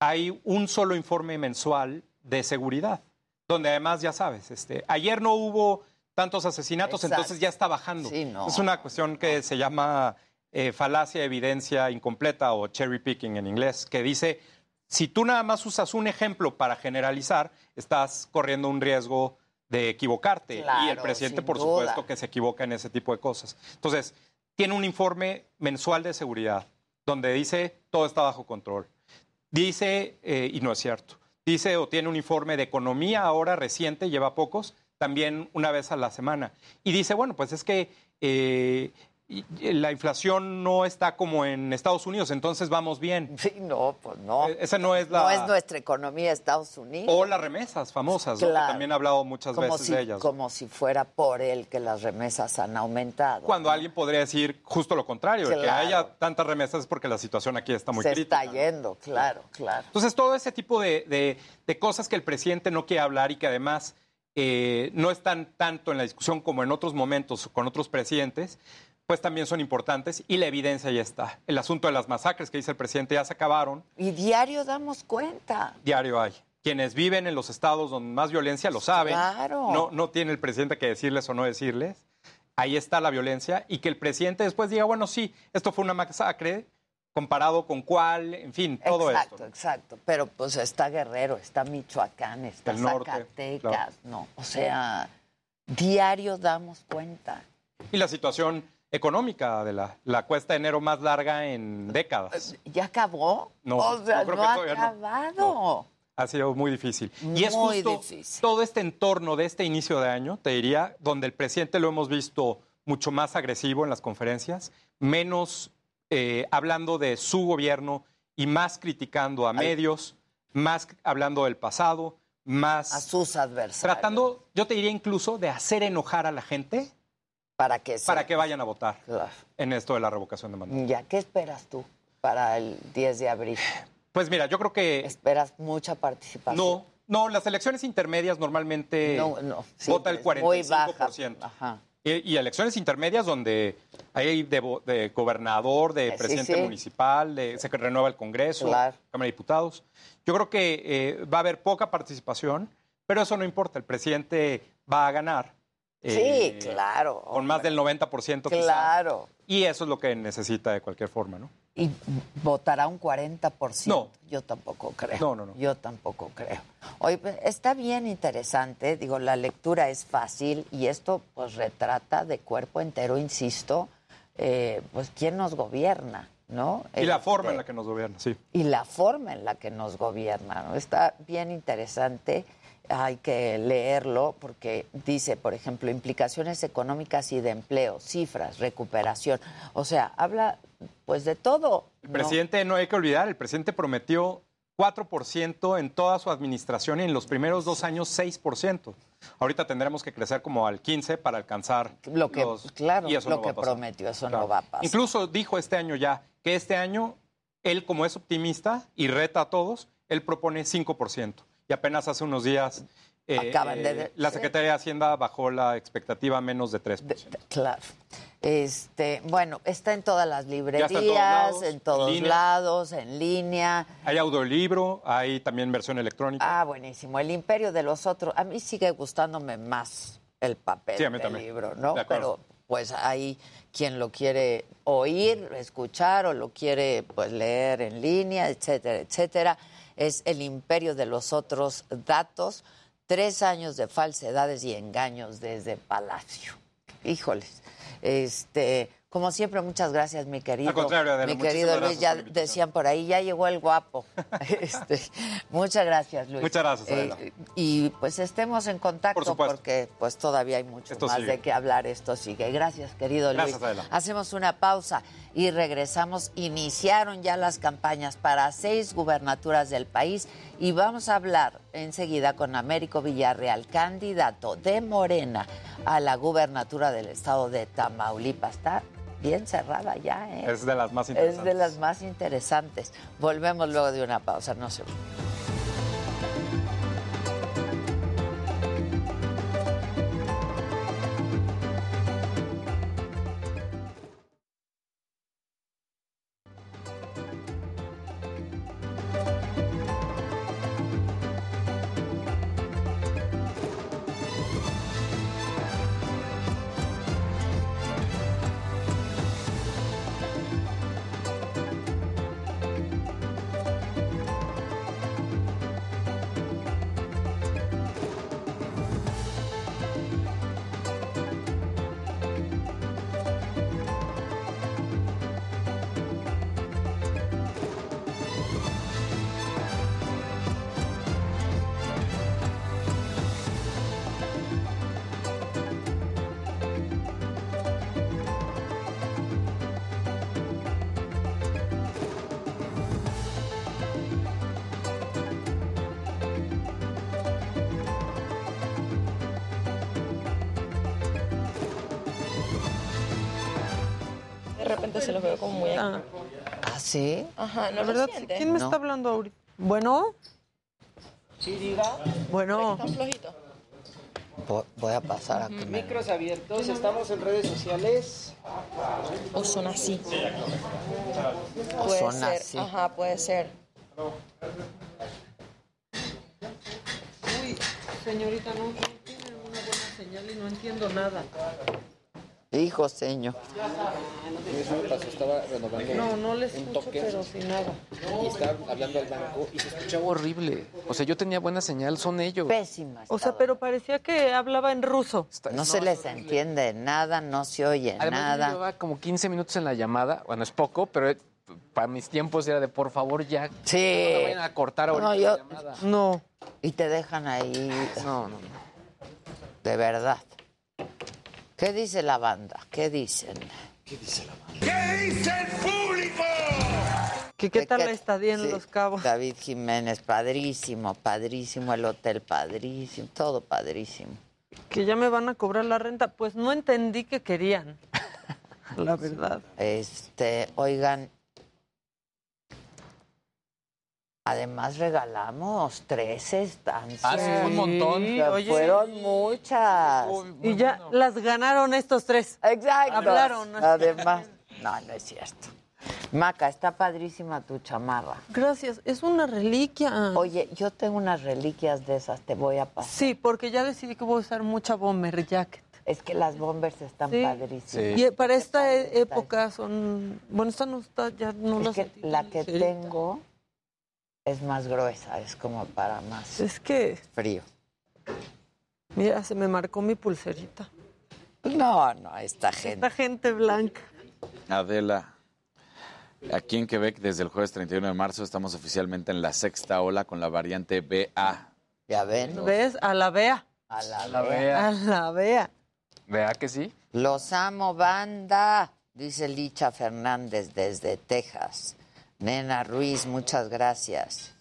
S37: hay un solo informe mensual de seguridad, donde además, ya sabes, este, ayer no hubo tantos asesinatos,
S2: Exacto.
S37: entonces ya está bajando.
S2: Sí, no.
S37: Es una cuestión que se llama eh, falacia de evidencia incompleta o cherry picking en inglés, que dice, si tú nada más usas un ejemplo para generalizar, estás corriendo un riesgo de equivocarte. y el presidente, por
S2: duda.
S37: supuesto, que se equivoca en ese tipo de cosas. Entonces, tiene un informe mensual de seguridad, donde dice, todo está bajo control. Dice, eh, y no es cierto, dice o tiene un informe de economía ahora reciente, lleva pocos, también una vez a la semana. Y dice, bueno, pues es que eh, la inflación no está como en Estados Unidos, entonces vamos bien.
S2: Sí, no, pues no.
S37: Eh, Esa no es la...
S2: No es nuestra economía Estados Unidos.
S37: O las remesas famosas, ¿no? Que
S2: Claro.
S37: también he hablado muchas
S2: como
S37: veces
S2: si,
S37: de ellas.
S2: Como si fuera por él que las remesas han aumentado.
S37: Cuando alguien podría decir justo lo contrario, que
S2: Claro.
S37: haya tantas remesas es porque la situación aquí está muy
S2: Se
S37: crítica.
S2: está yendo, claro, claro.
S37: Entonces, todo ese tipo de, de- de cosas que el presidente no quiere hablar y que además eh, no están tanto en la discusión como en otros momentos con otros presidentes, pues también son importantes y la evidencia ya está. El asunto de las masacres que dice el presidente ya se acabaron,
S2: Y diario damos cuenta.
S37: diario hay. Quienes viven en los estados donde más violencia lo saben.
S2: Claro.
S37: No, no tiene el presidente que decirles o no decirles. Ahí está la violencia y que el presidente después diga, bueno, sí, esto fue una masacre, comparado con cuál, en fin, todo
S2: exacto,
S37: esto.
S2: exacto. Pero pues está Guerrero, está Michoacán, está
S37: El norte,
S2: Zacatecas,
S37: claro.
S2: ¿no? O sea, diario damos cuenta.
S37: Y la situación económica de la, la cuesta de enero más larga en décadas.
S2: ¿Ya acabó?
S37: No,
S2: o sea,
S37: yo creo
S2: no
S37: que
S2: ha
S37: no.
S2: acabado.
S37: Ha sido muy difícil. y es
S2: Muy
S37: justo
S2: difícil.
S37: todo este entorno de este inicio de año, te diría, donde el presidente lo hemos visto mucho más agresivo en las conferencias, menos eh, hablando de su gobierno y más criticando a medios, más hablando del pasado, más...
S2: A sus adversarios.
S37: Tratando, yo te diría incluso, de hacer enojar a la gente
S2: Para que,
S37: para que vayan a votar
S2: Claro.
S37: en esto de la revocación de mandato.
S2: Ya, ¿qué esperas tú para el 10 de abril?
S37: Pues mira, yo creo que...
S2: ¿Esperas mucha participación?
S37: No, no, las elecciones intermedias normalmente
S2: No, no,
S37: vota el
S2: siempre, muy
S37: 45%.
S2: baja. Ajá.
S37: Y, y elecciones intermedias donde hay de, de gobernador, de
S2: Eh, sí,
S37: presidente
S2: sí.
S37: municipal, de, se renueva el Congreso,
S2: Claro.
S37: Cámara de Diputados. Yo creo que eh, va a haber poca participación, pero eso no importa. El presidente va a ganar. Eh,
S2: Sí, claro.
S37: Con más del 90% quizá.
S2: Claro.
S37: Y eso es lo que necesita de cualquier forma, ¿no?
S2: ¿Y votará un 40%?
S37: No.
S2: Yo tampoco creo.
S37: No, no, no.
S2: Yo tampoco creo. Oye, pues, está bien interesante. Digo, la lectura es fácil y esto pues retrata de cuerpo entero, insisto, eh, pues quién nos gobierna, ¿no?
S37: Y la
S2: Este,
S37: forma en la que nos gobierna, sí.
S2: y la forma en la que nos gobierna. ¿no? Está bien interesante, hay que leerlo porque dice, por ejemplo, implicaciones económicas y de empleo, cifras, recuperación. O sea, habla pues de todo.
S37: El presidente, no hay que olvidar, el presidente prometió 4% en toda su administración y en los primeros dos años 6%. Ahorita tendremos que crecer como al 15% para alcanzar
S2: Lo que,
S37: los-
S2: claro,
S37: y eso
S2: lo
S37: no
S2: que prometió, eso
S37: Claro.
S2: no va a pasar.
S37: Incluso dijo este año ya que este año, él como es optimista y reta a todos, él propone 5%. Y apenas hace unos días eh,
S2: Acaban de
S37: eh, la. Secretaría de Hacienda bajó la expectativa a menos de 3%.
S2: Claro. Este, bueno, está en todas las librerías,
S37: todos lados,
S2: en todos
S37: en
S2: lados, en línea.
S37: Hay audiolibro, hay también versión electrónica.
S2: Ah, buenísimo. El imperio de los otros. A mí sigue gustándome más el papel
S37: Sí,
S2: del libro, ¿no?
S37: De.
S2: Pero pues hay quien lo quiere oír, escuchar o lo quiere pues leer en línea, etcétera, etcétera. Es el imperio de los otros datos. Tres años de falsedades y engaños desde Palacio. Híjoles. Este, como siempre, muchas gracias, mi querido.
S37: Al contrario, Adela,
S2: mi querido Luis, ya decían por ahí, ya llegó el guapo. Este, muchas gracias, Luis.
S37: Muchas gracias, Adela.
S2: Eh, y pues estemos en contacto
S37: Por
S2: porque pues todavía hay mucho
S37: Esto
S2: más
S37: sigue.
S2: de qué hablar. Esto sigue. Gracias, querido
S37: Gracias,
S2: Luis.
S37: Adela.
S2: Hacemos una pausa y regresamos. Iniciaron ya las campañas para seis gubernaturas del país y vamos a hablar enseguida con Américo Villarreal, candidato de Morena a la gubernatura del estado de Tamaulipas. Está bien cerrada ya, ¿eh?
S37: Es de las más
S2: Es
S37: interesantes.
S2: de las más interesantes. Volvemos luego de una pausa, no se
S38: repente se los veo como muy
S31: Ah.
S2: ¿Ah, sí?
S38: Ajá, ¿no
S31: La
S38: lo
S31: verdad,
S38: siente?
S31: ¿quién me
S2: No.
S31: está hablando ahorita? Bueno,
S38: Sí, diga.
S31: bueno.
S38: Están flojitos.
S2: Vo- Voy a pasar a que me...
S38: Micros abiertos, estamos en redes sociales. O son así.
S2: O
S38: Puede
S2: son
S38: ser,
S2: así.
S38: ajá, puede ser.
S31: Uy, señorita, no, no tiene una buena señal y no entiendo nada.
S2: Hijo, señor.
S39: estaba renovando
S31: No, no le
S39: un
S31: escucho,
S39: toque
S31: pero sin nada.
S39: y estaba hablando al banco y se escuchaba
S28: Horrible. O sea, yo tenía buena señal, son ellos.
S2: Pésima.
S31: O sea, pero parecía que hablaba en ruso.
S2: No se les entiende nada, no se oye
S28: Además, yo
S2: nada.
S28: llevaba como 15 minutos en la llamada. Bueno, es poco, pero eh, para mis tiempos era de por favor ya.
S2: Sí.
S28: No me vayan a cortar ahorita
S2: No,
S28: la
S2: yo-
S28: llamada.
S31: No.
S2: Y te dejan ahí.
S28: No, no, no.
S2: De verdad. ¿Qué dice la banda? ¿Qué dicen?
S39: ¿Qué dice la banda?
S34: ¿Qué dice el público?
S31: ¿Que ¿Qué tal
S2: ¿Qué-
S31: la estadía en
S2: sí,
S31: Los Cabos?
S2: David Jiménez, padrísimo, padrísimo, el hotel padrísimo, todo padrísimo.
S31: Que ya me van a cobrar la renta. Pues no entendí que querían. La verdad.
S2: Este, oigan, además regalamos tres estancias.
S28: Ah, sí, un montón.
S31: Sí,
S2: Que
S31: oye.
S2: Fueron muchas.
S31: Y ya las ganaron estos tres.
S2: Exacto.
S31: Hablaron.
S2: Además, no, no es cierto. Maca, está padrísima tu chamarra.
S31: Gracias, es una reliquia.
S2: Oye, yo tengo unas reliquias de esas, te voy a pasar.
S31: Sí, porque ya decidí que voy a usar mucha bomber jacket.
S2: Es que las bombers están
S31: Sí.
S2: padrísimas.
S31: Y para esta e- época son... Bueno, esta no está, ya no
S2: Es
S31: la
S2: que la que tengo es más gruesa, es como para más
S31: Es que,
S2: frío.
S31: mira, se me marcó mi pulserita.
S2: No, no, esta gente.
S31: Esta gente blanca.
S27: Adela, aquí en Quebec desde el jueves 31 de marzo estamos oficialmente en la sexta ola con la variante BA.
S2: Ya ven.
S31: ¿Ves? A la vea.
S2: A la, vea.
S31: A la vea.
S28: Vea que sí.
S2: Los amo, banda, dice Licha Fernández desde Texas. Nena Ruiz, muchas gracias.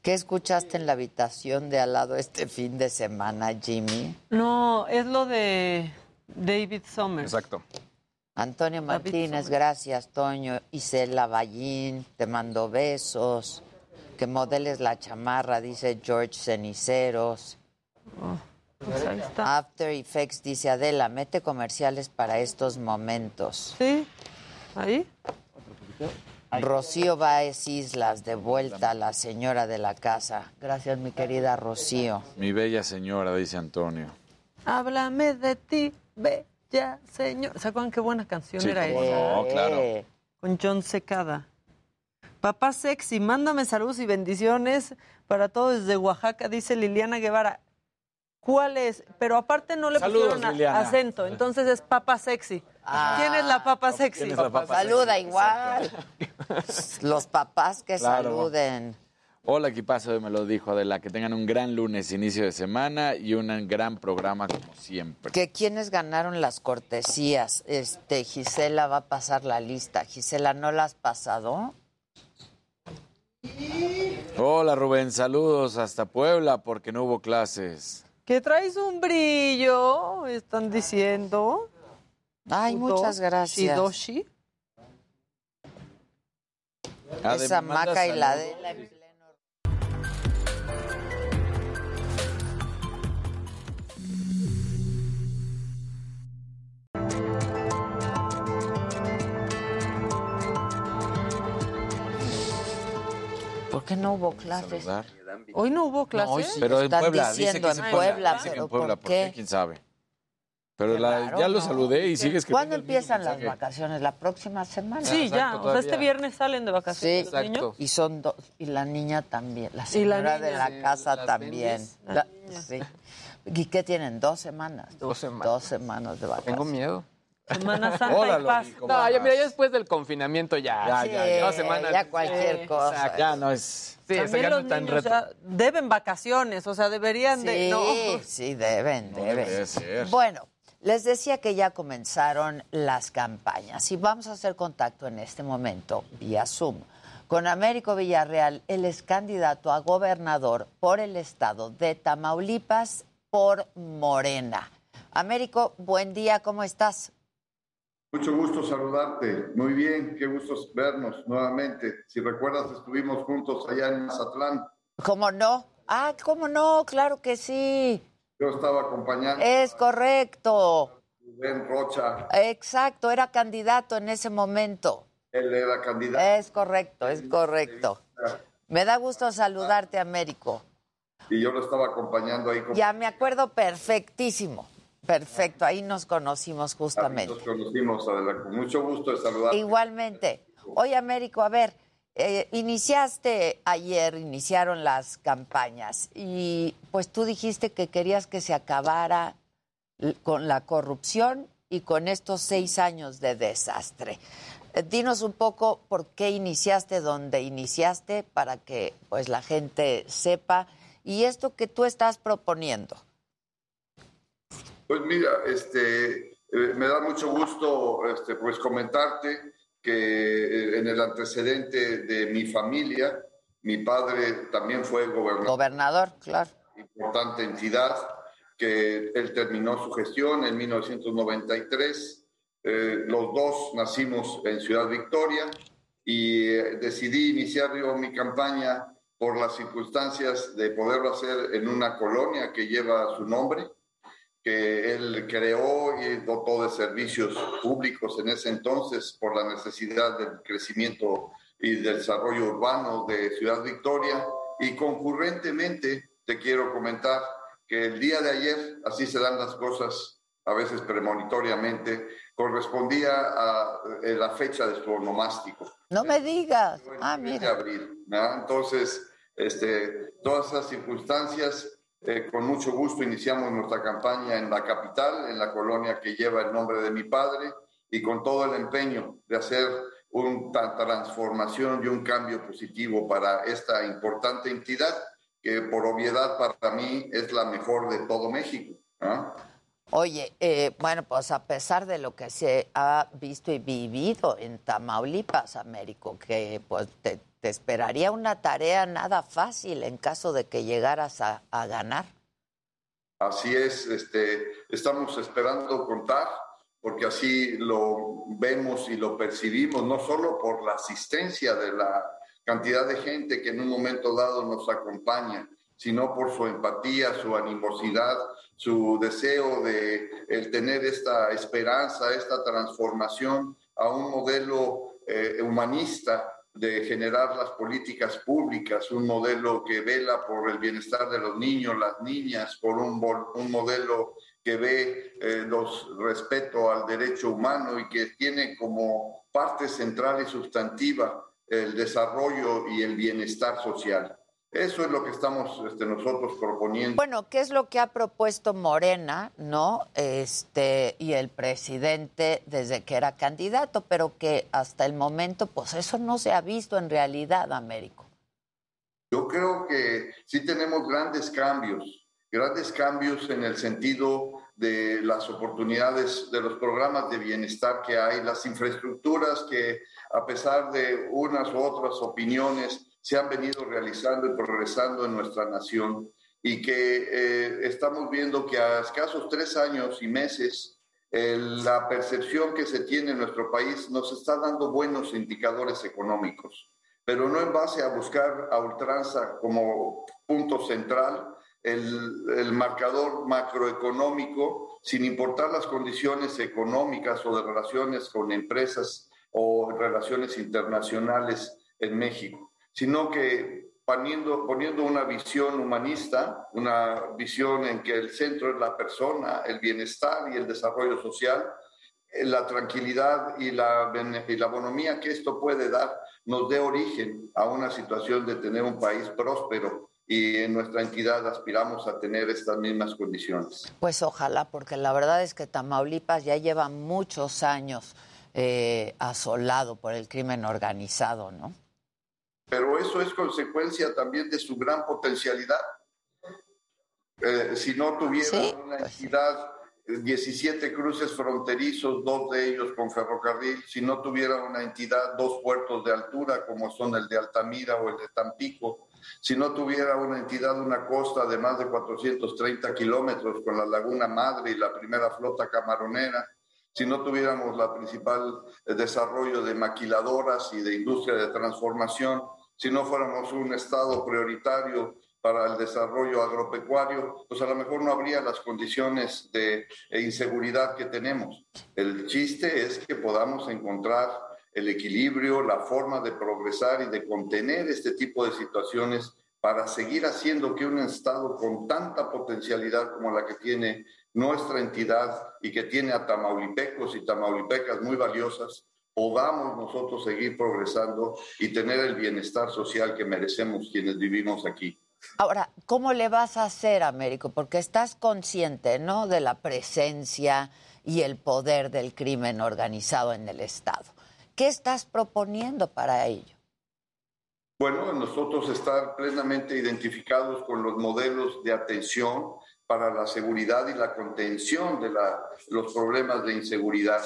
S2: ¿Qué escuchaste en la habitación de al lado este fin de semana, Jimmy?
S31: No, es lo de David Summers.
S28: Exacto.
S2: Antonio Martínez, gracias, Toño. Isela Ballín, te mando besos. Que modeles la chamarra, dice George Ceniceros.
S31: Pues ahí está.
S2: After Effects dice Adela, mete comerciales para estos momentos.
S31: Sí, ahí.
S2: Rocío Baez Islas, de vuelta a la señora de la casa. Gracias, mi querida Rocío.
S27: Mi bella señora, dice Antonio.
S31: Háblame de ti, bella señor. ¿Se acuerdan qué buena canción
S27: Sí,
S31: era esa?
S27: no, claro.
S31: Con John Secada. Papá sexy, mándame saludos y bendiciones para todos desde Oaxaca, dice Liliana Guevara. ¿Cuál es? Pero aparte no le
S27: Saludos,
S31: pusieron
S27: Liliana.
S31: acento, entonces es papá sexy.
S2: Ah.
S31: ¿Quién es la papa sexy?
S27: ¿Quién es la papa
S2: Saluda igual. Los papás que
S27: Claro.
S2: saluden.
S27: Hola, equipazo de Me lo dijo Adela. Que tengan un gran lunes, inicio de semana y un gran programa como siempre.
S2: Que quienes ganaron las cortesías. Este, Gisela va a pasar la lista. Gisela, ¿no la has pasado?
S27: Hola, Rubén. Saludos hasta Puebla porque no hubo clases.
S31: Que traes un brillo, están diciendo.
S2: Ay,
S31: Udo,
S2: muchas gracias.
S31: Shidoshi.
S27: Ade,
S2: Esa
S27: me manda
S2: maca y la de la ¿Por qué no hubo clases?
S31: Hoy no hubo clases.
S27: Pero en
S2: Están
S27: Puebla, dice
S2: diciendo
S27: que es
S2: en Puebla,
S27: Puebla. Dice que en Puebla,
S2: ¿por
S27: qué? ¿Quién sabe? Pero la- ya lo
S2: ¿no?
S27: saludé y sigues que
S2: ¿Cuándo empiezan las
S27: vacaciones?
S2: ¿La próxima semana?
S31: Sí, ya. O sea, este viernes salen de
S2: Sí,
S31: vacaciones los niños.
S2: y son dos. Y la niña también. La
S31: Y la
S2: señora de la
S31: Sí,
S2: casa también. La- sí. ¿Y qué tienen? ¿Dos semanas?
S28: Dos semanas.
S2: Dos semanas de vacaciones.
S28: Tengo miedo.
S31: Semana Santa y paz.
S27: Loli, ¿cómo
S28: No, ya mira, ya después del confinamiento ya.
S27: Ya,
S2: Sí,
S27: ya, ya.
S28: Dos semanas.
S2: ya cualquier
S31: Sí,
S2: cosa.
S28: exacto.
S27: Ya no es...
S28: Sí, eso
S31: También
S28: ya no
S31: los
S28: es tan
S31: niños
S28: reto.
S31: ya deben vacaciones, o sea, deberían de...
S2: Sí,
S31: No.
S2: sí, deben,
S27: No
S2: deben.
S27: debe ser.
S2: Bueno, les decía que ya comenzaron las campañas y vamos a hacer contacto en este momento vía Zoom con Américo Villarreal. Él es candidato a gobernador por el estado de Tamaulipas por Morena. Américo, buen día, ¿cómo estás?
S40: Mucho gusto saludarte. Muy bien, qué gusto vernos nuevamente. Si recuerdas, estuvimos juntos allá en Mazatlán.
S2: ¿Cómo no? Ah, ¿cómo no? Claro que sí.
S40: Yo estaba acompañando
S2: Es correcto.
S40: Rubén Rocha.
S2: Exacto, era candidato en ese momento.
S40: Él era candidato.
S2: Es correcto, es correcto. Me da gusto saludarte, Américo.
S40: Y yo lo estaba acompañando ahí con
S2: Ya me acuerdo perfectísimo. Perfecto, ahí nos conocimos justamente.
S40: Nos conocimos, Adela, con mucho gusto de saludarte.
S2: Igualmente. Oye, Américo, a ver, eh, iniciaste ayer, iniciaron las campañas y pues tú dijiste que querías que se acabara con la corrupción y con estos seis años de desastre. Eh, Dinos un poco por qué iniciaste donde iniciaste para que pues la gente sepa y esto que tú estás proponiendo.
S40: Pues mira, este, eh, me da mucho gusto este, pues comentarte que eh, en el antecedente de mi familia, mi padre también fue gobernador.
S2: Gobernador, claro.
S40: importante entidad, que él terminó su gestión en 1993. Eh, los dos nacimos en Ciudad Victoria y eh, decidí iniciar yo mi campaña por las circunstancias de poderlo hacer en una colonia que lleva su nombre, que él creó y dotó de servicios públicos en ese entonces por la necesidad del crecimiento y del desarrollo urbano de Ciudad Victoria. Y concurrentemente te quiero comentar que el día de ayer, así se dan las cosas, a veces premonitoriamente, correspondía a eh, la fecha de su onomástico
S2: No me digas. Ah,
S40: mes de
S2: mira.
S40: abril. ¿verdad? Entonces, este, todas esas circunstancias, eh, con mucho gusto iniciamos nuestra campaña en la capital, en la colonia que lleva el nombre de mi padre, y con todo el empeño de hacer una transformación y un cambio positivo para esta importante entidad, que por obviedad para mí es la mejor de todo México. ¿ah?
S2: Oye, eh, bueno, pues a pesar de lo que se ha visto y vivido en Tamaulipas, Américo, que pues te, te esperaría una tarea nada fácil en caso de que llegaras a, ganar.
S40: Así es, este, estamos esperando contar, porque así lo vemos y lo percibimos, no solo por la asistencia de la cantidad de gente que en un momento dado nos acompaña, sino por su empatía, su animosidad, su deseo de el tener esta esperanza, esta transformación a un modelo eh, humanista de generar las políticas públicas, un modelo que vela por el bienestar de los niños, las niñas, por un, un modelo que ve eh, los respeto al derecho humano y que tiene como parte central y sustantiva el desarrollo y el bienestar social. Eso es lo que estamos este, nosotros proponiendo.
S2: Bueno, ¿qué es lo que ha propuesto Morena, no? Este, y el presidente desde que era candidato, pero que hasta el momento, pues eso no se ha visto en realidad, Américo.
S40: Yo creo que sí tenemos grandes cambios, grandes cambios en el sentido de las oportunidades de los programas de bienestar que hay, las infraestructuras que a pesar de unas u otras opiniones se han venido realizando y progresando en nuestra nación y que eh, estamos viendo que a escasos tres años y meses el- la percepción que se tiene en nuestro país nos está dando buenos indicadores económicos, pero no en base a buscar a ultranza como punto central el, el marcador macroeconómico, sin importar las condiciones económicas o de relaciones con empresas o relaciones internacionales en México, sino que poniendo, poniendo una visión humanista, una visión en que el centro es la persona, el bienestar y el desarrollo social, eh, la tranquilidad y la, y la bonomía que esto puede dar nos dé origen a una situación de tener un país próspero y en nuestra entidad aspiramos a tener estas mismas condiciones.
S2: Pues ojalá, porque la verdad es que Tamaulipas ya lleva muchos años eh, asolado por el crimen organizado, ¿no?
S40: Pero eso es consecuencia también de su gran potencialidad. Eh, si no tuviera
S2: Sí,
S40: una entidad, eh, 17 cruces fronterizos, dos de ellos con ferrocarril, si no tuviera una entidad, dos puertos de altura como son el de Altamira o el de Tampico, si no tuviera una entidad, una costa de más de 430 kilómetros con la Laguna Madre y la primera flota camaronera, si no tuviéramos la principal eh, desarrollo de maquiladoras y de industria de transformación, si no fuéramos un Estado prioritario para el desarrollo agropecuario, pues a lo mejor no habría las condiciones de eh, inseguridad que tenemos. El chiste es que podamos encontrar el equilibrio, la forma de progresar y de contener este tipo de situaciones para seguir haciendo que un Estado con tanta potencialidad como la que tiene nuestra entidad y que tiene a tamaulipecos y tamaulipecas muy valiosas, podamos nosotros seguir progresando y tener el bienestar social que merecemos quienes vivimos aquí.
S2: Ahora, ¿cómo le vas a hacer, Américo? Porque estás consciente, ¿no?, de la presencia y el poder del crimen organizado en el Estado. ¿Qué estás proponiendo para ello?
S40: Bueno, nosotros estar plenamente identificados con los modelos de atención para la seguridad y la contención de la, los problemas de inseguridad,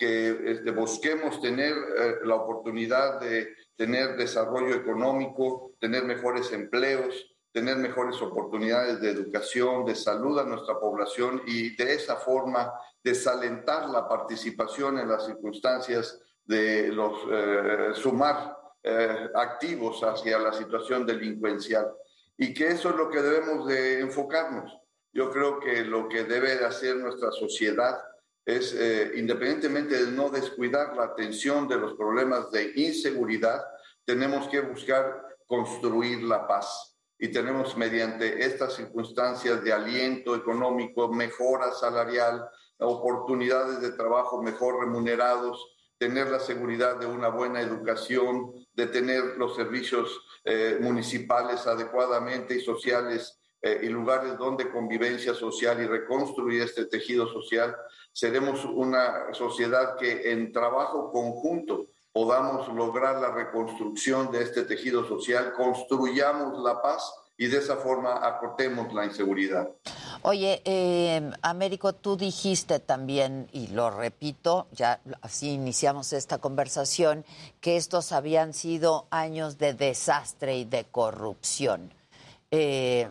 S40: que este, busquemos tener eh, la oportunidad de tener desarrollo económico, tener mejores empleos, tener mejores oportunidades de educación, de salud a nuestra población y de esa forma desalentar la participación en las circunstancias de los eh, sumar eh, activos hacia la situación delincuencial. Y que eso es lo que debemos de enfocarnos. Yo creo que lo que debe de hacer nuestra sociedad es, eh, independientemente de no descuidar la atención de los problemas de inseguridad, tenemos que buscar construir la paz. Y tenemos mediante estas circunstancias de aliento económico, mejora salarial, oportunidades de trabajo mejor remunerados, tener la seguridad de una buena educación, de tener los servicios eh, municipales adecuadamente y sociales eh, y lugares donde convivencia social y reconstruir este tejido social, seremos una sociedad que en trabajo conjunto podamos lograr la reconstrucción de este tejido social, construyamos la paz y de esa forma acortemos la inseguridad.
S2: Oye, eh, Américo, tú dijiste también, y lo repito, ya así iniciamos esta conversación, que estos habían sido años de desastre y de corrupción. Eh,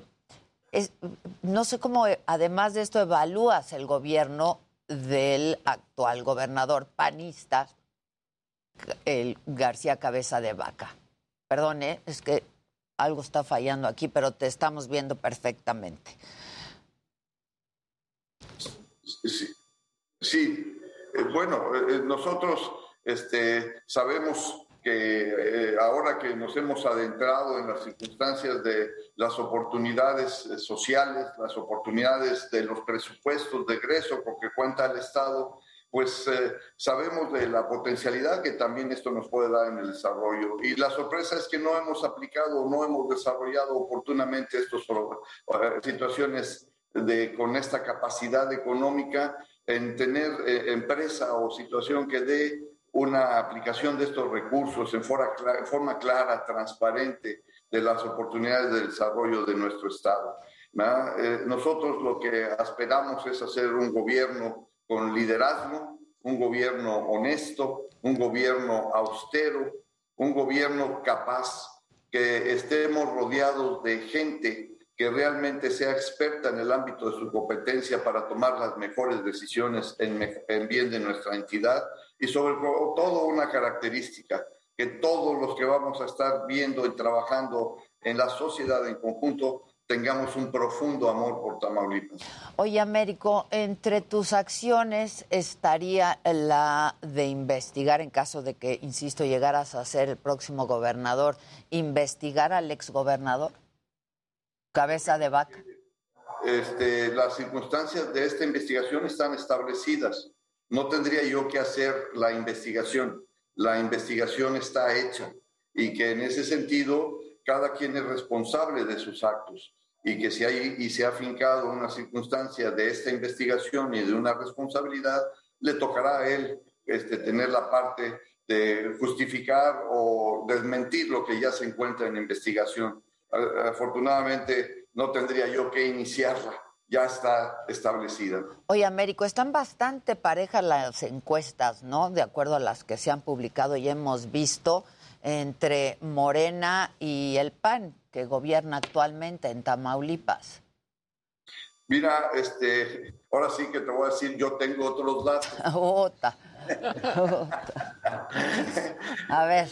S2: no sé cómo, además de esto, evalúas el gobierno del actual gobernador panista, el García Cabeza de Vaca. Perdone, es que algo está fallando aquí, pero te estamos viendo perfectamente.
S40: Sí, sí. Eh, bueno, eh, nosotros este, sabemos que eh, ahora que nos hemos adentrado en las circunstancias de las oportunidades sociales, las oportunidades de los presupuestos de egreso porque cuenta el Estado, pues sabemos de la potencialidad que también esto nos puede dar en el desarrollo. Y la sorpresa es que no hemos aplicado, no hemos desarrollado oportunamente estas situaciones de, con esta capacidad económica en tener eh, empresa o situación que dé una aplicación de estos recursos en forma, clara, forma clara, transparente de las oportunidades de desarrollo de nuestro Estado. Eh, nosotros lo que aspiramos es hacer un gobierno con liderazgo, un gobierno honesto, un gobierno austero, un gobierno capaz, que estemos rodeados de gente que realmente sea experta en el ámbito de su competencia para tomar las mejores decisiones en, en bien de nuestra entidad y sobre todo una característica, que todos los que vamos a estar viendo y trabajando en la sociedad en conjunto tengamos un profundo amor por Tamaulipas.
S2: Oye, Américo, entre tus acciones estaría la de investigar, en caso de que, insisto, llegaras a ser el próximo gobernador, investigar al exgobernador. Cabeza de vaca.
S40: Este, las circunstancias de esta investigación están establecidas. No tendría yo que hacer la investigación. La investigación está hecha y que en ese sentido cada quien es responsable de sus actos y que si hay y se ha fincado una circunstancia de esta investigación y de una responsabilidad, le tocará a él este, tener la parte de justificar o desmentir lo que ya se encuentra en investigación afortunadamente no tendría yo que iniciarla, ya está establecida.
S2: Oye, Américo, están bastante parejas las encuestas, ¿no? De acuerdo a las que se han publicado y hemos visto entre Morena y el PAN, que gobierna actualmente en Tamaulipas.
S40: Mira, este, ahora sí que te voy a decir, yo tengo otros datos.
S2: Ota. A ver.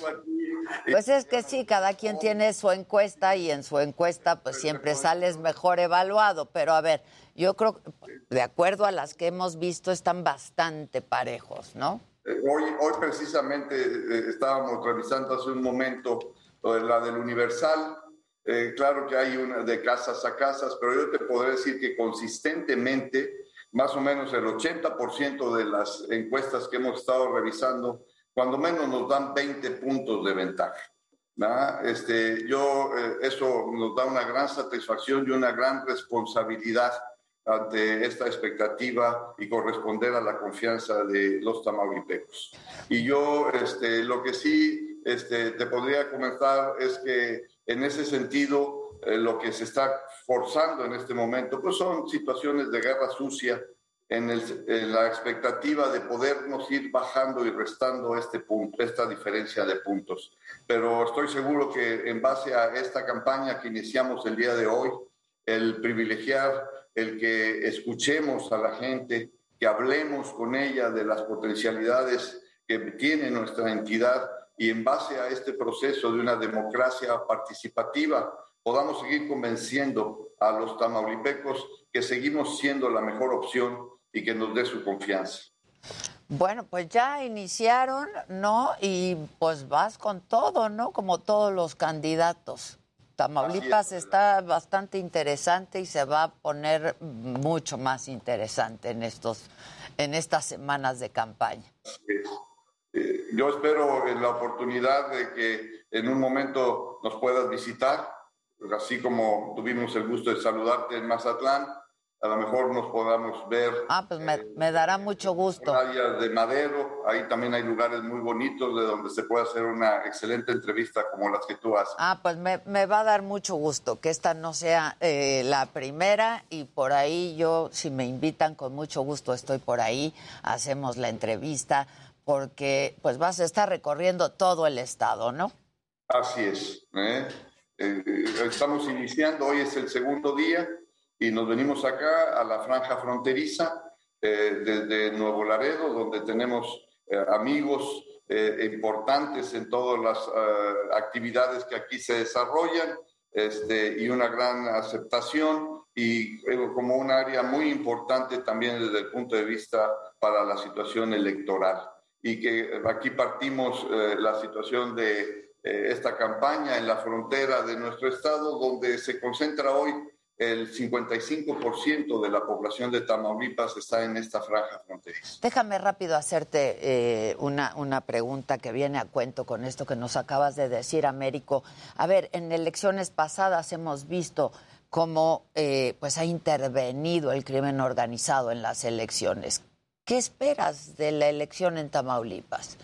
S2: Pues es que sí, cada quien tiene su encuesta y en su encuesta pues siempre sales mejor evaluado, pero a ver, yo creo, de acuerdo a las que hemos visto, están bastante parejos, ¿no?
S40: Eh, Hoy, hoy precisamente eh, estábamos revisando hace un momento la del Universal. Eh, claro que hay una de casas a casas, pero yo te podré decir que consistentemente, más o menos el 80% de las encuestas que hemos estado revisando, cuando menos nos dan 20 puntos de ventaja. ¿verdad? Este, yo, eh, eso nos da una gran satisfacción y una gran responsabilidad ante esta expectativa y corresponder a la confianza de los tamaulipecos. Y yo este, lo que sí este, te podría comentar es que en ese sentido eh, lo que se está forzando en este momento pues son situaciones de guerra sucia en, la expectativa de podernos ir bajando y restando este punto, esta diferencia de puntos. Pero estoy seguro que en base a esta campaña que iniciamos el día de hoy, el privilegiar, el que escuchemos a la gente, que hablemos con ella de las potencialidades que tiene nuestra entidad y en base a este proceso de una democracia participativa podamos seguir convenciendo a los tamaulipecos que seguimos siendo la mejor opción y que nos dé su confianza.
S2: Bueno, pues ya iniciaron, ¿no? Y pues vas con todo, ¿no? Como todos los candidatos. Tamaulipas está bastante interesante y se va a poner mucho más interesante en estos en estas semanas de campaña.
S40: Eh, yo espero en la oportunidad de que en un momento nos puedas visitar, así como tuvimos el gusto de saludarte en Mazatlán, a lo mejor nos podamos ver
S2: Ah, pues me, me dará mucho gusto.
S40: áreas de Madero, ahí también hay lugares muy bonitos de donde se puede hacer una excelente entrevista como las que tú haces.
S2: Ah, pues me, me va a dar mucho gusto que esta no sea eh, la primera y por ahí yo, si me invitan, con mucho gusto estoy por ahí, hacemos la entrevista, porque pues vas a estar recorriendo todo el estado, ¿no?
S40: Así es. ¿eh? Eh, estamos iniciando, hoy es el segundo día y nos venimos acá a la franja fronteriza eh, desde Nuevo Laredo, donde tenemos eh, amigos eh, importantes en todas las eh, actividades que aquí se desarrollan este, y una gran aceptación y eh, como un área muy importante también desde el punto de vista para la situación electoral. Y que aquí partimos la situación de eh, esta campaña en la frontera de nuestro estado, donde se concentra hoy el 55% de la población de Tamaulipas está en esta franja fronteriza.
S2: Déjame rápido hacerte eh, una, una pregunta que viene a cuento con esto que nos acabas de decir, Américo. A ver, en elecciones pasadas hemos visto cómo eh, pues ha intervenido el crimen organizado en las elecciones. ¿Qué esperas de la elección en Tamaulipas?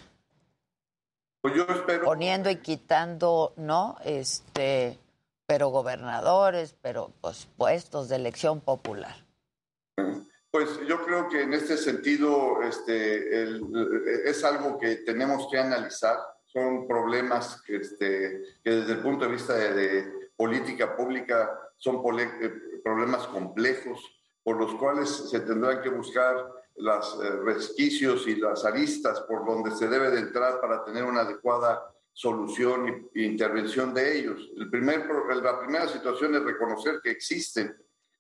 S40: Pues yo espero...
S2: Poniendo y quitando, ¿no? Este, pero gobernadores, pero pues puestos de elección popular.
S40: Pues yo creo que en este sentido este, el- es algo que tenemos que analizar. Son problemas que, este, que desde el punto de vista de, de política pública son eh, problemas complejos por los cuales se tendrán que buscar los resquicios y las aristas por donde se debe de entrar para tener una adecuada solución e intervención de ellos. El primer, la primera situación es reconocer que existen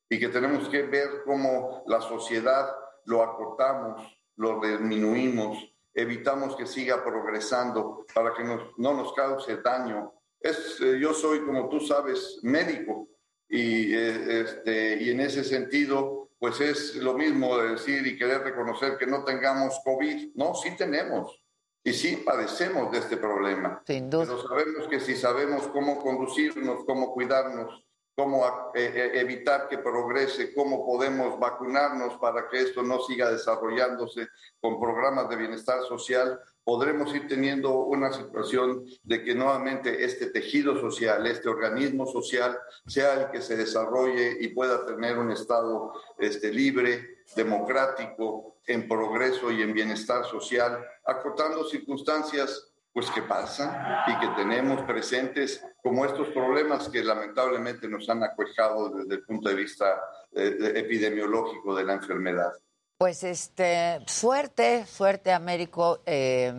S40: y que tenemos que ver cómo la sociedad lo acortamos, lo disminuimos, evitamos que siga progresando para que nos- no nos cause daño. Es, eh, yo soy, como tú sabes, médico y, eh, este, y en ese sentido, pues es lo mismo de decir y querer reconocer que no tengamos COVID. No, sí tenemos y sí padecemos de este problema.
S2: Sin duda.
S40: Pero sabemos que si sabemos cómo conducirnos, cómo cuidarnos, cómo eh, eh, evitar que progrese, cómo podemos vacunarnos para que esto no siga desarrollándose con programas de bienestar social, podremos ir teniendo una situación de que nuevamente este tejido social, este organismo social, sea el que se desarrolle y pueda tener un Estado este, libre, democrático, en progreso y en bienestar social, acotando circunstancias pues que pasan y que tenemos presentes como estos problemas que lamentablemente nos han aquejado desde el punto de vista eh, de- epidemiológico de la enfermedad.
S2: Pues este, suerte, suerte Américo. Eh,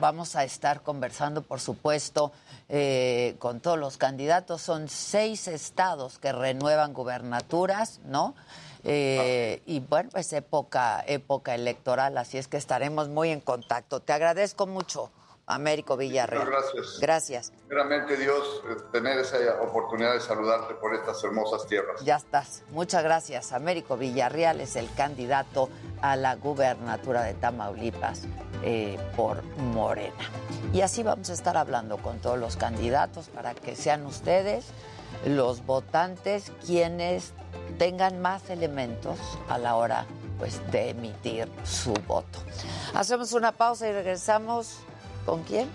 S2: vamos a estar conversando, por supuesto, eh, con todos los candidatos. Son seis estados que renuevan gubernaturas, ¿no? Eh, y bueno, es época, época electoral, así es que estaremos muy en contacto. Te agradezco mucho, Américo Villarreal.
S40: Muchas gracias.
S2: Gracias.
S40: Primeramente, Dios, eh, tener esa oportunidad de saludarte por estas hermosas tierras.
S2: Ya estás. Muchas gracias. Américo Villarreal es el candidato a la gubernatura de Tamaulipas eh, por Morena. Y así vamos a estar hablando con todos los candidatos para que sean ustedes, los votantes, quienes tengan más elementos a la hora pues, de emitir su voto. Hacemos una pausa y regresamos. ¿Con quién?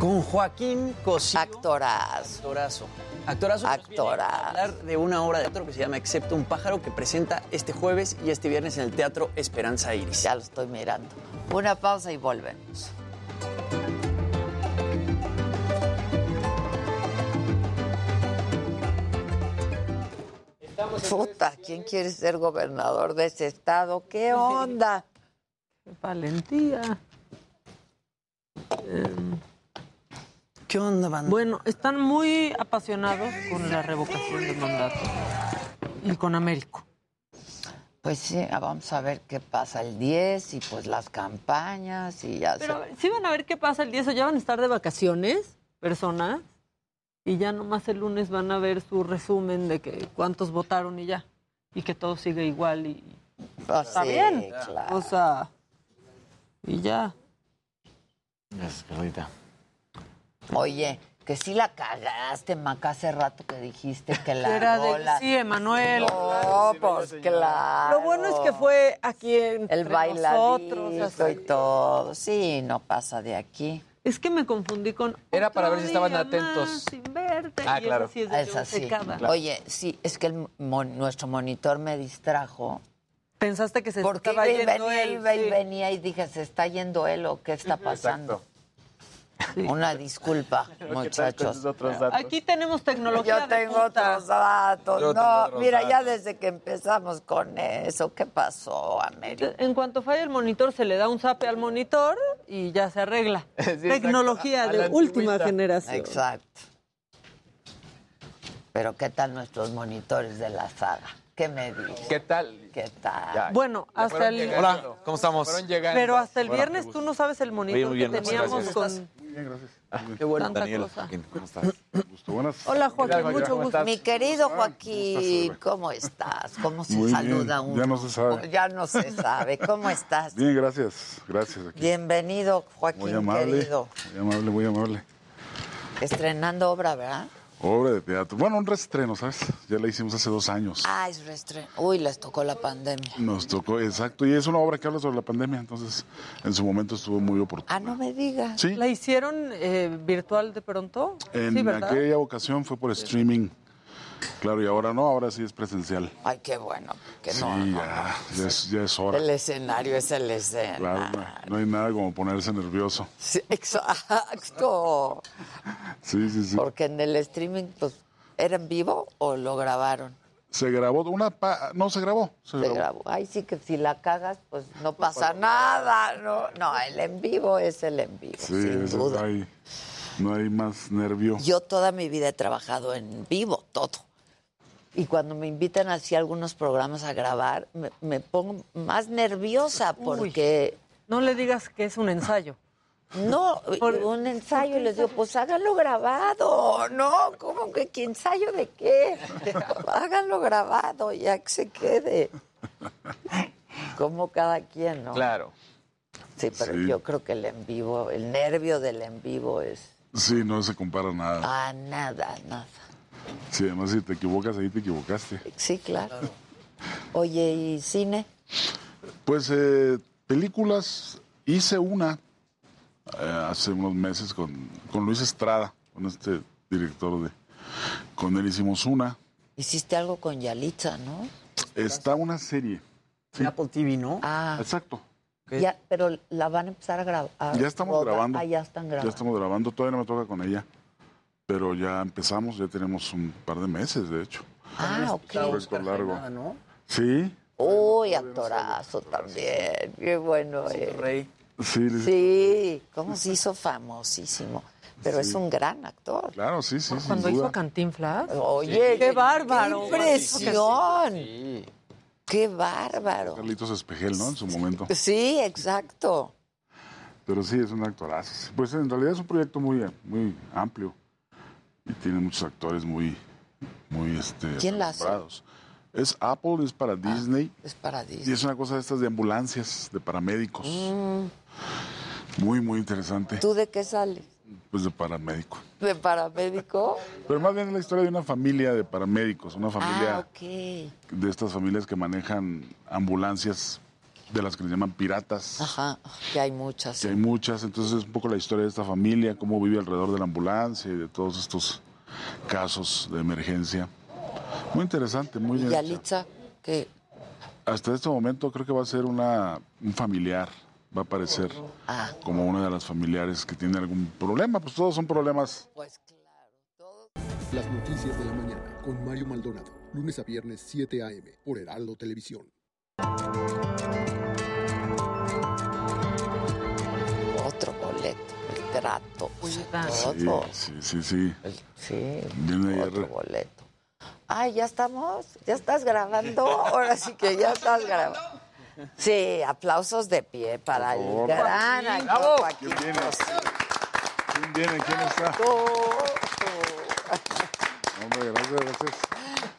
S29: Con Joaquín Cosío.
S2: Actorazo.
S29: Actorazo. Actorazo. nos viene a hablar de una obra de teatro que se llama Excepto un pájaro que presenta este jueves y este viernes en el Teatro Esperanza Iris.
S2: Ya lo estoy mirando. Una pausa y volvemos. Puta, ¿quién quiere ser gobernador de ese estado? ¿Qué onda?
S31: Qué valentía. Em,
S29: ¿Qué onda, banda?
S31: Bueno, están muy apasionados con la revocación de mandato y con Américo.
S2: Pues sí, vamos a ver qué pasa el 10 y pues las campañas y ya
S31: Pero
S2: se-
S31: sí van a ver qué pasa el 10 o ya van a estar de vacaciones, personas, y ya nomás el lunes van a ver su resumen de que cuántos votaron y ya, y que todo sigue igual y
S2: Pues
S31: está
S2: sí,
S31: bien.
S2: claro.
S31: O sea, y ya.
S2: Oye, que sí la cagaste, Maca, hace rato que dijiste que la
S31: Era de-
S2: rola-
S31: sí, Emanuel.
S2: No, pues claro.
S31: Lo bueno es que fue aquí en
S2: El bailadito
S31: nosotros. así.
S2: y todo. Sí, no pasa de aquí.
S31: Es que me confundí con.
S28: Era para ver si estaban atentos.
S31: más Sin verte.
S28: Ah,
S31: y
S28: claro.
S31: Esa sí es de
S2: Es así. Oye, sí, es que el mon- nuestro monitor me distrajo.
S31: Pensaste que se
S2: Porque
S31: estaba
S2: iba y
S31: yendo
S2: venía,
S31: él,
S2: iba y
S31: sí.
S2: venía y dije, ¿se está yendo él o qué está pasando? Una disculpa, muchachos.
S31: Aquí tenemos tecnología.
S2: Yo
S31: de
S2: tengo
S31: punta.
S2: otros datos.
S31: Yo
S2: no,
S31: tengo otros
S2: mira, ya desde que empezamos con eso, ¿qué pasó, América?
S31: En cuanto falla el monitor, se le da un zape al monitor y ya se arregla. Tecnología de última
S2: antigüita.
S31: generación.
S2: Exacto. Pero ¿qué tal nuestros monitores de la saga? ¿Qué me dices?
S28: ¿Qué tal?
S2: ¿Qué tal?
S31: Bueno, hasta el.
S27: Hola, ¿cómo estamos?
S28: Llegando.
S31: Pero hasta el viernes tú no sabes el
S27: muy bien,
S31: que
S27: muchas
S31: teníamos
S27: gracias.
S31: con.
S40: Muy bien, gracias.
S29: Qué bueno.
S27: Daniel,
S31: cosa.
S27: Joaquín, ¿cómo estás?
S34: Gusto, buenas.
S31: Hola, Joaquín, mucho
S28: ¿Cómo
S31: gusto.
S2: Mi querido Joaquín, ¿cómo estás? ¿Cómo se
S34: Muy bien,
S2: saluda uno?
S34: ya no se sabe.
S2: Ya no se sabe. ¿Cómo estás?
S34: Bien, gracias. Gracias. Aquí.
S2: Bienvenido,
S34: Muy
S2: Joaquín,
S34: amable.
S2: querido.
S34: Muy amable, muy amable.
S2: Estrenando obra, ¿verdad?
S34: Obra de teatro. Bueno, un reestreno, ¿sabes? Ya la hicimos hace dos años.
S2: Ah, es reestreno. Uy, les tocó la pandemia.
S34: Nos tocó, exacto. Y es una obra que habla sobre la pandemia, entonces en su momento estuvo muy oportuno.
S2: Ah, no me digas.
S34: Sí,
S31: ¿La hicieron eh, virtual de pronto?
S34: en
S31: sí, ¿verdad?
S34: aquella ocasión fue por streaming. Claro, y ahora no, ahora sí es presencial.
S2: Ay, qué bueno. Que
S34: sí,
S2: no, no,
S34: ya, ya es, ya es hora.
S2: El escenario es el escenario.
S34: Claro, no, no hay nada como ponerse nervioso.
S2: Sí, exacto.
S34: Sí, sí, sí.
S2: Porque en el streaming, pues, ¿era en vivo o lo grabaron?
S34: Se grabó una... pa- No, se grabó. Se,
S2: Se
S34: grabó.
S2: grabó. Ay, sí que si la cagas, pues no pasa nada. No, no, el en vivo es el en vivo,
S34: Sí,
S2: sin duda.
S34: no hay, no hay más nervio.
S2: Yo toda mi vida he trabajado en vivo, todo. Y cuando me invitan así a algunos programas a grabar, me, me pongo más nerviosa porque...
S31: No le digas que es un ensayo.
S2: No, un ensayo y les digo, pues háganlo grabado, ¿no? ¿Cómo que qué ensayo de qué? háganlo grabado, ya que se quede. Como cada quien, ¿no?
S28: Claro.
S2: Sí, pero
S34: Sí.
S2: yo creo que el en vivo, el nervio del en vivo es...
S34: Sí, no se compara nada.
S2: Ah, nada, nada.
S34: Sí, además si te equivocas ahí te equivocaste.
S2: Sí, claro. Oye, ¿y cine?
S34: Pues eh, películas, hice una eh, hace unos meses con, con Luis Estrada, con este director de... Con él hicimos una.
S2: Hiciste algo con Yalitza, ¿no?
S34: Está una serie.
S29: Apple TV, ¿no?
S2: Ah,
S34: Exacto.
S2: Ya, pero la van a empezar a grabar.
S34: Ya estamos grabando.
S2: Ah, ya están
S34: Ya
S2: grabando.
S34: estamos grabando, todavía no me toca con ella. Pero ya empezamos, ya tenemos un par de meses, de hecho.
S2: Ah, ok.
S34: Proyecto largo.
S29: ¿no?
S34: Sí,
S2: Uy, actorazo también. Qué bueno es.
S29: Rey.
S34: sí, sí,
S2: cómo se hizo famosísimo. Pero es un gran actor.
S34: Claro, sí, sí,
S31: Cuando
S34: duda.
S31: hizo Cantinflas.
S2: Oye,
S31: qué bárbaro.
S2: ¡Qué impresión! ¡Qué bárbaro!
S34: Carlitos Espejel, ¿no? En su momento.
S2: Sí, exacto.
S34: Pero sí, es un actorazo. Pues en realidad es un proyecto muy, muy amplio. Y tiene muchos actores muy, muy, este,
S2: ¿Quién la hace?
S34: Es Apple, es para Disney.
S2: Es para
S34: Y
S2: Disney.
S34: es una cosa de estas de ambulancias, de paramédicos. Muy, muy interesante.
S2: Mm. ¿Tú de qué sales?
S34: Pues de paramédico.
S2: ¿De paramédico?
S34: Pero más bien es la historia de una familia de paramédicos, una familia
S2: Ah, ok.
S34: de estas familias que manejan ambulancias de las que le llaman piratas.
S2: Ajá, que hay muchas.
S34: Que hay muchas, entonces es un poco la historia de esta familia, cómo vive alrededor de la ambulancia y de todos estos casos de emergencia. Muy interesante, muy
S2: ¿Y
S34: bien.
S2: Yalitza? que
S34: Hasta este momento creo que va a ser una, un familiar, va a aparecer
S2: Ah.
S34: como una de las familiares que tiene algún problema, pues todos son problemas.
S41: Las noticias de la mañana con Mario Maldonado. Lunes a viernes 7 a.m. por Heraldo Televisión.
S2: Sea,
S34: Sí,
S2: todo.
S34: sí, sí, sí.
S2: Sí,
S34: Viene
S2: otro boleto. Ay, ya estamos, ya estás grabando, ahora sí que ya estás grabando. Sí, aplausos de pie para el gran actor. Joaquín
S34: ¿Quién viene? ¿Quién viene? ¿Quién está?
S2: Tú,
S34: Hombre, gracias, gracias.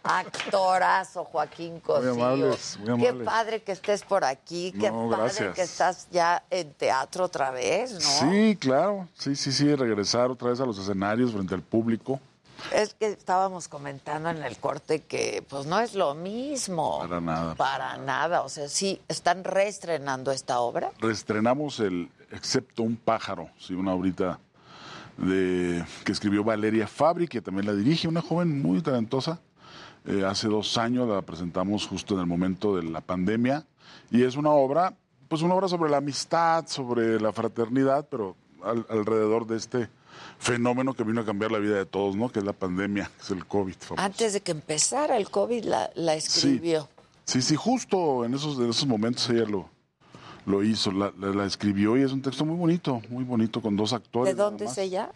S2: Actorazo, Joaquín Cosío.
S34: amables, muy
S2: Qué
S34: amables.
S2: padre que estés por aquí, qué
S34: No,
S2: padre
S34: gracias.
S2: que estás ya en teatro otra vez, ¿no?
S34: Sí, claro. Sí, sí, sí, regresar otra vez a los escenarios frente al público.
S2: Es que estábamos comentando en el corte que pues no es lo mismo.
S34: Para nada.
S2: Para nada. O sea, sí, están reestrenando esta obra.
S34: Reestrenamos el Excepto un pájaro, sí, una obrita de, que escribió Valeria Fabri, que también la dirige, una joven muy talentosa. Eh, hace dos años la presentamos justo en el momento de la pandemia y es una obra, pues una obra sobre la amistad, sobre la fraternidad, pero al- alrededor de este fenómeno que vino a cambiar la vida de todos, ¿no? Que es la pandemia, que es el COVID. famoso.
S2: Antes de que empezara el COVID la, la escribió.
S34: Sí, sí, justo en esos, en esos momentos ella lo, lo hizo, la, la- la escribió y es un texto muy bonito, muy bonito con dos actores.
S2: ¿De dónde es ella?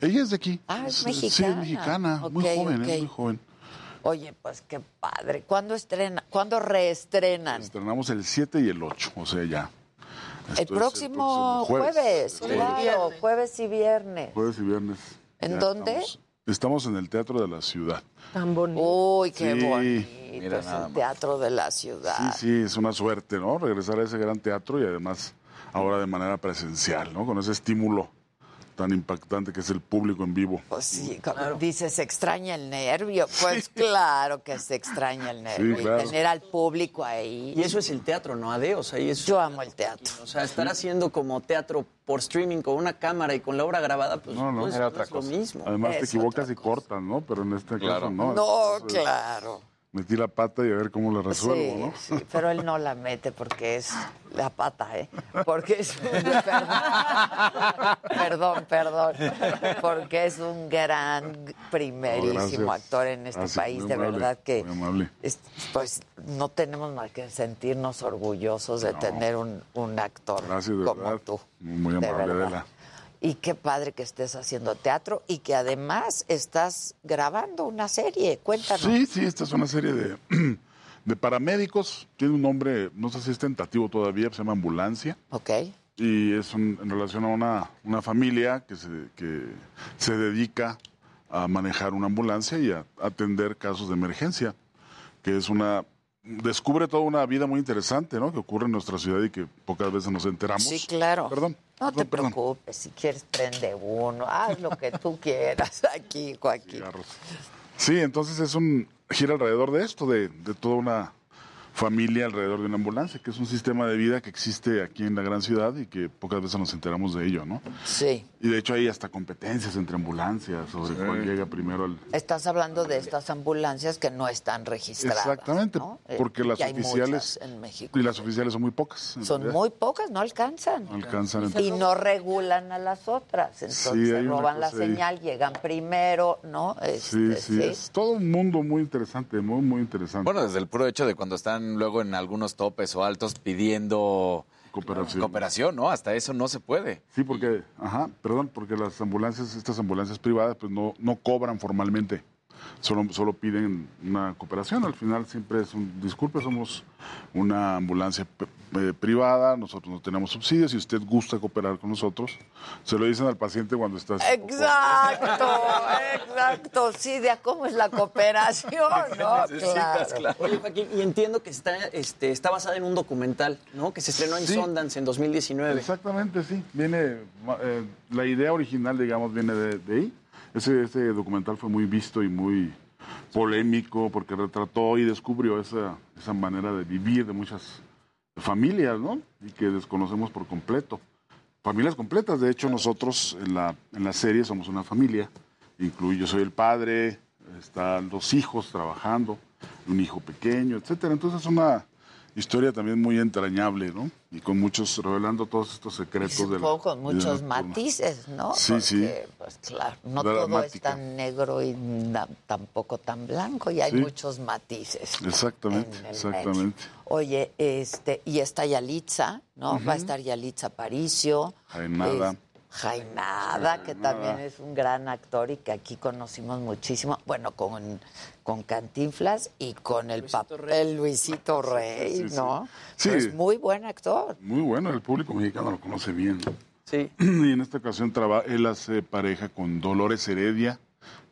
S34: Ella es de aquí.
S2: Ah, es
S34: Sí,
S2: mexicana.
S34: es mexicana, muy joven, es muy joven.
S2: Oye, pues qué padre. ¿Cuándo estrena? ¿Cuándo reestrenan?
S34: Estrenamos el 7 y el 8, o sea, ya.
S2: El próximo jueves,
S34: Jueves.
S2: claro, jueves y viernes.
S34: Jueves y viernes.
S2: ¿En
S34: Ya
S2: dónde?
S34: Estamos, estamos en el Teatro de la Ciudad.
S31: Tan bonito.
S2: Uy, qué
S34: Sí,
S2: bonito.
S34: mira
S2: es
S34: nada
S2: el
S34: más.
S2: teatro de la ciudad.
S34: Sí, sí, es una suerte, ¿no? Regresar a ese gran teatro y además ahora de manera presencial, ¿no? Con ese estímulo tan impactante que es el público en vivo.
S2: Pues sí, como dices, se extraña el nervio. Pues claro que se extraña el nervio.
S34: Sí, claro.
S2: Y tener al público ahí.
S29: Y eso es el teatro, ¿no, Ade? O sea, y eso-
S2: Yo amo el teatro.
S29: O sea, estar haciendo como teatro por streaming con una cámara y con la obra grabada, pues
S34: No, no,
S29: pues,
S34: era
S29: no
S34: otra
S29: es lo mismo.
S34: Además te
S29: Es
S34: equivocas y cortas, ¿no? Pero en este caso no.
S2: No, claro.
S34: Metí la pata y a ver cómo la resuelvo,
S2: Sí,
S34: ¿no?
S2: sí, pero él no la mete porque es la pata, ¿eh? Porque es un... Perdón, perdón. Porque es un gran, primerísimo
S34: No,
S2: actor en este
S34: Gracias,
S2: país.
S34: muy
S2: De
S34: amable,
S2: verdad que,
S34: Muy amable.
S2: es- pues, no tenemos más que sentirnos orgullosos de tener un, un actor
S34: Gracias, de
S2: como
S34: verdad.
S2: tú.
S34: Muy
S2: de
S34: amable,
S2: verdad.
S34: Adela.
S2: Y qué padre que estés haciendo teatro y que además estás grabando una serie. Cuéntanos.
S34: Sí, sí, esta es una serie de, de paramédicos. Tiene un nombre, no sé si es tentativo todavía, se llama Ambulancia.
S2: Ok.
S34: Y es un- en relación a una, una familia que se, que se dedica a manejar una ambulancia y a atender casos de emergencia, que es una... Descubre toda una vida muy interesante, ¿no? Que ocurre en nuestra ciudad y que pocas veces nos enteramos.
S2: Sí, claro.
S34: Perdón.
S2: No te
S34: perdón.
S2: preocupes, si quieres prende uno, haz lo que tú quieras aquí, Joaquín.
S34: Sí, entonces es un gira alrededor de esto, de, de toda una familia alrededor de una ambulancia, que es un sistema de vida que existe aquí en la gran ciudad y que pocas veces nos enteramos de ello, ¿no?
S2: Sí.
S34: Y de hecho hay hasta competencias entre ambulancias sobre cuál llega primero al...
S2: Estás hablando de estas ambulancias que no están registradas.
S34: Exactamente,
S2: ¿no? Eh,
S34: porque las
S2: hay
S34: oficiales
S2: en México.
S34: y las oficiales son muy pocas.
S2: Son
S34: realidad.
S2: muy pocas, no alcanzan.
S34: No alcanzan.
S2: Y no regulan a las otras. Entonces
S34: Sí,
S2: roban la
S34: ahí.
S2: señal, llegan primero, ¿no?
S34: Sí,
S2: Este,
S34: sí, es todo un mundo muy interesante, muy, muy interesante.
S27: Bueno, desde el puro hecho de cuando están luego en algunos topes o altos pidiendo
S34: Cooperación.
S27: cooperación, ¿no? Hasta eso no se puede.
S34: Sí, porque, ajá, perdón, porque las ambulancias, estas ambulancias privadas, pues no, no cobran formalmente, solo, solo piden una cooperación. Al final siempre es un, disculpe, somos una ambulancia eh, privada, nosotros no tenemos subsidios, si usted gusta cooperar con nosotros, se lo dicen al paciente cuando está...
S2: Exacto, exacto. Sí, de a cómo es la cooperación, ¿no? Claro.
S29: Oye, Joaquín, y entiendo que está, este, está basada en un documental, ¿no? Que se estrenó en
S34: Sí.
S29: Sundance en 2019.
S34: Exactamente, sí. Viene, eh, la idea original, digamos, viene de, de ahí. Ese, ese documental fue muy visto y muy polémico porque retrató y descubrió esa, esa manera de vivir de muchas familias, ¿no? Y que desconocemos por completo. Familias completas, de hecho nosotros en la, en la serie somos una familia. Incluyo, yo soy el padre, están dos hijos trabajando, un hijo pequeño, etcétera. Entonces es una historia también muy entrañable, ¿no? Y con muchos, revelando todos estos secretos de la
S2: Supongo con
S34: vida
S2: muchos matices, ¿no?
S34: Sí, sí.
S2: Porque, Pues claro, no todo es tan negro y na- tampoco tan blanco, y hay
S34: Sí.
S2: muchos matices.
S34: Exactamente, exactamente.
S2: Oye, este, y está Yalitza, ¿no? Va a estar Yalitza Aparicio.
S34: Jaenada.
S2: Es- Jainada, que también es un gran actor y que aquí conocimos muchísimo, bueno, con, con Cantinflas y con el papel Luisito Rey,
S34: Sí, sí.
S2: ¿no?
S34: Sí.
S2: Pero es muy buen actor.
S34: Muy bueno, el público mexicano lo conoce bien.
S29: Sí.
S34: Y en esta ocasión traba- él hace pareja con Dolores Heredia,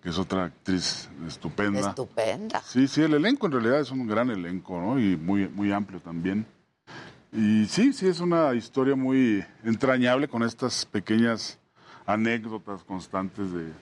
S34: que es otra actriz estupenda.
S2: Estupenda.
S34: Sí, sí, el elenco en realidad es un gran elenco, ¿no? Y muy, muy amplio también. Y sí, sí, es una historia muy entrañable con estas pequeñas anécdotas constantes de,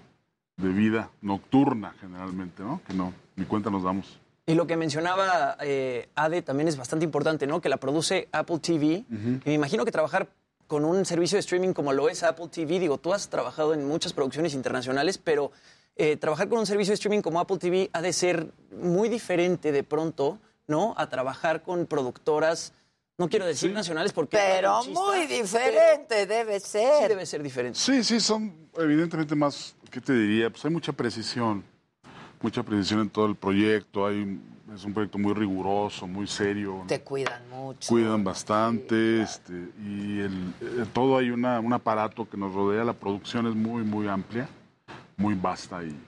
S34: de vida nocturna, generalmente, ¿no? Que no, ni cuenta nos damos.
S29: Y lo que mencionaba eh, Ade también es bastante importante, ¿no? Que la produce Apple TV. Y me imagino que trabajar con un servicio de streaming como lo es Apple TV, digo, tú has trabajado en muchas producciones internacionales, pero eh, trabajar con un servicio de streaming como Apple TV ha de ser muy diferente de pronto, ¿no? A trabajar con productoras, no quiero decir nacionales porque...
S2: Pero muy diferente debe ser.
S29: Sí, debe ser diferente.
S34: Sí, sí, son evidentemente más, ¿qué te diría? Pues hay mucha precisión, mucha precisión en todo el proyecto, hay, es un proyecto muy riguroso, muy serio.
S2: Te cuidan mucho.
S34: Cuidan bastante, este, y el, eh, todo hay una, un aparato que nos rodea, la producción es muy, muy amplia, muy vasta y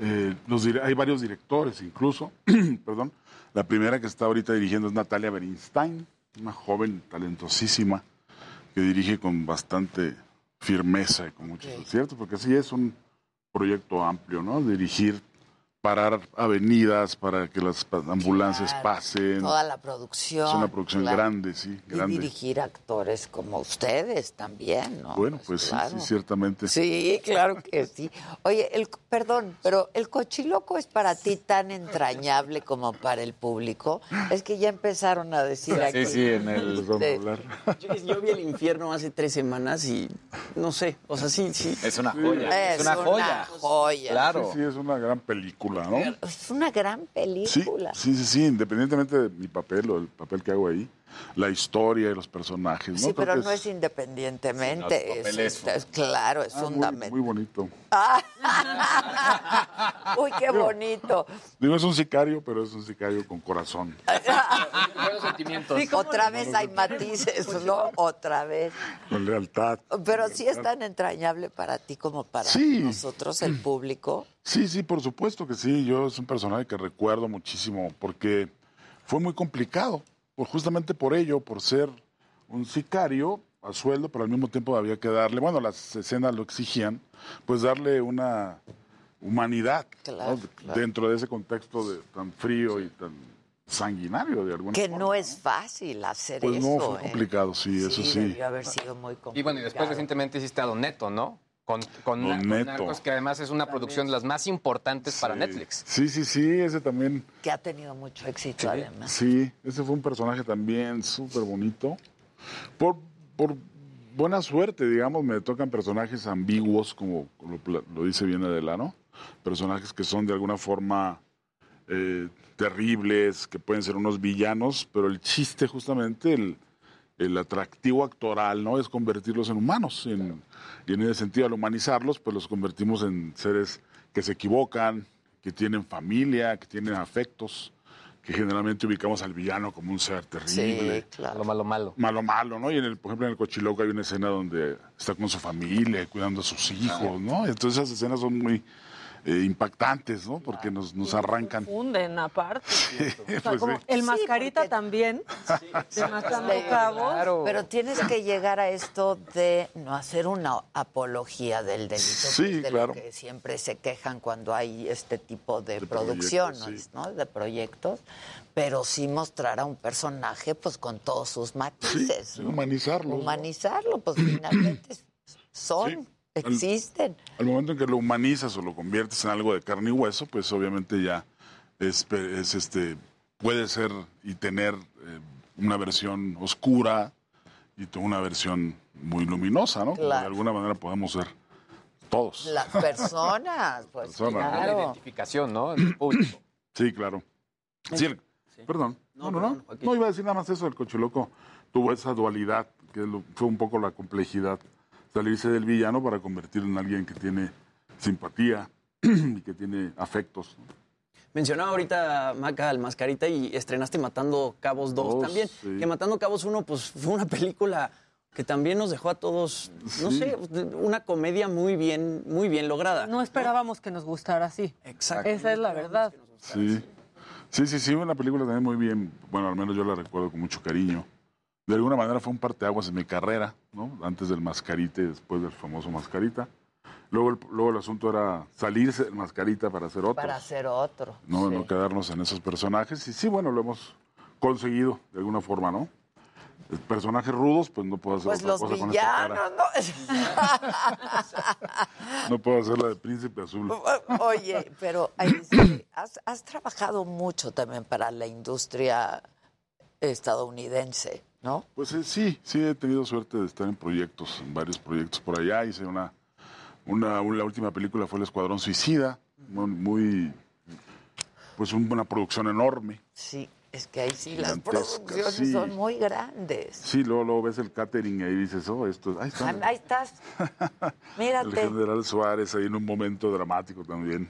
S34: eh, los hay varios directores incluso, perdón, la primera que está ahorita dirigiendo es Natalia Berinstein, una joven talentosísima que dirige con bastante firmeza y con muchos aciertos, porque sí es un proyecto amplio, ¿no? Dirigir, parar avenidas para que las ambulancias pasen.
S2: Toda la producción.
S34: Es una producción
S2: claro.
S34: grande, sí,
S2: Y
S34: grande.
S2: dirigir actores como ustedes también, ¿no?
S34: Bueno, pues sí,
S2: claro.
S34: sí, ciertamente.
S2: Sí, claro que sí. Oye, el, perdón, pero el cochiloco es para ti tan entrañable como para el público. Es que ya empezaron a decir aquí.
S27: Sí, sí, en el...
S2: Sí.
S29: Yo, yo vi el infierno hace tres semanas y no sé, o sea, sí, sí.
S27: Es una joya.
S2: Es
S27: Es una
S2: una
S27: joya.
S2: joya.
S27: Claro.
S34: Sí, sí, es una gran película, ¿no?
S2: Es una gran
S34: Sí,
S2: película.
S34: sí, sí, sí, independientemente de mi papel o el papel que hago ahí, la historia y los personajes, ¿no?
S2: Sí,
S34: Creo
S2: pero
S34: que
S2: no es independientemente. Es,
S34: papel es-
S2: es- claro, es
S34: Ah, muy-
S2: fundamental.
S34: Muy, bonito.
S2: Uy, qué bonito.
S34: Digo, es un sicario, pero es un sicario con corazón.
S28: Sentimientos.
S2: Otra vez hay matices, ¿no? Otra vez.
S34: Con lealtad.
S2: Pero sí es tan entrañable para ti como para
S34: Sí.
S2: nosotros, el público.
S34: Sí, sí, por supuesto que sí. Yo es un personaje que recuerdo muchísimo porque fue muy complicado, por, justamente por ello, por ser un sicario a sueldo, pero al mismo tiempo había que darle, bueno, las escenas lo exigían, pues darle una humanidad ¿no?
S2: Claro, claro.
S34: dentro de ese contexto de, tan frío y tan sanguinario de alguna
S2: Que
S34: forma.
S2: no es fácil hacer
S34: Pues
S2: eso.
S34: no, fue
S2: ¿eh?
S34: complicado, sí, eso sí.
S2: Debió haber sido muy complicado.
S28: Y bueno, y después recientemente hiciste a Don Neto, ¿no? Con, con,
S34: Don
S28: con. Narcos, que además es una producción de las más importantes para Netflix.
S34: Sí, sí, sí, ese también.
S2: Que ha tenido mucho éxito, además.
S34: Sí, ese fue un personaje también súper bonito. Por, por buena suerte, digamos, me tocan personajes ambiguos, como lo, pla- lo dice bien Adela, ¿no? Personajes que son de alguna forma eh, terribles, que pueden ser unos villanos, pero el chiste justamente, el, el atractivo actoral, ¿no? Es convertirlos en humanos. en- y en ese sentido, al humanizarlos, pues los convertimos en seres que se equivocan, que tienen familia, que tienen afectos, que generalmente ubicamos al villano como un ser terrible.
S28: Lo malo, malo.
S34: Malo, malo, ¿no? Y en el, por ejemplo, en el Cochiloco hay una escena donde está con su familia, cuidando a sus hijos, ¿no? Entonces esas escenas son muy eh, impactantes, ¿no? Porque nos, nos arrancan.
S31: Funden aparte. O sea,
S34: Pues
S31: como
S34: sí.
S31: el mascarita también, de matando cabos.
S2: Pero tienes que llegar a esto de no hacer una apología del delito,
S34: Sí,
S2: de
S34: claro.
S2: lo que siempre se quejan cuando hay este tipo de, producciones,
S34: proyectos, sí.
S2: ¿no? De proyectos, pero sí mostrar a un personaje pues con todos sus matices.
S34: Sí,
S2: ¿no?
S34: humanizarlo.
S2: Humanizarlo, pues finalmente son, existen.
S34: Al momento en que lo humanizas o lo conviertes en algo de carne y hueso, pues obviamente ya es, pe- es, este puede ser y tener eh, una versión oscura y toda una versión muy luminosa, ¿no?
S2: Claro.
S34: de alguna manera podemos ser todos.
S2: Las personas, pues
S34: Personas, ¿no?
S28: La identificación, ¿no? El público.
S34: Sí, claro. Sí, el- Perdón. No, no, no. No, iba a decir nada más eso. El Cochiloco tuvo esa dualidad, que lo- fue un poco la complejidad. Salirse del villano para convertirlo en alguien que tiene simpatía y que tiene afectos.
S29: Mencionaba ahorita, Maca, al Mascarita y estrenaste Matando Cabos 2
S34: Dos,
S29: también.
S34: sí.
S29: Que Matando Cabos 1 pues, fue una película que también nos dejó a todos, no
S31: Sí.
S29: sé, una comedia muy bien, muy bien lograda.
S31: No esperábamos que nos gustara así.
S29: Exacto.
S31: Esa es la verdad.
S34: Sí. Sí, sí, sí, una película también muy bien. Bueno, al menos yo la recuerdo con mucho cariño. De alguna manera fue un parteaguas en mi carrera, ¿no? Antes del Mascarita y después del famoso Mascarita. Luego el, luego el asunto era salirse del Mascarita para hacer otro.
S2: Para hacer otro.
S34: no,
S2: sí.
S34: no quedarnos en esos personajes. Y sí, bueno, lo hemos conseguido de alguna forma, ¿no? Personajes rudos, pues no puedo hacer
S2: Pues
S34: otra
S2: los
S34: cosa con
S2: villanos, ¿no?
S34: No puedo hacer la de Príncipe Azul.
S2: Oye, pero has trabajado mucho también para la industria estadounidense, ¿no?
S34: Pues eh, sí, sí he tenido suerte de estar en proyectos, en varios proyectos por allá. Hice una, una, la última película fue El Escuadrón Suicida, muy, pues un- una producción enorme.
S2: Sí, es que ahí sí las producciones
S34: sí.
S2: son muy grandes.
S34: Sí, luego, luego ves el catering y ahí dices, oh, esto, ahí está.
S2: Ah, Ahí estás.
S34: El
S2: Mírate.
S34: general Suárez ahí en un momento dramático también.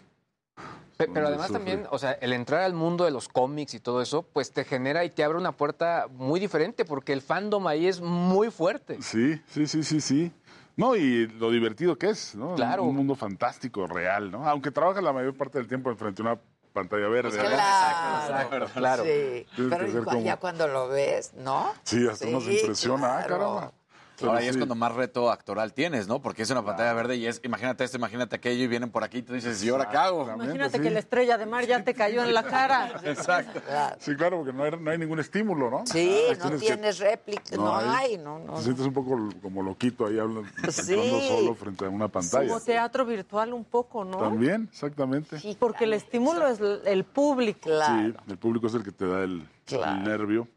S28: Pe- Pero además
S34: sufre.
S28: también, o sea, el entrar al mundo de los cómics y todo eso, pues te genera y te abre una puerta muy diferente porque el fandom ahí es muy fuerte.
S34: Sí, sí, sí, sí, sí. No, y lo divertido que es, ¿no?
S28: Claro.
S34: Un mundo fantástico, real, ¿no? Aunque trabajas la mayor parte del tiempo enfrente a una pantalla verde, ¿no?
S2: Claro,
S28: claro.
S2: Sí,
S34: Tienes
S2: pero
S34: como-
S2: ya cuando lo ves, ¿no?
S34: Sí, hasta uno se
S2: Sí,
S34: impresiona, ah,
S2: claro.
S34: caramba. Pero
S27: Ahora ya es
S34: sí.
S27: cuando más reto actoral tienes, ¿no? Porque es una pantalla verde y es, imagínate esto, imagínate aquello y vienen por aquí y tú dices, ¿y ahora qué hago?
S31: Imagínate que la estrella de mar ya te cayó en la cara.
S27: Exacto.
S34: Sí, claro, porque no hay, no hay ningún estímulo, ¿no?
S2: Sí,
S34: Ahí
S2: no
S34: que-
S2: tienes réplica, no, hay, no, no.
S34: Te sientes un poco como loquito ahí hablando,
S2: Sí.
S34: solo frente a una pantalla.
S31: Como teatro virtual un poco, ¿no?
S34: También, exactamente. Sí,
S31: Porque el estímulo es el público.
S34: el público es el que te da el,
S2: Claro.
S34: el nervio.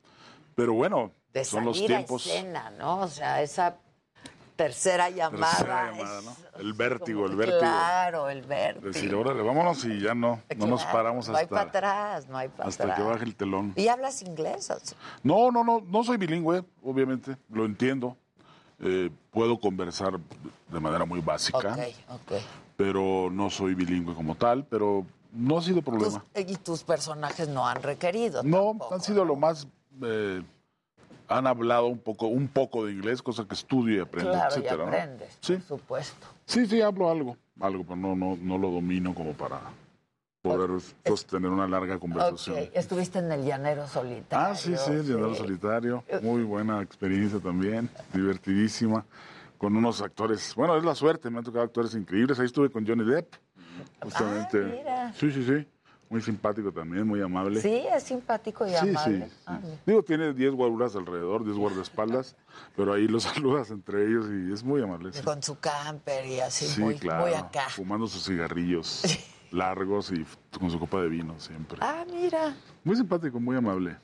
S34: Pero bueno,
S2: De
S34: son los
S2: salir a
S34: tiempos.
S2: escena, ¿no? O sea, esa tercera llamada.
S34: Tercera llamada,
S2: es-
S34: ¿no? El vértigo, el vértigo.
S2: Claro, el vértigo.
S34: Decir, órale, vámonos y ya no, no nos paramos
S2: No hay para
S34: hasta,
S2: atrás, no hay para
S34: hasta
S2: atrás.
S34: que baje el telón.
S2: ¿Y hablas inglés? o sea?
S34: No, no, no, no soy bilingüe, obviamente, lo entiendo. Eh, puedo conversar de manera muy básica,
S2: Ok, ok.
S34: pero no soy bilingüe como tal, pero no ha sido
S2: Tus-
S34: problema.
S2: y tus personajes no han requerido.
S34: No,
S2: tampoco.
S34: han sido lo más... eh, han hablado un poco, un poco de inglés, cosa que estudio y aprendo,
S2: Claro, y
S34: etcétera, ¿no?
S2: aprendes,
S34: Sí.
S2: por supuesto.
S34: Sí, sí, hablo algo, algo, pero no, no, no lo domino como para poder sostener una larga conversación.
S2: Estuviste en el Llanero Solitario.
S34: Ah, sí, sí, el Llanero Solitario. Muy buena experiencia también, divertidísima. Con unos actores, bueno, es la suerte, me han tocado actores increíbles. Ahí estuve con Johnny Depp, justamente.
S2: Ah, mira.
S34: Sí, sí, sí. Muy simpático también, muy amable.
S2: Sí, es simpático y
S34: Sí,
S2: amable.
S34: sí, sí.
S2: Ah.
S34: Digo, tiene 10 guaruras alrededor, 10 guardaespaldas, pero ahí los saludas entre ellos y es muy amable.
S2: Con su camper y así,
S34: Sí,
S2: muy,
S34: claro.
S2: muy acá.
S34: Fumando sus cigarrillos largos y con su copa de vino siempre.
S2: Ah, mira.
S34: Muy simpático, muy amable.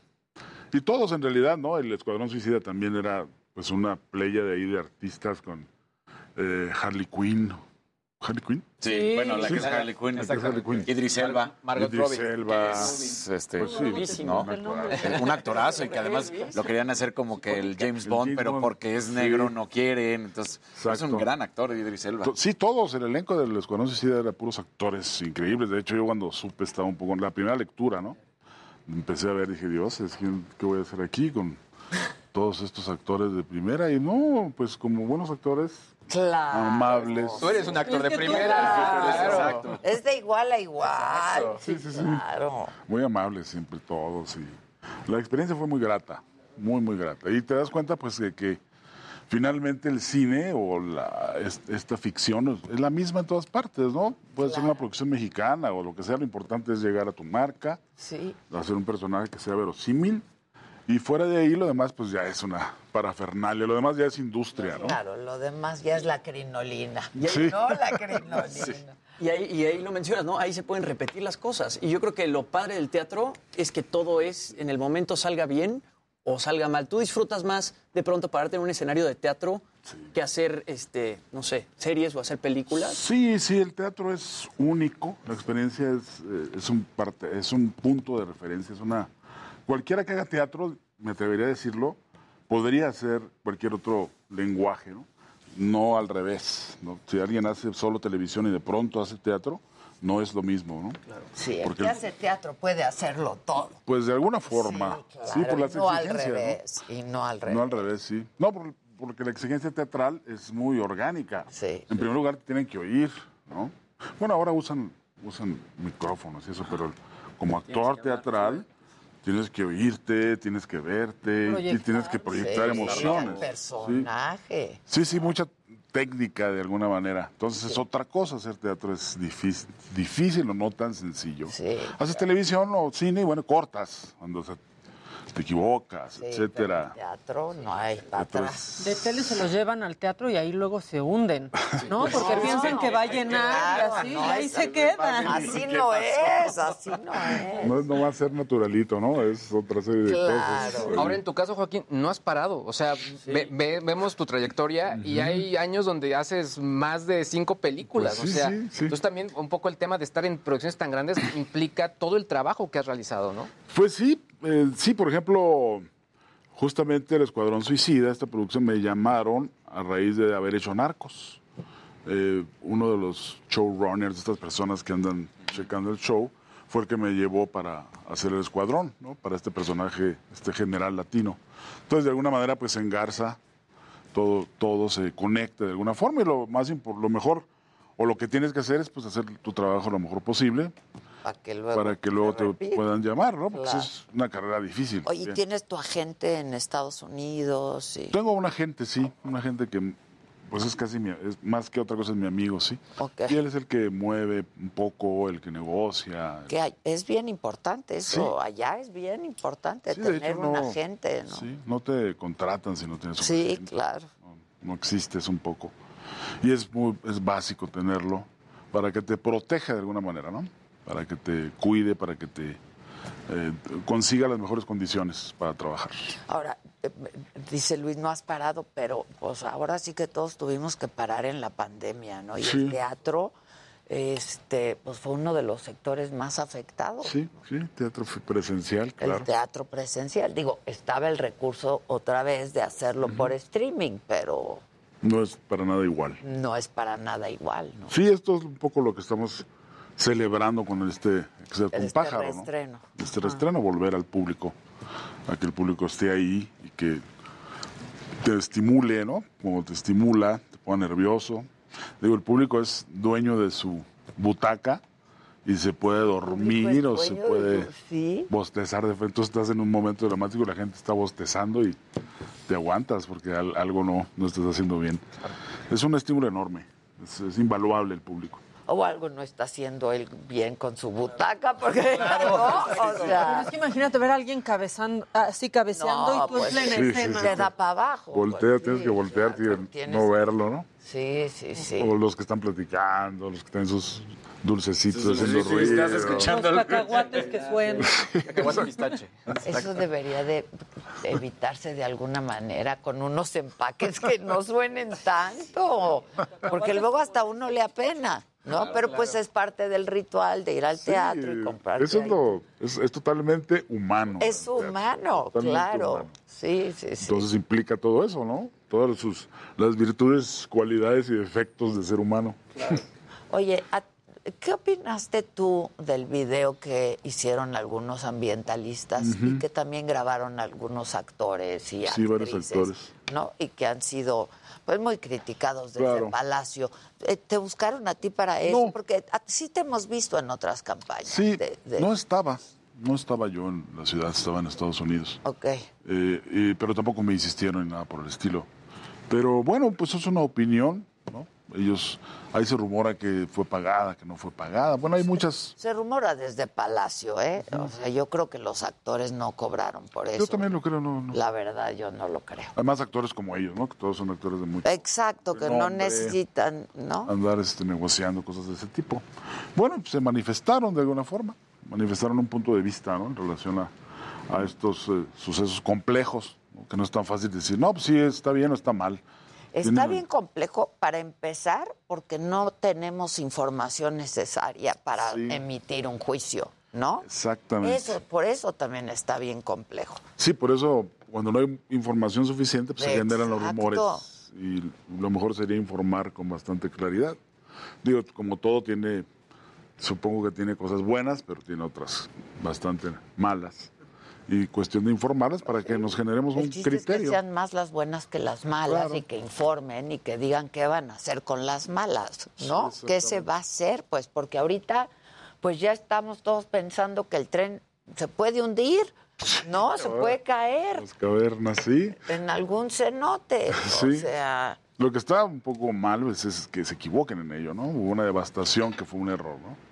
S34: Y todos en realidad, ¿no? El Escuadrón Suicida también era pues una playa de ahí de artistas con eh, Harley Quinn. ¿Harley Quinn?
S27: Sí, bueno, la que es
S34: Sí.
S27: Harley Quinn.
S34: La que es Harley Quinn.
S27: Idris Elba.
S34: Margot Idris Robbie. Elba.
S27: Es, este,
S34: Pues sí,
S27: ¿no?
S34: un actorazo.
S27: Un actorazo y que además lo querían hacer como que el James Bond, pero porque es negro
S34: Sí.
S27: no quieren. Entonces, es un gran actor, Idris Elba.
S34: Sí, todos, el elenco del Escuadrón Suicida era puros actores increíbles. De hecho, yo cuando supe estaba un poco en la primera lectura, ¿no? Empecé a ver, dije, Dios, es que, ¿qué voy a hacer aquí con todos estos actores de primera? Y no, pues como buenos actores,
S2: Claro.
S34: amables.
S28: Tú eres un actor de primera.
S2: Claro.
S34: Exacto.
S2: Es de igual a igual.
S34: Sí, sí, sí.
S2: Claro.
S34: Muy amables siempre todos. Y la experiencia fue muy grata, muy, muy grata. Y te das cuenta, pues, de que finalmente el cine o la, es- esta ficción es la misma en todas partes, ¿no? Puede ser una producción mexicana o lo que sea, lo importante es llegar a tu marca,
S2: Sí.
S34: hacer un personaje que sea verosímil. Y fuera de ahí, lo demás, pues ya es una parafernalia, lo demás ya es industria, ¿no?
S2: Claro, lo demás ya es la crinolina.
S34: Sí.
S2: No la crinolina.
S29: Y ahí, y ahí lo mencionas, ¿no? Ahí se pueden repetir las cosas. Y yo creo que lo padre del teatro es que todo es, en el momento salga bien o salga mal. Tú disfrutas más de pronto pararte en un escenario de teatro que hacer, este, no sé, series o hacer películas.
S34: Sí, sí, el teatro es único, la experiencia es, eh, es, un parte, es un punto de referencia, es una... Cualquiera que haga teatro, me atrevería a decirlo, podría hacer cualquier otro lenguaje, ¿no? No al revés, ¿no? Si alguien hace solo televisión y de pronto hace teatro, no es lo mismo, ¿no?
S2: Sí, el
S34: Porque
S2: que hace teatro puede hacerlo todo.
S34: Pues de alguna forma, sí,
S2: Claro,
S34: por
S2: y
S34: las
S2: no al
S34: exigencias, ¿no?
S2: revés. Y no al revés.
S34: No al revés, sí. No, por- porque la exigencia teatral es muy orgánica.
S2: Sí.
S34: En primer lugar, tienen que oír, ¿no? Bueno, ahora usan, usan micrófonos y eso, pero como actor teatral tienes que oírte, tienes que verte y tienes que proyectar
S2: Sí,
S34: emociones.
S2: personaje.
S34: Sí, sí, mucha técnica de alguna manera. Entonces es otra cosa hacer teatro, es difícil, difícil o no tan sencillo. Haces televisión o cine y bueno, cortas cuando se- te equivocas,
S2: Sí,
S34: etcétera.
S2: teatro no hay para atrás.
S31: De tele se los llevan al teatro y ahí luego se hunden, ¿no? Porque
S2: No,
S31: piensan que va a llenar
S2: claro,
S31: y así,
S2: no,
S31: y ahí se quedan.
S2: Así no es, así no es.
S34: No, es- no va a ser naturalito, ¿no? Es otra serie de cosas.
S28: Ahora, en tu caso, Joaquín, no has parado. O sea, ve- ve- vemos tu trayectoria y hay años donde haces más de cinco películas.
S34: Pues sí,
S28: o sea,
S34: sí, sí.
S28: entonces también un poco el tema de estar en producciones tan grandes implica todo el trabajo que has realizado, ¿no?
S34: Pues sí, eh, sí, por ejemplo, justamente el Escuadrón Suicida, esta producción me llamaron a raíz de haber hecho Narcos. Eh, uno de los showrunners, estas personas que andan checando el show, fue el que me llevó para hacer el escuadrón, ¿no? Para este personaje, este general latino. Entonces, de alguna manera, pues engarza, todo, todo se conecta de alguna forma y lo más lo mejor o lo que tienes que hacer es pues hacer tu trabajo lo mejor posible
S2: Para que luego,
S34: para que luego
S2: se
S34: te
S2: repita.
S34: puedan llamar, ¿no? Porque
S2: Claro.
S34: es una carrera difícil.
S2: Oye,
S34: Bien.
S2: ¿tienes tu agente en Estados Unidos? Y...
S34: Tengo un agente, sí, un agente que pues es casi mi, es más que otra cosa es mi amigo, sí.
S2: Ok.
S34: Y él es el que mueve un poco, el que negocia.
S2: Que hay- es bien importante eso, allá es bien importante
S34: Sí,
S2: tener
S34: hecho,
S2: un
S34: no-
S2: agente, ¿no?
S34: Sí, no te contratan si no tienes un
S2: Sí,
S34: agente.
S2: claro.
S34: No existes un poco. Y es muy, es básico tenerlo para que te proteja de alguna manera, ¿no? Para que te cuide, para que te eh, consiga las mejores condiciones para trabajar.
S2: Ahora, eh, dice Luis, no has parado, pero pues ahora sí que todos tuvimos que parar en la pandemia, ¿no? Y
S34: Sí.
S2: el teatro, este, pues fue uno de los sectores más afectados.
S34: Sí, sí, teatro presencial, claro.
S2: El teatro presencial. Digo, estaba el recurso otra vez de hacerlo por streaming, pero
S34: No es para nada igual.
S2: no es para nada igual, ¿no?
S34: Sí, esto es un poco lo que estamos celebrando con este
S2: Este
S34: pájaro, ¿no?
S2: reestreno.
S34: Este reestreno, volver al público, a que el público esté ahí y que te estimule, ¿no? Como te estimula, te pone nervioso. Digo, el público es dueño de su butaca y se puede dormir o se puede
S2: sí.
S34: bostezar. De frente, tú estás en un momento dramático y la gente está bostezando y te aguantas porque al- algo no, no estás haciendo bien. Es un estímulo enorme, es, es invaluable el público.
S2: O algo no está haciendo él bien con su butaca, porque ¿no? o sea,
S31: Pero es que imagínate ver a alguien cabezando, así cabeceando
S2: No,
S31: y tú en
S2: pues,
S31: plena
S34: sí, sí,
S31: escena.
S34: sí.
S2: te da para abajo.
S34: Voltea, tienes que voltearte y
S2: tienes-
S34: no verlo, ¿no?
S2: Sí, sí, sí.
S34: O los que están platicando, los que tienen sus dulcecitos
S27: Sus
S34: haciendo ruido.
S27: estás escuchando.
S31: Los cacahuates que suenan.
S27: Cacahuate pistache.
S2: Eso debería de evitarse de alguna manera con unos empaques que no suenen tanto, porque luego hasta uno le apena, ¿no? Pero pues es parte del ritual de ir al teatro y comprar.
S34: Eso es lo, es, es totalmente humano.
S2: Es humano, claro.
S34: humano.
S2: Sí, sí, sí.
S34: Entonces implica todo eso, ¿no? Todas sus las virtudes, cualidades y defectos de ser humano.
S2: Oye, ¿a- ¿qué opinaste tú del video que hicieron algunos ambientalistas y que también grabaron algunos actores y
S34: Sí, varios
S2: actrices,
S34: actores.
S2: ¿no? Y que han sido pues muy criticados desde
S34: Claro.
S2: Palacio. Eh, ¿Te buscaron a ti para eso?
S34: No.
S2: Porque sí te hemos visto en otras campañas.
S34: Sí,
S2: de- de-
S34: no estaba, no estaba yo en la ciudad, estaba en Estados Unidos.
S2: Ok.
S34: Eh, y- pero tampoco me insistieron en nada por el estilo. Pero bueno, pues es una opinión, ¿no? Ellos, ahí se rumora que fue pagada, que no fue pagada. Bueno, hay muchas...
S2: Se rumora desde Palacio, ¿eh? O sea, yo creo que los actores no cobraron por eso.
S34: Yo también lo creo, no, no.
S2: La verdad, yo no lo creo.
S34: Además, actores como ellos, ¿no? Que todos son actores de mucho
S2: Exacto, que no necesitan, ¿no?
S34: andar este, negociando cosas de ese tipo. Bueno, pues, se manifestaron de alguna forma, manifestaron un punto de vista ¿no? en relación a, a estos eh, sucesos complejos, ¿no? que no es tan fácil decir, no, pues sí, está bien o está mal.
S2: Está bien complejo para empezar porque no tenemos información necesaria para
S34: Sí.
S2: emitir un juicio, ¿no?
S34: Exactamente.
S2: Eso, por eso también está bien complejo.
S34: Sí, por eso, cuando no hay información suficiente, pues se generan los rumores. Y lo mejor sería informar con bastante claridad. Digo, como todo tiene, supongo que tiene cosas buenas, pero tiene otras bastante malas. Y cuestión de informarlas para que nos generemos un
S2: chiste es que
S34: criterio.
S2: sean más las buenas que las malas
S34: Claro.
S2: y que informen y que digan qué van a hacer con las malas, ¿no?
S34: Sí,
S2: ¿Qué se va a hacer? Pues porque ahorita pues ya estamos todos pensando que el tren se puede hundir, ¿no? Se puede caer
S34: Las cavernas, sí.
S2: en algún cenote. O
S34: Sí.
S2: sea,
S34: Lo que está un poco mal pues, es que se equivoquen en ello, ¿no? Hubo una devastación que fue un error, ¿no?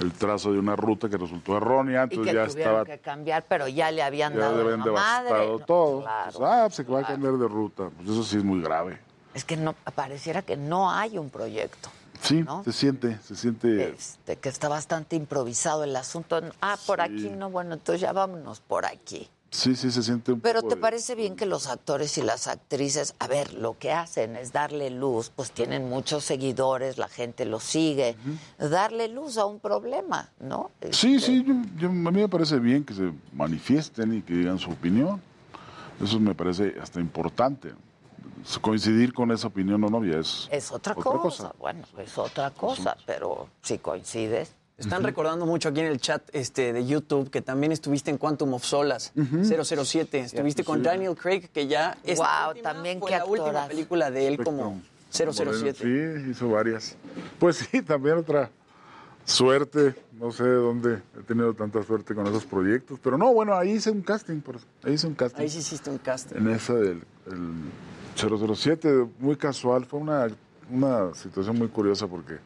S34: El trazo de una ruta que resultó errónea,
S2: y
S34: entonces
S2: que
S34: ya estaba
S2: que cambiar, pero ya le habían
S34: ya
S2: dado una madre.
S34: devastado
S2: No,
S34: todo.
S2: claro.
S34: Pues, ah, pues, se va a cambiar de ruta. Pues eso sí es muy grave.
S2: Es que no pareciera que no hay un proyecto.
S34: Sí,
S2: ¿No?
S34: se siente, se siente.
S2: Este, que está bastante improvisado el asunto. Ah, por
S34: Sí.
S2: aquí no, bueno, entonces ya vámonos por aquí.
S34: Sí, sí, se siente un
S2: Pero
S34: poco
S2: ¿te
S34: de-
S2: parece bien que los actores y las actrices, a ver, lo que hacen es darle luz, pues tienen muchos seguidores, la gente los sigue, darle luz a un problema, ¿no?
S34: Sí, sí, yo- yo- a mí me parece bien que se manifiesten y que digan su opinión. Eso me parece hasta importante. Coincidir con esa opinión o no ya es
S2: Es otra,
S34: otra
S2: cosa.
S34: cosa.
S2: bueno, es otra cosa, pero si coincides.
S29: Están recordando mucho aquí en el chat este, de YouTube que también estuviste en Quantum of Solace, 007. Estuviste con
S34: sí.
S29: Daniel Craig, que ya
S2: Guau,
S29: última
S2: también
S29: fue
S2: qué
S29: la última película de él como 007.
S34: Sí, hizo varias. Pues sí, también otra suerte. No sé de dónde he tenido tanta suerte con esos proyectos. Pero no, bueno, ahí hice un casting. Por eso. Ahí hice un casting.
S29: Ahí sí hiciste un casting.
S34: En esa del el 007, muy casual. Fue una, una situación muy curiosa porque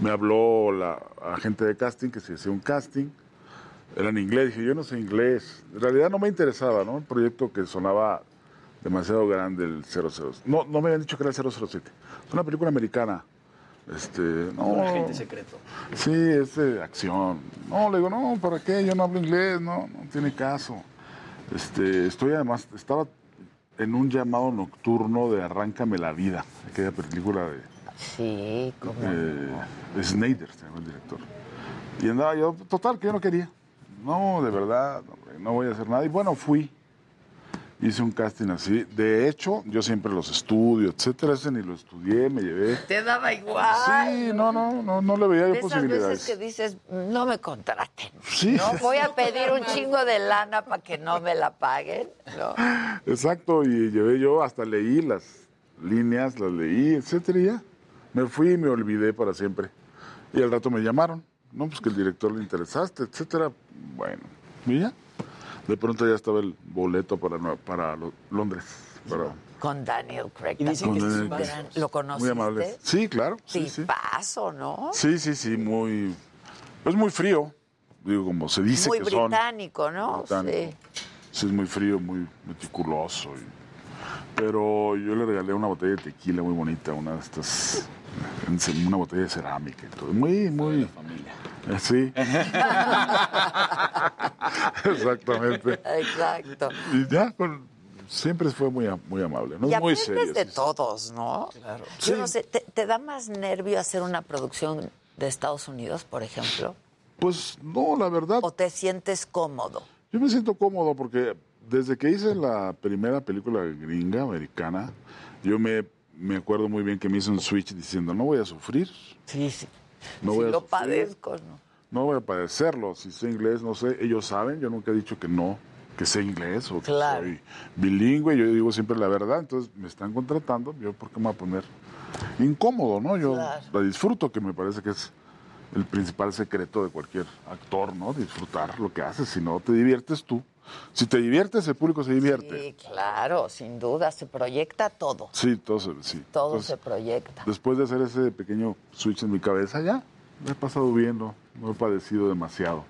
S34: me habló la agente de casting que se hacía un casting. Era en inglés. Dije, yo no sé inglés. En realidad no me interesaba, ¿no? Un proyecto que sonaba demasiado grande, el 00. No, no me habían dicho que era el 007. Es una película americana. Este, no,
S29: Un agente secreto.
S34: Sí, es de acción. No, le digo, no, ¿para qué? Yo no hablo inglés, no, no tiene caso. Este, estoy además, estaba en un llamado nocturno de Arráncame la vida, aquella película de,
S2: Sí, como
S34: eh, de Snyder, se llama el director. Y andaba yo, total, que yo no quería. No, de verdad, hombre, no voy a hacer nada. Y bueno, fui. Hice un casting así. De hecho, yo siempre los estudio, etcétera. Ese ni lo estudié, me llevé.
S2: Te daba igual.
S34: Sí, no, no, no, no le veía yo
S2: esas
S34: posibilidades.
S2: veces que dices, no me contraten.
S34: Sí.
S2: No voy a pedir un chingo de lana para que no me la paguen. No.
S34: Exacto, y llevé yo, hasta leí las líneas, las leí, etcétera, y ya. Me fui y me olvidé para siempre. Y al rato me llamaron, no, pues que el director le interesaste, etcétera. Bueno, y ya. De pronto ya estaba el boleto para, para Lo- Londres.
S2: Con Daniel Craig.
S29: Y dicen
S34: que es
S2: Un
S34: un
S2: gran- ¿Lo conociste?
S34: muy amable. Sí, claro. Sí, sí.
S2: Tipazo, ¿no?
S34: Sí, sí, sí, muy. Es muy frío. Digo, como se dice
S2: Muy
S34: que son.
S2: británico, ¿no?
S34: británico. Sí, es muy frío, muy meticuloso. y- Pero yo le regalé una botella de tequila muy bonita, una de estas. En- Una botella de cerámica y todo. Muy, muy.
S27: familia.
S34: Eh, Sí. Exactamente.
S2: Exacto.
S34: Y ya, con- siempre fue muy, muy amable. No
S2: y
S34: es muy serio.
S2: de
S34: sí,
S2: todos, ¿no?
S29: Claro.
S2: Yo no sé, ¿te, te da más nervio hacer una producción de Estados Unidos, por ejemplo?
S34: Pues no, la verdad.
S2: ¿O te sientes cómodo?
S34: Yo me siento cómodo porque desde que hice la primera película gringa, americana, yo me, me acuerdo muy bien que me hice un switch diciendo, no voy a sufrir.
S2: Sí, sí.
S34: No
S2: Sí,
S34: voy a
S2: lo
S34: sufrir,
S2: padezco, ¿no?
S34: No voy a padecerlo. Si sé inglés, no sé. Ellos saben, yo nunca he dicho que no, que sé inglés o que soy bilingüe. Yo digo siempre la verdad. Entonces me están contratando. Yo, ¿por qué me voy a poner incómodo, no? Yo
S2: Claro.
S34: la disfruto, que me parece que es el principal secreto de cualquier actor, ¿no? Disfrutar lo que haces. Si no te diviertes tú. Si te diviertes, el público se divierte.
S2: Sí, claro, sin duda, se proyecta todo.
S34: Sí, todo se, sí.
S2: Todo
S34: Entonces,
S2: se proyecta.
S34: Después de hacer ese pequeño switch en mi cabeza, ya me he pasado bien, no, no he padecido demasiado.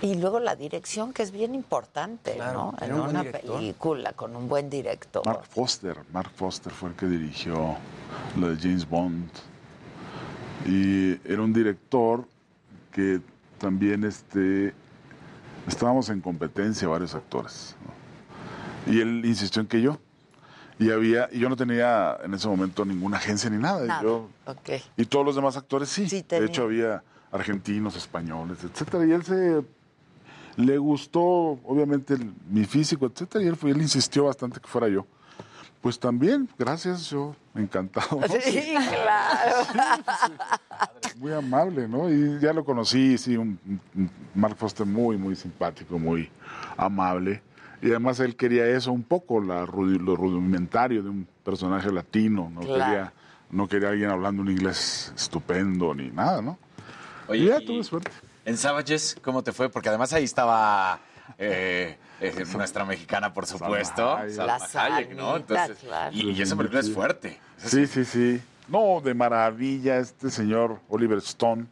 S2: Y luego la dirección, que es bien importante, ¿no? En
S29: un
S2: una película con un buen director.
S34: Mark Foster, Mark Foster fue el que dirigió lo de James Bond. Y era un director que también este, estábamos en competencia varios actores. ¿no? Y él insistió en que yo. Y había, y yo no tenía en ese momento ninguna agencia ni nada. y
S2: Nada.
S34: Yo,
S2: Ok.
S34: y todos los demás actores sí. de
S2: tenía.
S34: hecho, había argentinos, españoles, etcétera. Y él se le gustó, obviamente, el- mi físico, etcétera. Y él, fue, él insistió bastante que fuera yo. Pues también, gracias, yo encantado. ¿no?
S2: Sí, claro.
S34: Muy amable, ¿no? Y ya lo conocí, sí, un, un Mark Foster muy, muy simpático, muy amable. Y además él quería eso, un poco la, lo rudimentario de un personaje latino. No,
S27: Claro.
S34: quería, no quería alguien hablando un inglés estupendo ni nada, ¿no?
S27: Oye,
S34: y ya
S27: y-
S34: tuve suerte.
S27: En Savages, ¿cómo te fue? Porque además ahí estaba eh, eh, nuestra mexicana, por supuesto,
S34: Hayek.
S27: Salma
S2: La
S27: Hayek, ¿no?
S2: Salmita,
S27: Entonces,
S2: claro.
S27: y, y esa película es fuerte.
S34: Sí, sí, sí. No, de maravilla este señor Oliver Stone,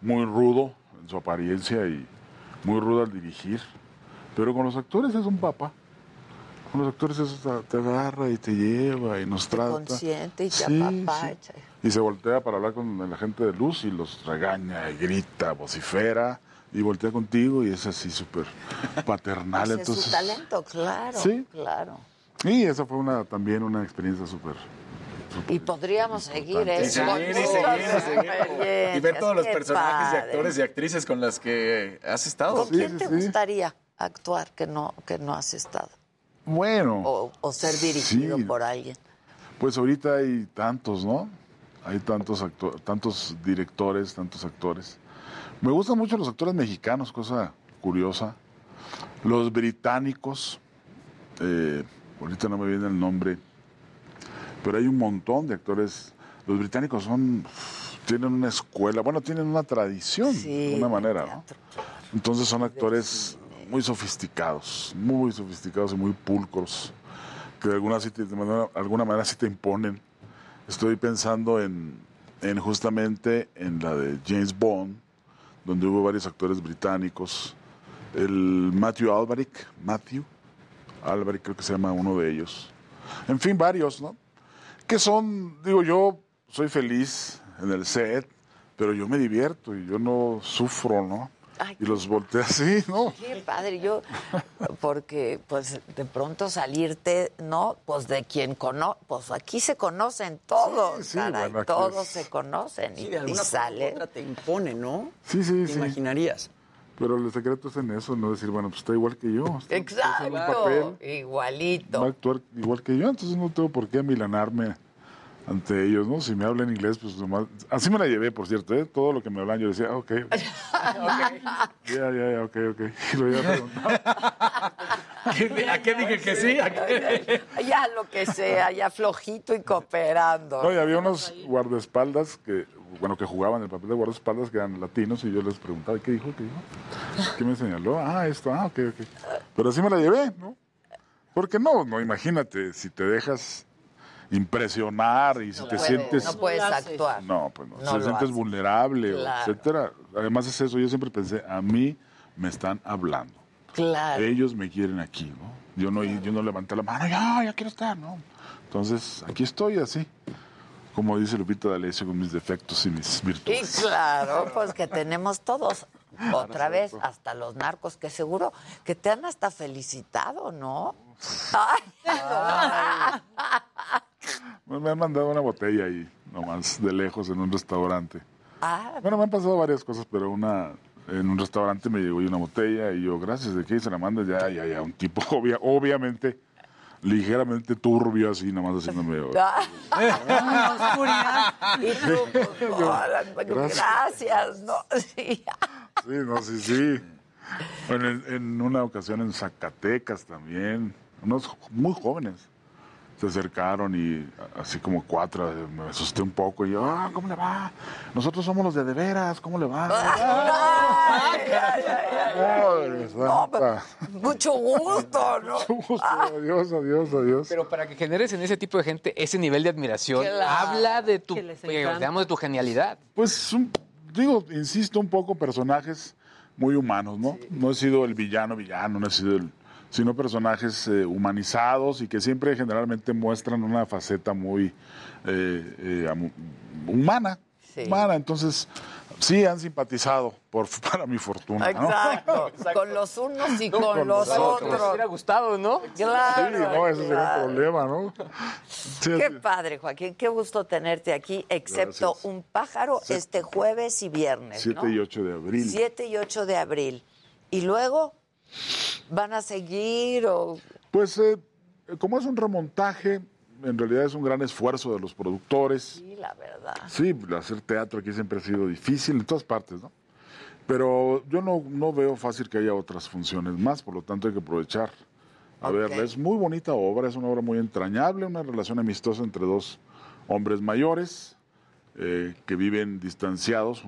S34: muy rudo en su apariencia y muy rudo al dirigir. Pero con los actores es un papa. Con los actores es, te agarra y te lleva y nos trata.
S2: Consciente y te
S34: Sí,
S2: apapacha.
S34: Y se voltea para hablar con la gente de luz y los regaña y grita, vocifera y voltea contigo y es así súper paternal.
S2: Ese es
S34: entonces,
S2: su talento, claro.
S34: Sí.
S2: Claro.
S34: Y esa fue una, también una experiencia súper
S2: Y podríamos seguir, ¿eh?
S27: Y seguir, y seguir, y. Y ver todos los personajes y
S2: padre.
S27: actores y actrices con las que has estado.
S2: ¿Con quién te gustaría actuar que no, que no has estado?
S34: Bueno.
S2: O, o ser dirigido
S34: Sí.
S2: por alguien.
S34: Pues ahorita hay tantos, ¿no? Hay tantos acto- tantos directores, tantos actores. Me gustan mucho los actores mexicanos, cosa curiosa. Los británicos, eh, ahorita no me viene el nombre, pero hay un montón de actores. Los británicos son, tienen una escuela, bueno, tienen una tradición de una manera, ¿no? Entonces son actores muy sofisticados, muy sofisticados y muy pulcros, que de alguna, de manera, alguna manera sí te imponen. Estoy pensando en, en justamente en la de James Bond, donde hubo varios actores británicos. El Matthew Alberic, Matthew Alberic creo que se llama uno de ellos. En fin, varios, ¿no? Que son, digo yo, soy feliz en el set, pero yo me divierto y yo no sufro, ¿no? Y los volteé así, ¿no?
S2: Qué padre, yo, porque pues de pronto salirte, ¿no? Pues de quien conoce, pues aquí se conocen todos,
S34: sí,
S2: caray,
S34: bueno, aquí
S2: todos
S34: es-
S2: se conocen
S29: Sí,
S2: y,
S29: de alguna
S2: y
S29: otra te impone, ¿no?
S34: Sí, sí,
S29: ¿Te
S34: sí.
S29: imaginarías?
S34: Pero el secreto es en eso, no decir, bueno, pues está igual que yo. está- está haciendo un papel,
S2: Exacto, igualito.
S34: va a actuar igual que yo, entonces no tengo por qué milanarme ante ellos, ¿no? Si me hablan inglés, pues nomás... Así me la llevé, por cierto, ¿eh? Todo lo que me hablan yo decía, ah, ok, ok. ya, ya, ya, ok, ok. Y lo iba a preguntar.
S27: ¿A qué dije que sí? ¿A qué?
S2: Ya lo que sea, ya flojito y cooperando.
S34: No, y había unos guardaespaldas que, bueno, que jugaban el papel de guardaespaldas que eran latinos y yo les preguntaba, ¿qué dijo? ¿Qué dijo? ¿Qué me señaló? Ah, esto, ah, ok, ok. Pero así me la llevé, ¿no? Porque no, no, imagínate, si te dejas impresionar y si
S2: No
S34: te
S2: puedes,
S34: sientes...
S2: no puedes actuar.
S34: No, pues no,
S2: No
S34: si te sientes
S2: haces.
S34: vulnerable,
S2: Claro.
S34: etcétera. Además es eso, yo siempre pensé, a mí me están hablando.
S2: Claro.
S34: Ellos me quieren aquí, ¿no? Yo no, yo no levanté la mano, ya, ya quiero estar, ¿no? Entonces, aquí estoy así, como dice Lupita D'Alessio, con mis defectos y mis
S2: Y
S34: virtudes.
S2: claro, pues que tenemos todos. Otra vez, hasta los narcos, que seguro que te han hasta felicitado, ¿no? Ay.
S34: Me me han mandado una botella ahí, nomás, de lejos, en un restaurante.
S2: Ah,
S34: Bueno, me han pasado varias cosas, pero una en un restaurante me llegó una botella y yo, gracias, ¿de qué se la mandas? Ya, ya, ya, un tipo obvia- obviamente ligeramente turbio así, nomás haciéndome...
S2: Pues, hola,
S34: Gracias.
S2: ¿no? Sí.
S34: Sí, no, sí, sí. Bueno, en, en una ocasión en Zacatecas también, unos muy jóvenes se acercaron y así como cuatro, eh, me asusté un poco y yo, ah, ¿cómo le va? Nosotros somos los de de veras, ¿cómo le va?
S2: Ay, ay, ay, ay.
S34: Ay, santa.
S2: Mucho gusto, ¿no?
S34: Mucho gusto, adiós, adiós, adiós.
S28: Pero para que generes en ese tipo de gente ese nivel de admiración,
S2: Claro.
S28: habla de tu, digamos, de tu genialidad.
S34: Pues, un- digo, insisto un poco, personajes muy humanos, ¿no? No he sido el villano, villano, no he sido el... sino personajes eh, humanizados y que siempre generalmente muestran una faceta muy eh, eh, humana,
S2: Sí.
S34: humana. Entonces, sí han simpatizado, por, para mi fortuna, ¿no?
S2: Exacto. Con los unos y con,
S34: con
S2: los
S34: nosotros.
S28: Me
S2: otros.
S28: hubiera gustado, ¿no?
S2: Claro.
S34: Sí, no, ese sería un problema, ¿no? Sí,
S2: Qué
S34: sí.
S2: padre, Joaquín. Qué gusto tenerte aquí, excepto
S34: Gracias.
S2: un pájaro este jueves y viernes.
S34: 7
S2: ¿no?
S34: y 8 de abril.
S2: 7 y 8 de abril. Y luego, ¿van a seguir o...?
S34: Pues eh, como es un remontaje, en realidad es un gran esfuerzo de los productores.
S2: Sí, la verdad.
S34: Sí, hacer teatro aquí siempre ha sido difícil en todas partes, ¿no? Pero yo no, no veo fácil que haya otras funciones más, por lo tanto hay que aprovechar a
S2: Ok.
S34: verla. Es muy bonita obra, es una obra muy entrañable, una relación amistosa entre dos hombres mayores eh, que viven distanciados,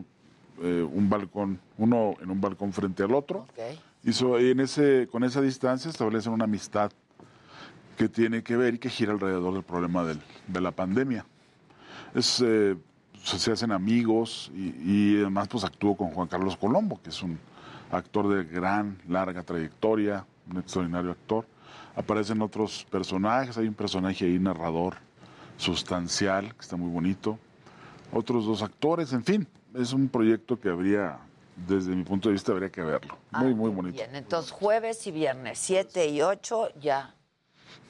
S34: eh, un balcón, uno en un balcón frente al otro. Y so- en ese, con esa distancia establecen una amistad que tiene que ver y que gira alrededor del problema del- de la pandemia. Es, eh, se hacen amigos y, y además pues actúo con Juan Carlos Colombo, que es un actor de gran, larga trayectoria, un extraordinario actor. Aparecen otros personajes, hay un personaje ahí, narrador sustancial, que está muy bonito. Otros dos actores, en fin, es un proyecto que habría, desde mi punto de vista, habría que verlo. Muy, muy bonito.
S2: Bien, entonces jueves y viernes, 7 y 8, ya.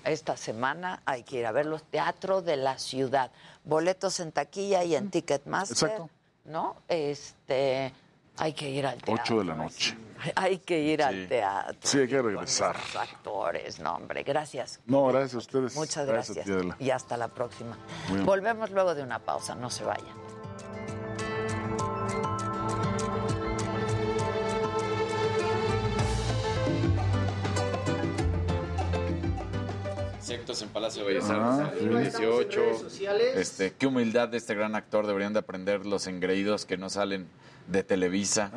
S2: Esta semana hay que ir a ver los teatros de la ciudad. Boletos en taquilla y en Ticketmaster.
S34: Exacto.
S2: ¿No? Este, hay que ir al teatro.
S34: 8 de la noche.
S2: Hay que ir al teatro.
S34: Sí, hay que regresar.
S2: esos actores, no, hombre, gracias.
S34: No, gracias a ustedes.
S2: Muchas
S34: Gracias,
S2: gracias. y hasta la próxima. Volvemos luego de una pausa, no se vayan.
S27: Sectos en Palacio de Bellas
S34: Ah,
S27: Artes
S34: sí.
S27: en el
S38: Estamos en
S27: 2018.
S38: redes sociales.
S27: Este, qué humildad de este gran actor. Deberían de aprender los engreídos que no salen de Televisa.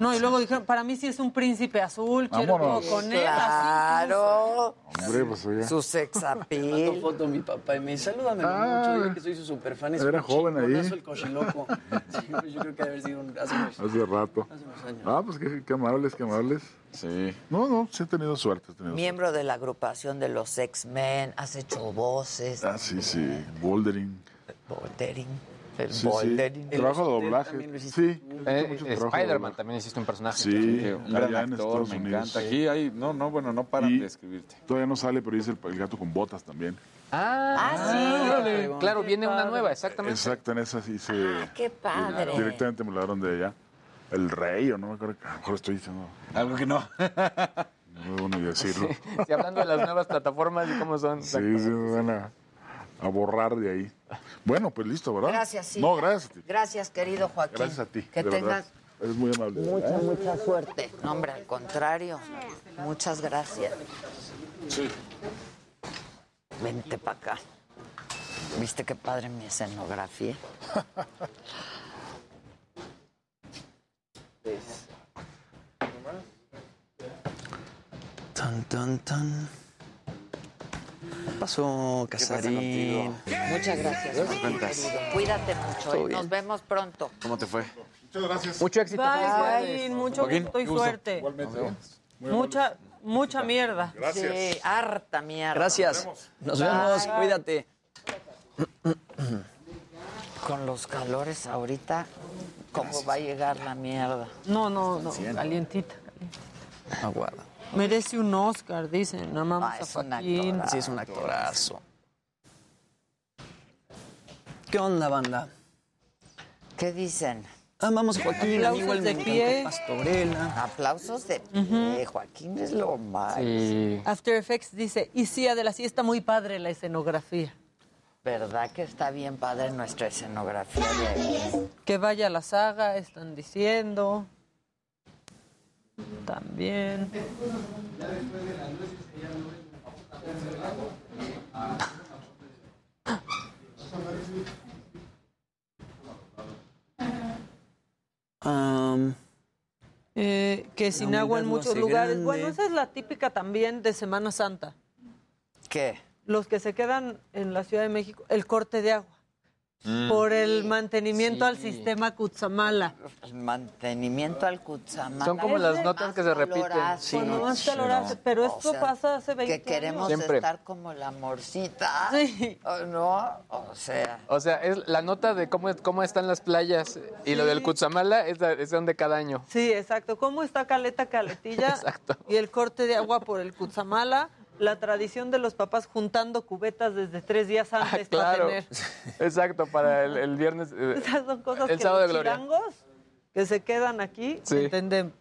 S31: No, y luego dijeron, para mí sí es un príncipe azul, quiero
S34: Vámonos.
S31: con él. así
S2: Claro.
S34: Hombre, pues oye.
S2: Su sex appeal.
S29: foto a mi papá y me dice, salúdame
S34: Ah,
S29: mucho, dile que soy su superfan. Es
S34: era
S29: un
S34: joven ahí.
S29: el cochiloco. Sí, pues yo creo que debe haber sido un- hace unos,
S34: Hace rato.
S29: hace unos años.
S34: Ah, pues qué, qué amables, qué amables.
S27: Sí.
S34: No, no, sí he tenido suerte. He tenido
S2: Miembro de la agrupación de los X-Men, has hecho voces.
S34: suerte. Ah, sí, sí. Bouldering.
S2: Bouldering. El
S34: Sí, sí.
S2: bouldering.
S34: Trabajo de doblaje. Sí.
S28: Eh, Spider-Man también hiciste un personaje.
S34: Sí,
S27: Un gran
S34: allá en
S27: actor,
S34: Estados
S27: me
S34: Unidos.
S27: encanta. Aquí hay, no, no, bueno, no paran
S34: Y-
S27: de escribirte.
S34: Todavía no sale, pero dice el, el gato con botas también.
S28: Ah,
S2: sí.
S28: órale. Claro, viene una nueva, exactamente.
S34: Exacto, en esa sí se...
S2: Ah, qué padre.
S34: Directamente me la dieron de allá. El rey, o no me acuerdo. A lo mejor estoy diciendo...
S27: Algo que no.
S34: No es bueno ni decirlo.
S28: Sí, hablando de las nuevas plataformas y cómo son.
S34: Sí, sí, me van a, a borrar de ahí. Bueno, pues listo, ¿verdad?
S2: Gracias, sí.
S34: No, gracias a ti.
S2: Gracias, querido Joaquín.
S34: Gracias a ti.
S2: Que tengas.
S34: Eres muy amable.
S2: mucha, mucha suerte. No, hombre, al contrario. Muchas gracias.
S34: Sí.
S2: Vente para acá. ¿Viste qué padre mi escenografía?
S29: Tan, tan, tan. ¿Qué pasó, Casarín?
S2: Muchas gracias. Cuídate mucho. ¿eh?
S29: bien.
S2: Nos vemos pronto.
S27: ¿Cómo te fue?
S34: Muchas gracias.
S28: Mucho éxito.
S31: Bye. Joaquín, mucho
S27: Joaquín,
S31: gusto y
S27: gusto.
S31: suerte.
S34: Igualmente.
S31: Mucha, mucha mierda.
S2: Sí, harta mierda.
S29: Gracias. Nos vemos. Cuídate.
S2: Con los calores ahorita, ¿cómo va a llegar la mierda?
S31: No, no, no, calientita.
S29: Aguada.
S31: Merece un Oscar, dicen. Amamos
S2: Ah,
S31: a
S2: es un
S31: Joaquín.
S2: actorazo.
S29: Sí, es un actorazo. ¿Qué onda, banda?
S2: ¿Qué dicen?
S29: Amamos a Joaquín,
S31: Aplausos de pie.
S29: Pastorela.
S2: Aplausos de pie. Joaquín es lo más.
S28: Sí.
S31: After Effects dice, y sí, Adela, sí está muy padre la escenografía.
S2: ¿Verdad que está bien padre nuestra escenografía de
S31: Que vaya a la saga, están diciendo. También.
S29: Am,
S31: Eh, que sin agua en muchos lugares.
S29: grande.
S31: Bueno, esa es la típica también de Semana Santa.
S2: qué?
S31: Los que se quedan en la Ciudad de México, el corte de agua.
S27: Mm.
S31: Por el mantenimiento al
S28: Sí.
S31: sistema Cutzamala.
S2: El mantenimiento al Cutzamala.
S28: Son como las notas que se repiten.
S31: Cuando más
S27: Sí,
S31: hace, pero
S2: O
S31: esto
S2: sea,
S31: pasa hace 20
S2: Que queremos
S31: años.
S2: Estar como la morcita.
S31: Sí.
S2: ¿O ¿No? O sea.
S28: O sea, es la nota de cómo, cómo están las playas y lo del Cutzamala es, la- es de cada año.
S31: Sí, exacto. ¿Cómo está Caleta Caletilla?
S28: Exacto.
S31: Y el corte de agua por el Cutzamala. La tradición de los papás juntando cubetas desde tres días
S28: Ah,
S31: antes
S28: claro.
S31: para tener.
S28: Exacto, para el, el viernes. eh,
S31: Esas son cosas
S28: El
S31: que
S28: sábado
S31: los
S28: de
S31: chilangos que se quedan aquí
S28: Sí.
S31: entendemos.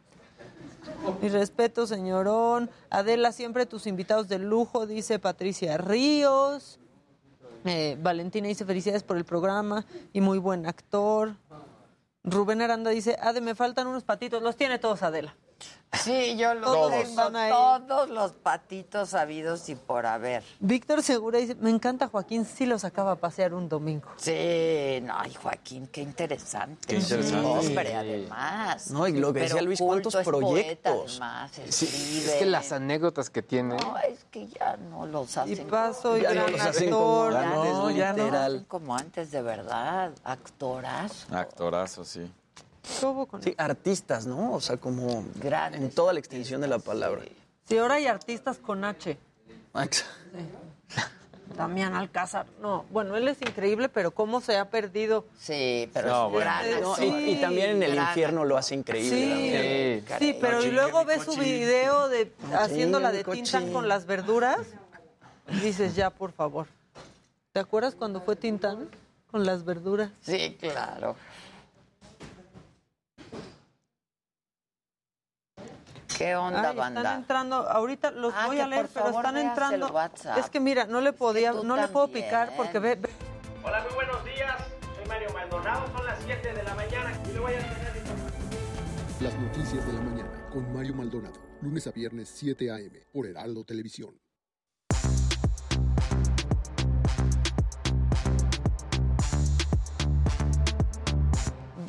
S31: Mi respeto, señorón. Adela, siempre tus invitados de lujo, dice Patricia Ríos. Eh, Valentina dice felicidades por el programa y muy buen actor. Rubén Aranda dice, Ade, me faltan unos patitos. Los tiene todos Adela.
S2: Sí, yo los
S31: Todos.
S2: tengo todos los patitos sabidos y por haber.
S31: Víctor Segura dice, me encanta Joaquín, sí lo sacaba a pasear un domingo.
S2: Sí, no, ay, Joaquín, qué interesante.
S27: Qué interesante.
S2: Hombre, además.
S29: No, y lo que decía Luis, ¿cuántos
S2: es poeta,
S29: proyectos?
S2: además,
S28: sí, es que las anécdotas que tiene.
S2: No, es que ya no los
S31: Y
S2: hacen.
S31: paso y
S29: Ya no
S31: gran
S29: los hacen como
S31: actor.
S29: antes,
S31: No, ya no.
S29: literal.
S2: hacen como antes, de verdad. Actoras.
S27: Actorazo, sí.
S31: ¿Qué hubo con
S29: Sí, artistas, ¿no? O sea, como
S2: Grandes.
S29: en toda la extensión de la palabra.
S31: Sí, ahora hay artistas con H.
S29: Max.
S31: Damián Alcázar. No, bueno, él es increíble, pero cómo se ha perdido.
S2: Sí, pero
S27: No,
S2: es
S27: bueno.
S2: gran
S29: No,
S2: actor.
S29: y, y también en el
S2: Gran
S29: infierno lo hace increíble.
S31: Sí,
S29: también.
S28: Sí.
S31: pero y luego ves su video de haciéndola de. Tintán con las verduras. y Dices, ya, por favor. ¿Te acuerdas cuando fue Tintán con las verduras?
S2: Sí, claro. ¿Qué onda,
S31: Ay,
S2: banda?
S31: están entrando, ahorita los
S2: Ah,
S31: voy a leer, pero
S2: favor
S31: están entrando. Es que mira, no le podía, no le puedo picar porque ve, ve-
S42: Hola, muy buenos días. Soy Mario Maldonado. Son las 7 de la mañana y le voy a tener
S41: Las noticias de la mañana con Mario Maldonado. Lunes a viernes 7 a.m. por Heraldo Televisión.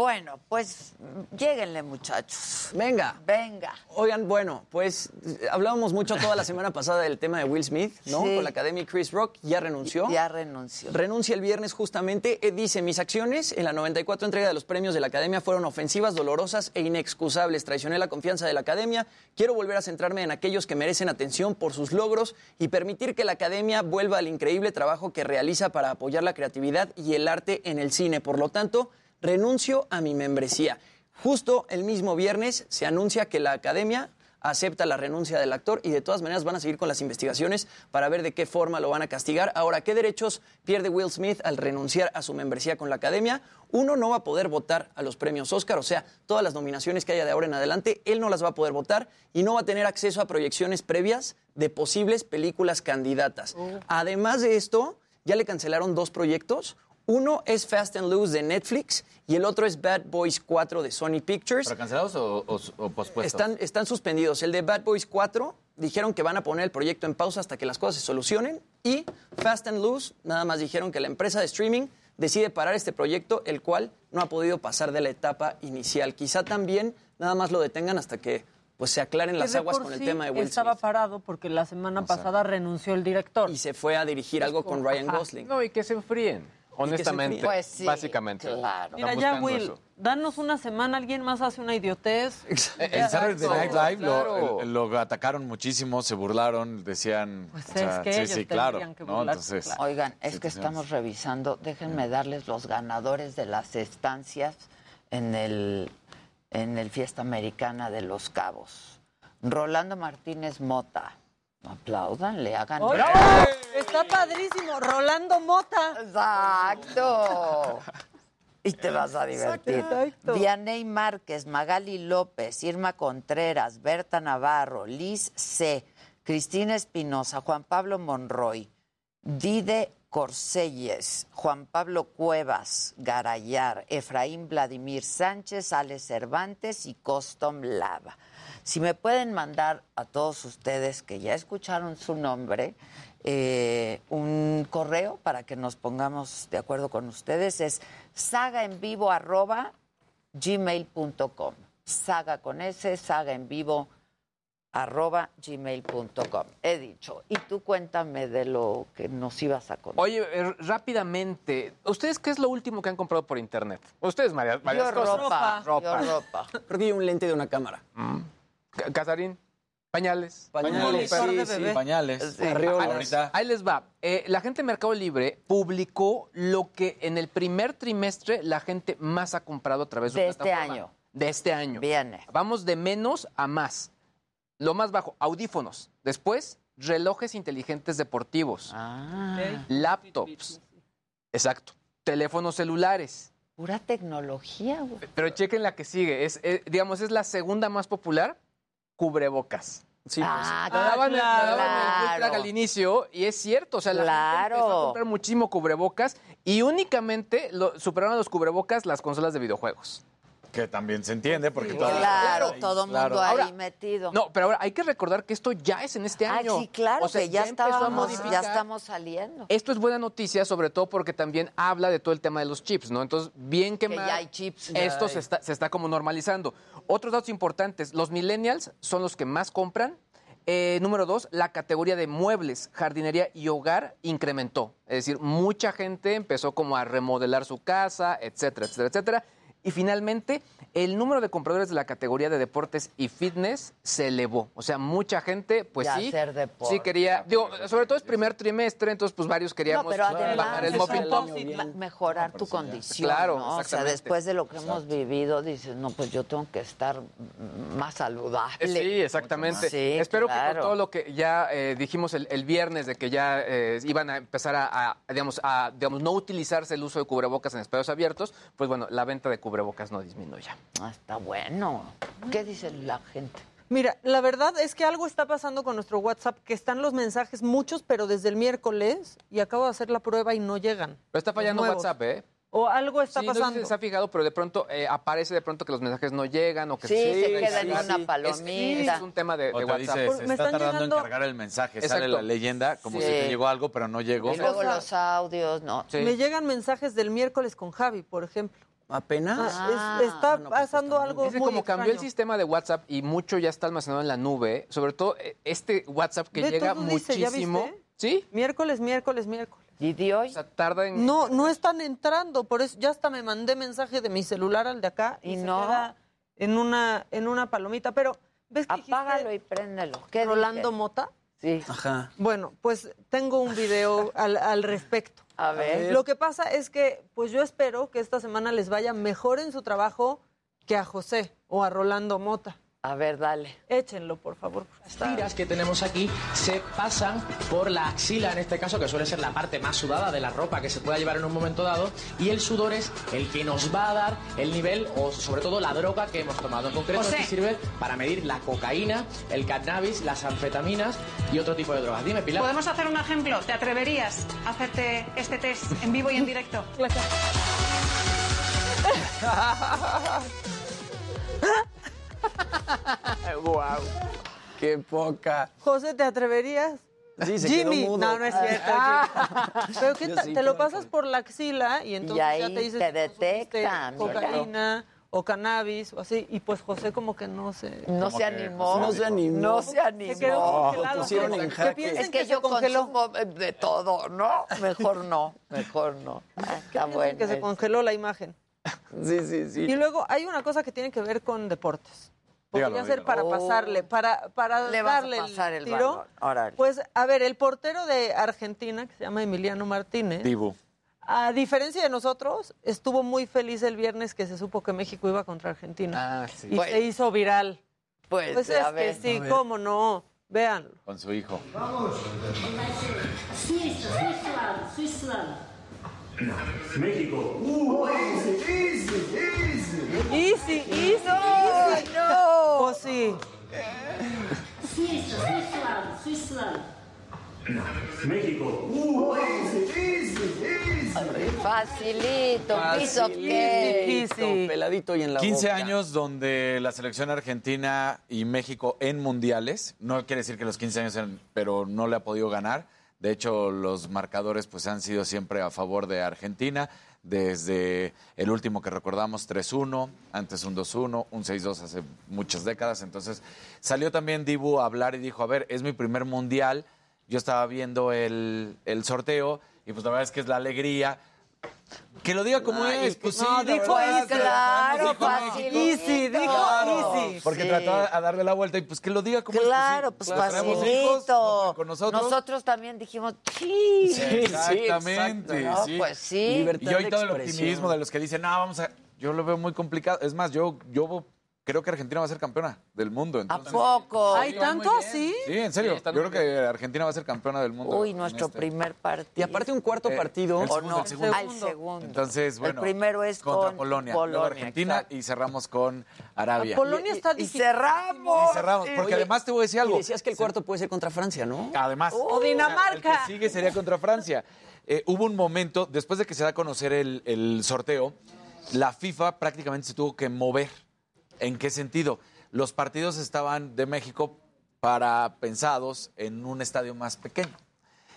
S2: Bueno, pues lléguenle, muchachos.
S29: Venga.
S2: Venga.
S29: Oigan, bueno, pues hablábamos mucho toda la semana pasada del tema de Will Smith, ¿no?
S2: Sí.
S29: Con la academia Chris Rock, ya renunció.
S2: Ya renunció.
S29: Renuncia el viernes justamente. Eh, dice, mis acciones en la 94 entrega de los premios de la Academia fueron ofensivas, dolorosas e inexcusables. Traicioné la confianza de la Academia. Quiero volver a centrarme en aquellos que merecen atención por sus logros y permitir que la Academia vuelva al increíble trabajo que realiza para apoyar la creatividad y el arte en el cine. Por lo tanto, renuncio a mi membresía. Justo el mismo viernes se anuncia que la Academia acepta la renuncia del actor y de todas maneras van a seguir con las investigaciones para ver de qué forma lo van a castigar. Ahora, ¿qué derechos pierde Will Smith al renunciar a su membresía con la Academia? Uno, no va a poder votar a los premios Oscar, o sea, todas las nominaciones que haya de ahora en adelante, él no las va a poder votar y no va a tener acceso a proyecciones previas de posibles películas candidatas. Además de esto, ya le cancelaron dos proyectos. Uno es Fast and Loose de Netflix y el otro es Bad Boys 4 de Sony Pictures.
S27: ¿Pero cancelados o, o- o pospuestos?
S29: Están, están suspendidos. El de Bad Boys 4 dijeron que van a poner el proyecto en pausa hasta que las cosas se solucionen. Y Fast and Loose nada más dijeron que la empresa de streaming decide parar este proyecto, el cual no ha podido pasar de la etapa inicial. Quizá también nada más lo detengan hasta que pues se aclaren las aguas con el
S31: sí
S29: tema de Will
S31: Estaba
S29: Smith.
S31: parado porque la semana pasada renunció el director.
S29: Y se fue a dirigir algo con Ryan
S31: Ajá.
S29: Gosling.
S28: No, y que se enfríen, honestamente.
S31: Pues sí,
S28: básicamente.
S31: Claro. Mira, ya, Will,
S28: eso.
S31: danos una semana, alguien más hace una idiotez.
S27: El Saturday Night Live lo-
S28: claro.
S27: el- lo, atacaron muchísimo, se burlaron, decían...
S31: Pues
S27: o sea,
S31: es que
S27: sí,
S31: ellos
S27: sí, claro.
S31: tendrían que
S27: ¿no?
S31: burlarse,
S27: Entonces,
S2: Oigan, es que estamos revisando, déjenme darles los ganadores de las estancias en el, en el Fiesta Americana de Los Cabos. Rolando Martínez Mota. Aplaudan, le hagan.
S31: ¡Oye! Está padrísimo, Rolando Mota.
S2: Exacto. Y te vas a divertir.
S31: Exacto.
S2: Vianey Márquez, Magali López, Irma Contreras, Berta Navarro, Liz C., Cristina Espinosa, Juan Pablo Monroy, Dide Corselles, Juan Pablo Cuevas, Garayar, Efraín Vladimir Sánchez, Ale Cervantes y Costom Lava. Si me pueden mandar a todos ustedes que ya escucharon su nombre, eh, un correo para que nos pongamos de acuerdo con ustedes, es sagaenvivo arroba gmail.com. Saga con S, saga en vivo arroba gmail.com. He dicho. Y tú cuéntame de lo que nos ibas a contar.
S28: Oye, eh, rápidamente, ¿ustedes qué es lo último que han comprado por internet? Ustedes, María,
S2: Yo
S28: cosas.
S2: ropa,
S28: ropa.
S2: yo ropa.
S29: Creo que hay un lente de una cámara.
S28: Ca- Casarín, pañales.
S29: Pañales, sí, sí.
S27: Pañales.
S28: Sí. Ahí les va. Eh, la gente de Mercado Libre publicó lo que en el primer trimestre la gente más ha comprado a través de,
S2: De este
S28: plataforma.
S2: año.
S28: De este año.
S2: Viene.
S28: Vamos de menos a más. Lo más bajo, audífonos. Después, relojes inteligentes deportivos.
S2: Ah.
S28: Laptops. Exacto. Teléfonos celulares.
S2: Pura tecnología, güey.
S28: Pero chequen la que sigue. Es, eh, digamos, es la segunda más popular. Cubrebocas.
S29: Sí,
S2: Ah,
S28: La daban, la daban el
S2: claro.
S28: Al inicio y es cierto, o sea, la gente
S2: Claro.
S28: empezó a comprar muchísimo cubrebocas y únicamente lo, superaron a los cubrebocas las consolas de videojuegos.
S27: Que también se entiende porque todas-
S2: Claro, todo mundo
S27: Claro.
S2: ahí
S28: Ahora,
S2: metido.
S28: No, pero ahora hay que recordar que esto ya es en este
S2: Ah,
S28: año.
S2: sí, claro,
S28: O sea,
S2: que ya,
S28: empezó a
S2: estábamos, ya estamos saliendo.
S28: Esto es buena noticia, sobre todo porque también habla de todo el tema de los chips, ¿no? Entonces, bien que,
S2: Que
S28: mal,
S2: ya hay chips.
S28: esto
S2: Ya
S28: se está, se está como normalizando. Otros datos importantes, los millennials son los que más compran. Eh, número dos, la categoría de muebles, jardinería y hogar incrementó. Es decir, mucha gente empezó como a remodelar su casa, etcétera, etcétera, etcétera. Y finalmente, el número de compradores de la categoría de deportes y fitness se elevó. O sea, mucha gente, pues
S2: Ya
S28: sí,
S2: hacer deporte.
S28: sí quería, digo, sobre todo es primer trimestre, entonces pues varios
S2: No,
S28: queríamos
S2: pero además
S28: bajar el
S2: ma- mejorar tu condición,
S28: Claro,
S2: ¿no? O sea, después de lo que hemos vivido, dices, no, pues yo tengo que estar más saludable.
S28: Sí, exactamente.
S2: Sí,
S28: Espero que con todo lo que ya eh, dijimos el, el viernes de que ya eh, iban a empezar a, a, digamos, a digamos, no utilizarse el uso de cubrebocas en espacios abiertos, pues bueno, la venta de cubrebocas no disminuya.
S2: Ah, está bueno. ¿Qué dice la gente?
S31: Mira, la verdad es que algo está pasando con nuestro WhatsApp, que están los mensajes muchos, pero desde el miércoles, y acabo de hacer la prueba y no llegan.
S28: Pero está fallando. WhatsApp, ¿eh?
S31: O algo está
S28: sí, no sé si
S31: pasando.
S28: se ha fijado, pero de pronto eh, aparece de pronto que los mensajes no llegan o que
S2: Sí, se
S28: siguen,
S2: queda en
S28: sí,
S2: una
S28: sí.
S2: palomita.
S28: Es, es un tema de, de WhatsApp.
S27: se
S31: me
S27: está
S31: están
S27: tardando
S31: llegando-
S27: en cargar el mensaje. Sale
S28: Exacto.
S27: la leyenda como
S2: Sí.
S27: si te llegó algo, pero no llegó.
S2: Y luego
S31: O sea,
S2: los audios, ¿no?
S28: Sí.
S31: Me llegan mensajes del miércoles con Javi, por ejemplo.
S29: ¿Apenas?
S31: Ah, es- está
S29: no, pues,
S31: pasando
S29: está
S31: algo
S28: Es que
S31: muy
S28: como cambió el sistema de WhatsApp y mucho ya está almacenado en la nube, sobre todo eh, este WhatsApp que llega
S31: todo dice, ¿ya
S28: muchísimo.
S31: viste?
S28: ¿Sí?
S31: Miércoles, miércoles, miércoles.
S2: ¿Y de hoy?
S28: O sea, tarda en.
S31: No, no están entrando, por eso ya hasta me mandé mensaje de mi celular al de acá y,
S2: ¿Y
S31: se
S2: no?
S31: queda en una en una palomita, pero ves que dijiste
S2: Apágalo y préndelo. ¿Qué
S31: Rolando
S2: dije?
S31: Mota.
S2: Sí.
S29: Ajá.
S31: Bueno, pues tengo un video al, al respecto.
S2: A ver.
S31: Lo que pasa es que, pues yo espero que esta semana les vaya mejor en su trabajo que a José o a Rolando Mota.
S2: A ver, dale.
S31: Échenlo, por favor.
S43: Las tiras que tenemos aquí se pasan por la axila, en este caso, que suele ser la parte más sudada de la ropa que se pueda llevar en un momento dado, y el sudor es el que nos va a dar el nivel o sobre todo la droga que hemos tomado. En concreto,
S44: José.
S43: este sirve para medir la cocaína, el cannabis, las anfetaminas y otro tipo de drogas. Dime, Pilar.
S44: ¿Podemos hacer un ejemplo? ¿Te atreverías a hacerte este test en vivo y en directo?
S29: ¡Guau! ¡Qué poca!
S31: José, ¿te atreverías?
S29: Sí, se
S31: Jimmy,
S29: quedó mudo.
S31: no, no es cierto. Jimmy. Pero ¿qué
S29: Yo sí,
S31: te lo pasas por la axila y entonces
S2: y ahí
S31: ya te dices
S2: te detectan.
S31: cocaína o cannabis o así y pues José como que no se
S45: No se animó.
S29: No se animó.
S45: No se animó.
S31: Se quedó congelado.
S29: Lo pusieron en
S31: Que
S29: jaque.
S31: piensen
S45: Es que,
S31: que
S45: yo
S31: congeló.
S45: consumo de todo, ¿no? Mejor no, mejor no. Ah, Está bueno.
S31: que se congeló la imagen.
S29: Sí, sí, sí.
S31: Y luego hay una cosa que tiene que ver con deportes. Podría
S45: Dígalo,
S31: ser
S45: dígalo.
S31: para
S45: Oh.
S31: pasarle, para, para
S45: Le vas a
S31: darle
S45: pasar el
S31: tiro. Pues, a ver, el portero de Argentina, que se llama Emiliano Martínez,
S27: Dibu.
S31: a diferencia de nosotros, estuvo muy feliz el viernes que se supo que México iba contra Argentina.
S28: Ah, sí.
S31: Y
S45: Pues-
S31: se hizo viral.
S45: Pues,
S31: Pues
S45: a
S31: es que sí, cómo no. Véanlo.
S27: Con su hijo.
S46: Suíça, Suíça, Suíça.
S17: México.
S31: Easy, easy,
S45: No,
S31: easy.
S45: no.
S31: Pues sí.
S46: Suíça, Suíça, Suíça.
S17: México.
S45: Facilito, piso que.
S31: Easy.
S29: Peladito y en la
S27: 15
S29: boca.
S27: años donde la selección argentina y México en mundiales, no quiere decir que los 15 años, eran- pero no le ha podido ganar. De hecho, los marcadores pues han sido siempre a favor de Argentina, desde el último que recordamos 3-1, antes un 2-1, un 6-2 hace muchas décadas. Entonces, salió también Dibu a hablar y dijo, a ver, es mi primer mundial, yo estaba viendo el, el sorteo y pues la verdad es que es la alegría. Que lo diga como
S31: Ay,
S27: es, pues sí,
S31: no, dijo
S27: verdad,
S31: easy.
S45: Claro,
S27: dijo México.
S31: Easy, dijo
S27: Claro,
S31: easy.
S27: Porque
S45: Sí.
S27: trató a darle la vuelta y pues que lo diga como
S45: Claro,
S27: es.
S45: pues
S27: sí, traemos hijos,
S45: facilito.
S27: con nosotros.
S45: también dijimos, sí.
S29: Sí,
S27: Exactamente,
S29: exacto,
S45: ¿no?
S27: sí.
S45: Pues sí.
S29: Libertad
S27: Y hoy todo el optimismo de los que dicen, no, vamos a... Yo lo veo muy complicado. Es más, yo, yo creo que Argentina va a ser campeona del mundo.
S45: ¿A
S27: Entonces,
S45: poco?
S31: ¿Hay tanto así?
S27: Sí, en serio.
S28: Sí,
S27: yo creo que Argentina va a ser campeona del mundo.
S45: Uy, nuestro
S27: este.
S45: primer partido.
S29: Y aparte un cuarto
S27: Eh,
S29: partido.
S27: el
S45: ¿O
S27: segundo,
S45: no?
S27: el segundo.
S45: Al segundo.
S27: Entonces, bueno.
S45: El primero es
S27: contra
S45: con
S27: Polonia, luego
S45: Polonia,
S27: Argentina
S45: exacto.
S27: y cerramos con Arabia.
S31: Polonia está
S45: Y
S31: difícil.
S45: cerramos.
S27: Y cerramos, porque
S29: Oye,
S27: además te voy a decir
S29: Y
S27: algo.
S29: decías que el cuarto puede ser contra Francia, ¿no?
S27: Además.
S31: O Dinamarca.
S27: El que sigue sería contra Francia. Eh, hubo un momento, después de que se da a conocer el, el sorteo, la FIFA prácticamente se tuvo que mover. ¿En qué sentido? Los partidos estaban de México para pensados en un estadio más pequeño.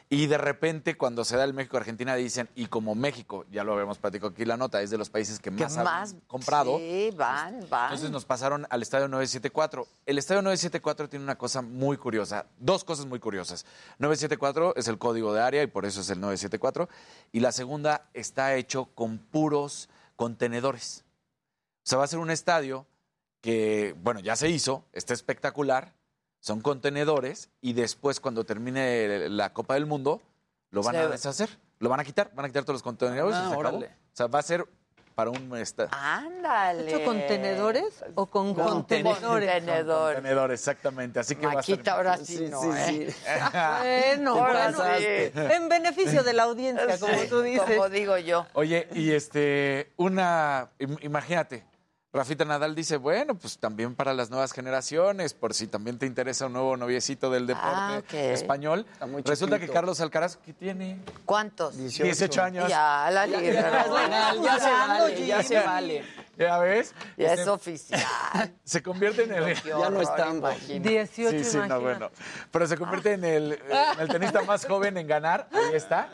S27: Y de repente, cuando se da el México-Argentina, dicen, y como México, ya lo habíamos platicado aquí la nota, es de los países que
S45: ¿Qué
S27: más,
S45: más?
S27: han comprado.
S45: Sí, van, van.
S27: Entonces nos pasaron al estadio 974. El estadio 974 tiene una cosa muy curiosa, dos cosas muy curiosas. 974 es el código de área y por eso es el 974. Y la segunda está hecho con puros contenedores. O sea, va a ser un estadio que, bueno, ya se hizo, está espectacular, son contenedores y después cuando termine la Copa del Mundo lo van a deshacer, lo van a quitar, van a quitar todos los contenedores y
S29: Ah,
S27: se acabó.
S29: órale.
S27: O sea, va a ser para un estadio.
S45: Ándale.
S31: ¿Hecho con tenedores o con contenedores?
S45: Contenedores.
S27: Contenedor, exactamente. Así que va a estar-
S45: Maquita, ahora sí,
S29: Sí,
S45: no,
S29: sí,
S45: ¿eh?
S29: sí.
S31: Bueno,
S45: Ahora
S31: bueno.
S45: sí.
S31: En beneficio de la audiencia, como tú dices.
S45: Como digo yo.
S27: Oye, y este, una, im- imagínate, Rafita Nadal dice, bueno, pues también para las nuevas generaciones, por si también te interesa un nuevo noviecito del deporte
S45: Ah, ok.
S27: español.
S29: Está muy
S27: Resulta que Carlos Alcaraz, ¿qué tiene?
S45: ¿Cuántos?
S27: 18 años.
S45: Ya, la
S29: Ya,
S45: liga.
S29: ya es legal, ya se vale, ya se vale.
S27: ¿Ya ves?
S45: Ya
S27: Este,
S45: es oficial.
S27: Se convierte en el...
S29: Ya no estamos.
S45: imagínate.
S31: 18,
S27: Sí, sí, no, bueno. Pero se convierte en el, en el tenista más joven en ganar, ahí está.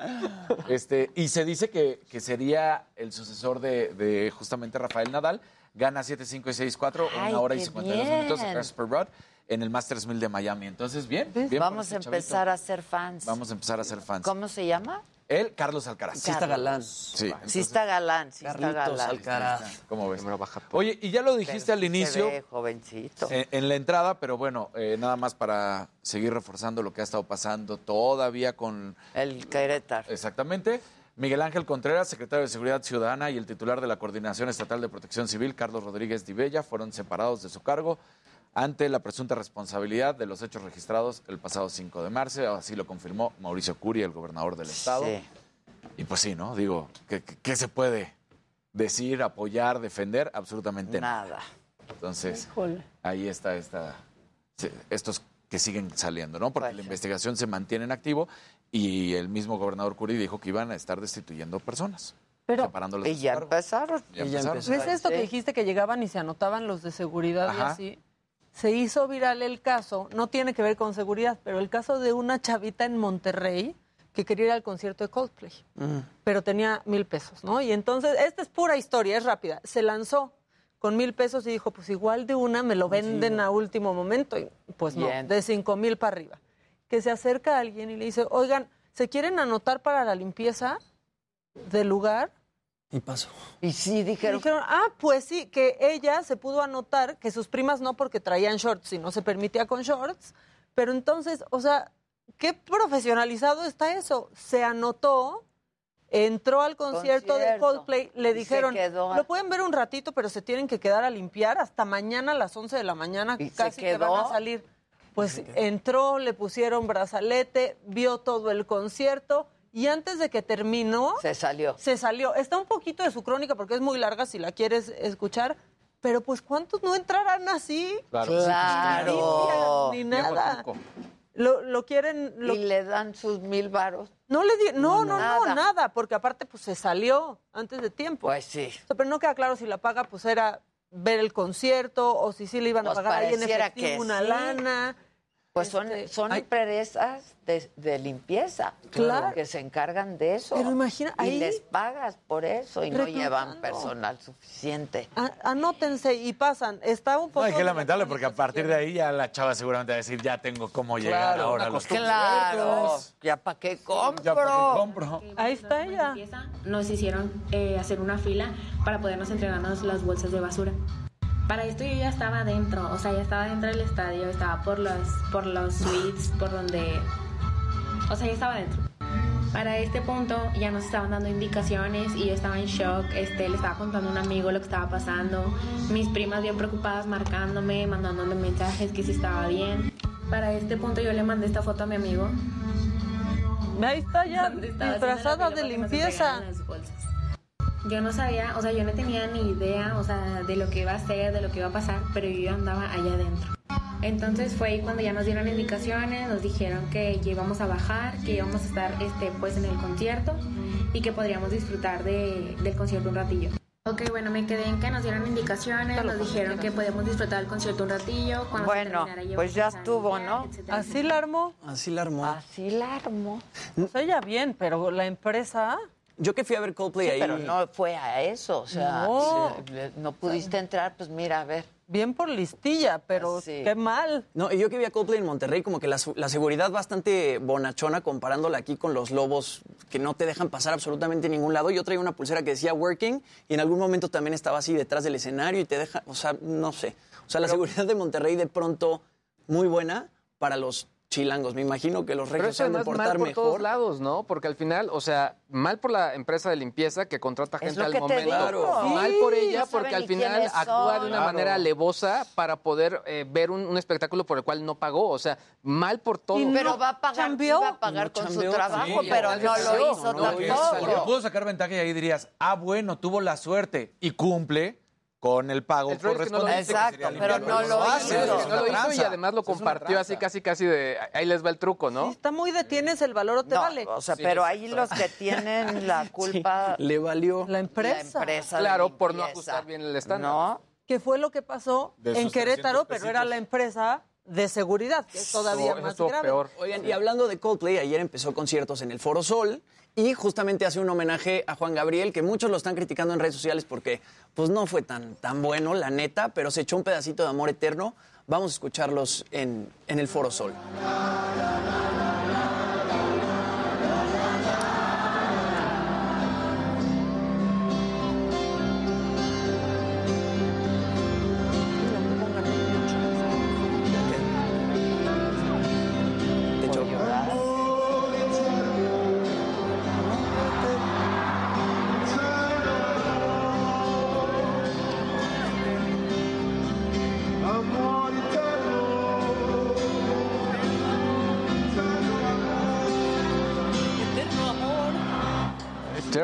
S27: Este, y se dice que, que sería el sucesor de, de justamente Rafael Nadal. Gana 7-5 y 6-4,
S45: Ay,
S27: una hora y
S45: qué
S27: 52 minutos a
S45: bien.
S27: Casper Ruud en el Masters 1000 de Miami. Entonces, bien, bien por
S45: Vamos a
S27: chavito.
S45: empezar a ser fans.
S27: Vamos a empezar a ser fans.
S45: ¿Cómo se llama?
S27: Él, Carlos Alcaraz.
S29: Sí está galán.
S27: Sí,
S45: Sí
S27: entonces,
S45: está galán, sí está galán.
S29: Alcaraz.
S27: ¿cómo ves? Oye, y ya lo dijiste al
S45: Se
S27: inicio,
S45: ve jovencito.
S27: en, en la entrada, pero bueno, eh, nada más para seguir reforzando lo que ha estado pasando todavía con
S45: El Querétaro.
S27: Exactamente. Miguel Ángel Contreras, secretario de Seguridad Ciudadana, y el titular de la Coordinación Estatal de Protección Civil, Carlos Rodríguez Divella, fueron separados de su cargo ante la presunta responsabilidad de los hechos registrados el pasado 5 de marzo. Así lo confirmó Mauricio Curi, el gobernador del estado.
S45: Sí.
S27: Y pues sí, ¿no? Digo, ¿qué, qué- qué se puede decir, apoyar, defender? Absolutamente nada.
S45: Nada.
S27: Entonces, ahí está esta, estos que siguen saliendo, ¿no? Porque
S45: Pues
S27: la
S45: sí.
S27: investigación se mantiene en activo y el mismo gobernador Curi dijo que iban a estar destituyendo personas.
S45: Pero, y ya empezaron.
S27: Ya
S29: Y ya
S27: empezaron.
S29: empezó.
S31: ¿Ves esto
S45: Sí.
S31: que dijiste que llegaban y se anotaban los de seguridad y así? Se hizo viral el caso, no tiene que ver con seguridad, pero el caso de una chavita en Monterrey que quería ir al concierto de Coldplay,
S29: Mm.
S31: pero tenía mil pesos, ¿no? Y entonces, esta es pura historia, es rápida. Se lanzó con mil pesos y dijo, pues igual de una me lo venden a último momento. Y pues no,
S45: Bien.
S31: de cinco mil para arriba. Que se acerca a alguien y le dice, oigan, ¿se quieren anotar para la limpieza del lugar?
S29: Y pasó.
S45: Y sí, dijeron.
S31: Dijeron, ah, pues sí, que ella se pudo anotar, que sus primas no porque traían shorts y no se permitía con shorts. Pero entonces, o sea, qué profesionalizado está eso. Se anotó, entró al concierto, de
S45: Concierto.
S31: Coldplay, le
S45: Y
S31: dijeron,
S45: quedó.
S31: lo pueden ver un ratito, pero se tienen que quedar a limpiar hasta mañana a las 11 de la mañana,
S45: ¿Y se
S31: casi que van
S45: quedó?
S31: a salir. Pues entró, le pusieron brazalete, vio todo el concierto y antes de que terminó...
S45: Se salió.
S31: Se salió. Está un poquito de su crónica porque es muy larga si la quieres escuchar, pero pues ¿cuántos no entrarán así?
S45: Claro. Claro.
S31: Ni nada. Lo, lo quieren... lo-
S45: Y le dan sus mil varos.
S31: No le di... No, no, no,
S45: Nada.
S31: nada. porque aparte pues se salió antes de tiempo.
S45: Pues sí.
S31: O sea, pero no queda claro si la paga pues era ver el concierto o si sí le iban a
S45: Pues
S31: pagar ahí en efectivo una
S45: sí.
S31: lana.
S45: Pues son, son empresas de, de limpieza
S31: Claro.
S45: que se encargan de eso.
S31: Pero imagina,
S45: y
S31: ahí-
S45: les pagas por eso y no
S31: Reclutando.
S45: llevan personal suficiente.
S31: A- anótense y pasan. Está un poco...
S27: No, y qué lamentable, porque a partir de ahí ya la chava seguramente va a decir, ya tengo cómo llegar
S45: Claro,
S27: ahora a
S45: una
S27: los
S45: costumbre. Claro, ya para qué compro.
S27: Ya para qué compro.
S31: Ahí está ella.
S47: nos hicieron eh, hacer una fila para podernos entregarnos las bolsas de basura. Para esto yo ya estaba dentro, o sea, ya estaba dentro del estadio, estaba por los, por los suites, por donde... O sea, ya estaba dentro. Para este punto ya nos estaban dando indicaciones y yo estaba en shock, este, le estaba contando a un amigo lo que estaba pasando, mis primas bien preocupadas marcándome, mandándome mensajes que si estaba bien. Para este punto yo le mandé esta foto a mi amigo.
S31: Ahí está ya disfrazada de limpieza.
S47: Yo no sabía, o sea, yo no tenía ni idea, o sea, de lo que iba a ser, de lo que iba a pasar, pero yo andaba allá adentro. Entonces fue ahí cuando ya nos dieron indicaciones, nos dijeron que ya íbamos a bajar, que íbamos a estar, este, pues, en el concierto y que podríamos disfrutar de, del concierto un ratillo. Ok, bueno, me quedé en que nos dieron indicaciones, nos dijeron que podíamos disfrutar del concierto un ratillo. Cuando se
S45: Bueno,
S47: ya
S45: pues ya estuvo, ¿no?
S47: etcétera,
S31: Así la armó.
S29: Así la armó.
S45: Así la armó.
S31: Pues ella bien, pero la empresa...
S29: Yo que fui a ver Coldplay
S45: Sí,
S29: ahí.
S45: pero no fue a eso, o sea,
S31: No.
S45: no pudiste entrar, pues mira, a ver.
S31: Bien por listilla, pero qué mal.
S29: No, y yo que vi a Coldplay en Monterrey, como que la, seguridad bastante bonachona comparándola aquí con los lobos que no te dejan pasar absolutamente a ningún lado. Yo traía una pulsera que decía working y en algún momento también estaba así detrás del escenario y te deja, o sea, no sé. O sea, la seguridad de Monterrey de pronto muy buena para los chilangos. Me imagino que los regios se han de
S28: mal
S29: portar
S28: por
S29: mejor.
S28: todos lados, ¿no? Porque al final, o sea, mal por la empresa de limpieza que contrata
S45: Es
S28: gente
S45: lo
S28: al
S45: que te
S28: momento.
S45: digo.
S28: Mal
S45: Sí,
S28: por ella porque al final actúa de una
S45: Claro.
S28: manera alevosa para poder eh, ver un, un espectáculo por el cual no pagó. O sea, mal por todo.
S45: pero va a pagar, iba a pagar con su trabajo,
S27: Sí,
S45: pero no lo hizo tampoco.
S27: pudo sacar ventaja y ahí dirías, ah, bueno, tuvo la suerte y cumple con el pago
S28: El problema es que no lo
S27: correspondiente.
S28: hizo.
S27: que sería
S45: Exacto, pero no lo
S27: hace,
S45: hizo.
S28: No lo hizo y además lo compartió así, casi, casi de ahí les va el truco, ¿no?
S31: Está muy de tienes el valor o te
S45: No,
S31: vale.
S45: o sea,
S28: Sí,
S45: pero ahí los que tienen la culpa,
S29: Le valió.
S31: La empresa.
S45: la empresa de
S28: Claro, por no ajustar bien el estándar.
S45: ¿No?
S31: Que fue lo que pasó en Querétaro,
S27: 300
S31: pero era la empresa de seguridad, que es todavía más grave.
S28: peor.
S29: Oigan, y hablando de Coldplay, ayer empezó conciertos en el Foro Sol y justamente hace un homenaje a Juan Gabriel, que muchos lo están criticando en redes sociales porque pues no fue tan, tan bueno, la neta, pero se echó un pedacito de amor eterno. Vamos a escucharlos en, en el Foro Sol.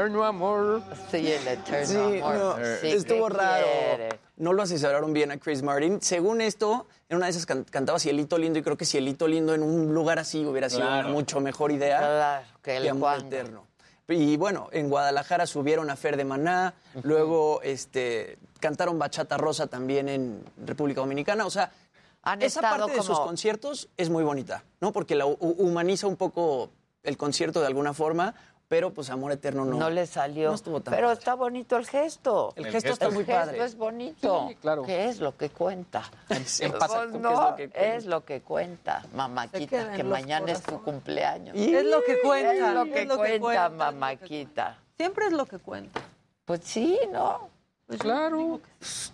S28: Eterno amor.
S45: Sí, el eterno
S29: Sí,
S45: amor.
S29: no,
S45: Sí,
S29: estuvo
S45: ¿qué
S29: raro.
S45: quiere?
S29: No lo asesoraron bien a Chris Martin. Según esto, en una de esas can- cantaba Cielito Lindo y creo que Cielito Lindo en un lugar así hubiera sido
S27: Claro.
S29: una mucho mejor idea
S45: Claro, que el
S29: que Amor. Eterno. Y bueno, en Guadalajara subieron a Fer de Maná, luego este, cantaron Bachata Rosa también en República Dominicana. O sea,
S45: Han
S29: esa parte de sus conciertos es muy bonita, ¿no? Porque la hu- humaniza un poco el concierto de alguna forma. Pero pues Amor Eterno no.
S2: No le salió.
S29: No estuvo tan
S2: Pero
S29: padre.
S2: está bonito el gesto.
S29: El gesto está muy padre.
S2: El gesto es bonito.
S29: Sí, claro.
S2: ¿Qué es lo que cuenta?
S29: Exacto,
S2: Pues
S29: ¿qué es
S2: no,
S29: lo que cuenta?
S2: es lo que cuenta, mamáquita, que mañana es tu cumpleaños.
S31: Es lo que cuenta.
S2: Es lo que
S31: es lo que
S2: cuenta,
S31: cuenta.
S2: mamáquita.
S31: Siempre es lo que cuenta.
S2: Pues sí, ¿no?
S29: claro.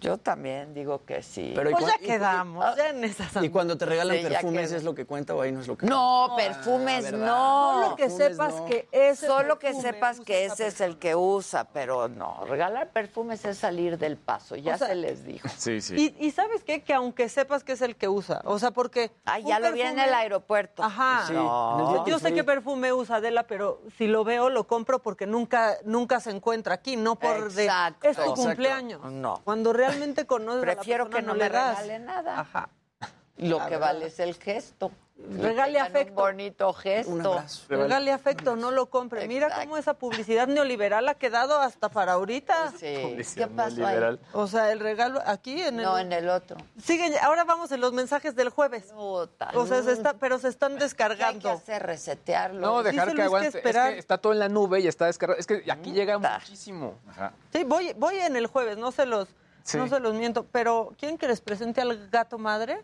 S2: Yo también digo que sí.
S29: Pero ¿y
S31: Pues ya
S29: cuán- y-
S31: quedamos, ya en esas
S29: Y cuando te regalan
S2: Sí,
S29: perfumes. ¿es lo que cuenta o ahí no es lo que
S2: No,
S29: cuenta?
S2: perfumes
S29: ¿verdad?
S2: no.
S31: Solo que
S29: Perfumes
S31: sepas
S29: no.
S31: que ese
S2: Solo que sepas que ese es el que usa, pero no. Regalar perfumes es salir del paso, ya
S31: O sea,
S2: se les dijo.
S27: Sí, sí.
S31: Y, y sabes qué, que aunque sepas que es el que usa, o sea, porque...
S2: Ah, ya lo vi en
S31: perfume-
S2: el aeropuerto.
S31: Ajá.
S29: Sí,
S2: No.
S31: Yo sé qué perfume usa Adela, pero si lo veo lo compro porque nunca nunca se encuentra aquí, no por de
S2: Exacto.
S31: es tu
S2: Exacto.
S31: cumpleaños.
S2: No.
S31: Cuando realmente conoces
S2: Prefiero
S31: a la persona,
S2: que no
S31: le
S2: me
S31: das.
S2: regale nada.
S31: Ajá.
S2: Lo
S31: La
S2: que
S31: verdad.
S2: vale es el gesto.
S31: Regale
S2: Que
S31: afecto.
S2: Un bonito gesto.
S29: Un.
S31: Regale afecto, no lo compre. Mira cómo esa publicidad neoliberal ha quedado hasta para ahorita.
S2: Sí. ¿Qué
S27: Publicidad
S2: pasó ahí?
S31: O sea, el regalo aquí en el
S2: No, en el otro.
S31: Sigue, ahora vamos en los mensajes del jueves.
S2: Puta.
S31: O sea, se está, pero se están
S2: ¿Qué hay que
S31: descargando.
S2: hacer? Resetearlo.
S28: No,
S31: Sí,
S28: dejar
S31: solo
S28: que
S31: es que
S28: aguante. Es
S31: esperar.
S28: que está todo en la nube y está descargado. Es que aquí llega muchísimo.
S27: Ajá.
S31: Sí, voy, voy en el jueves, no se los,
S27: Sí.
S31: no se los miento. Pero ¿quieren que les presente al gato madre?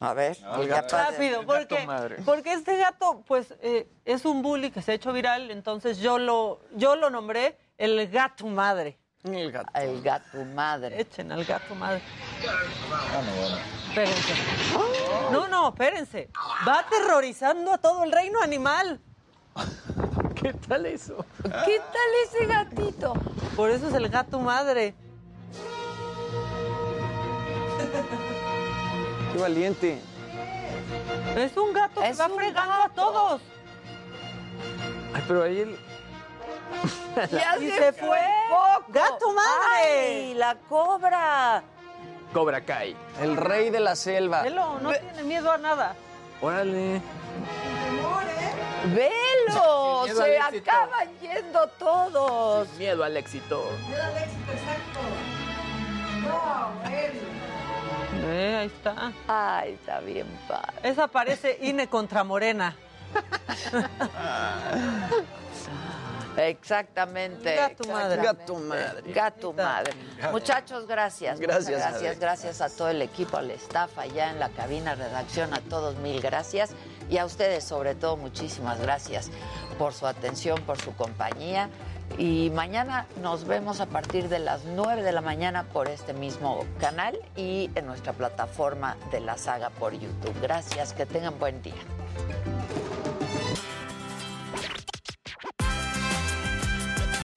S2: A ver,
S27: No, el gato.
S31: Rápido,
S27: el gato
S31: porque,
S27: madre.
S31: porque este gato, pues, eh, es un bully que se ha hecho viral, entonces yo lo, yo lo nombré el gato madre.
S29: El gato.
S2: El gato madre.
S31: Echen al gato madre. Espérense. No, no, espérense. Va aterrorizando a todo el reino animal.
S28: ¿Qué tal eso?
S2: ¿Qué tal ese gatito?
S31: Por eso es el gato madre.
S29: Qué valiente.
S31: Es un gato que
S2: Es
S31: va fregando a todos.
S28: Ay, pero ahí el...
S2: Ya
S31: Y se fue. ¡Gato madre!
S2: ¡Ay, la cobra!
S28: Cobra Kai.
S29: El rey de la selva.
S31: Velo, no tiene miedo a nada.
S28: Órale.
S2: ¡Velo!
S28: Sin miedo al
S2: Se
S28: éxito.
S2: acaban yendo todos.
S28: Miedo al éxito.
S31: Ve, ahí está.
S2: Ay, está bien padre.
S31: Esa parece INE contra Morena.
S2: Exactamente.
S31: Gato madre.
S29: Gato madre.
S2: Gato madre. Muchachos, gracias. muchas
S29: Gracias,
S2: Gracias, gracias a todo el equipo, al staff allá en la cabina, redacción, a todos mil gracias. Y a ustedes, sobre todo, muchísimas gracias por su atención, por su compañía. Y mañana nos vemos a partir de las 9 de la mañana por este mismo canal y en nuestra plataforma de la saga por YouTube. Gracias, que tengan buen día.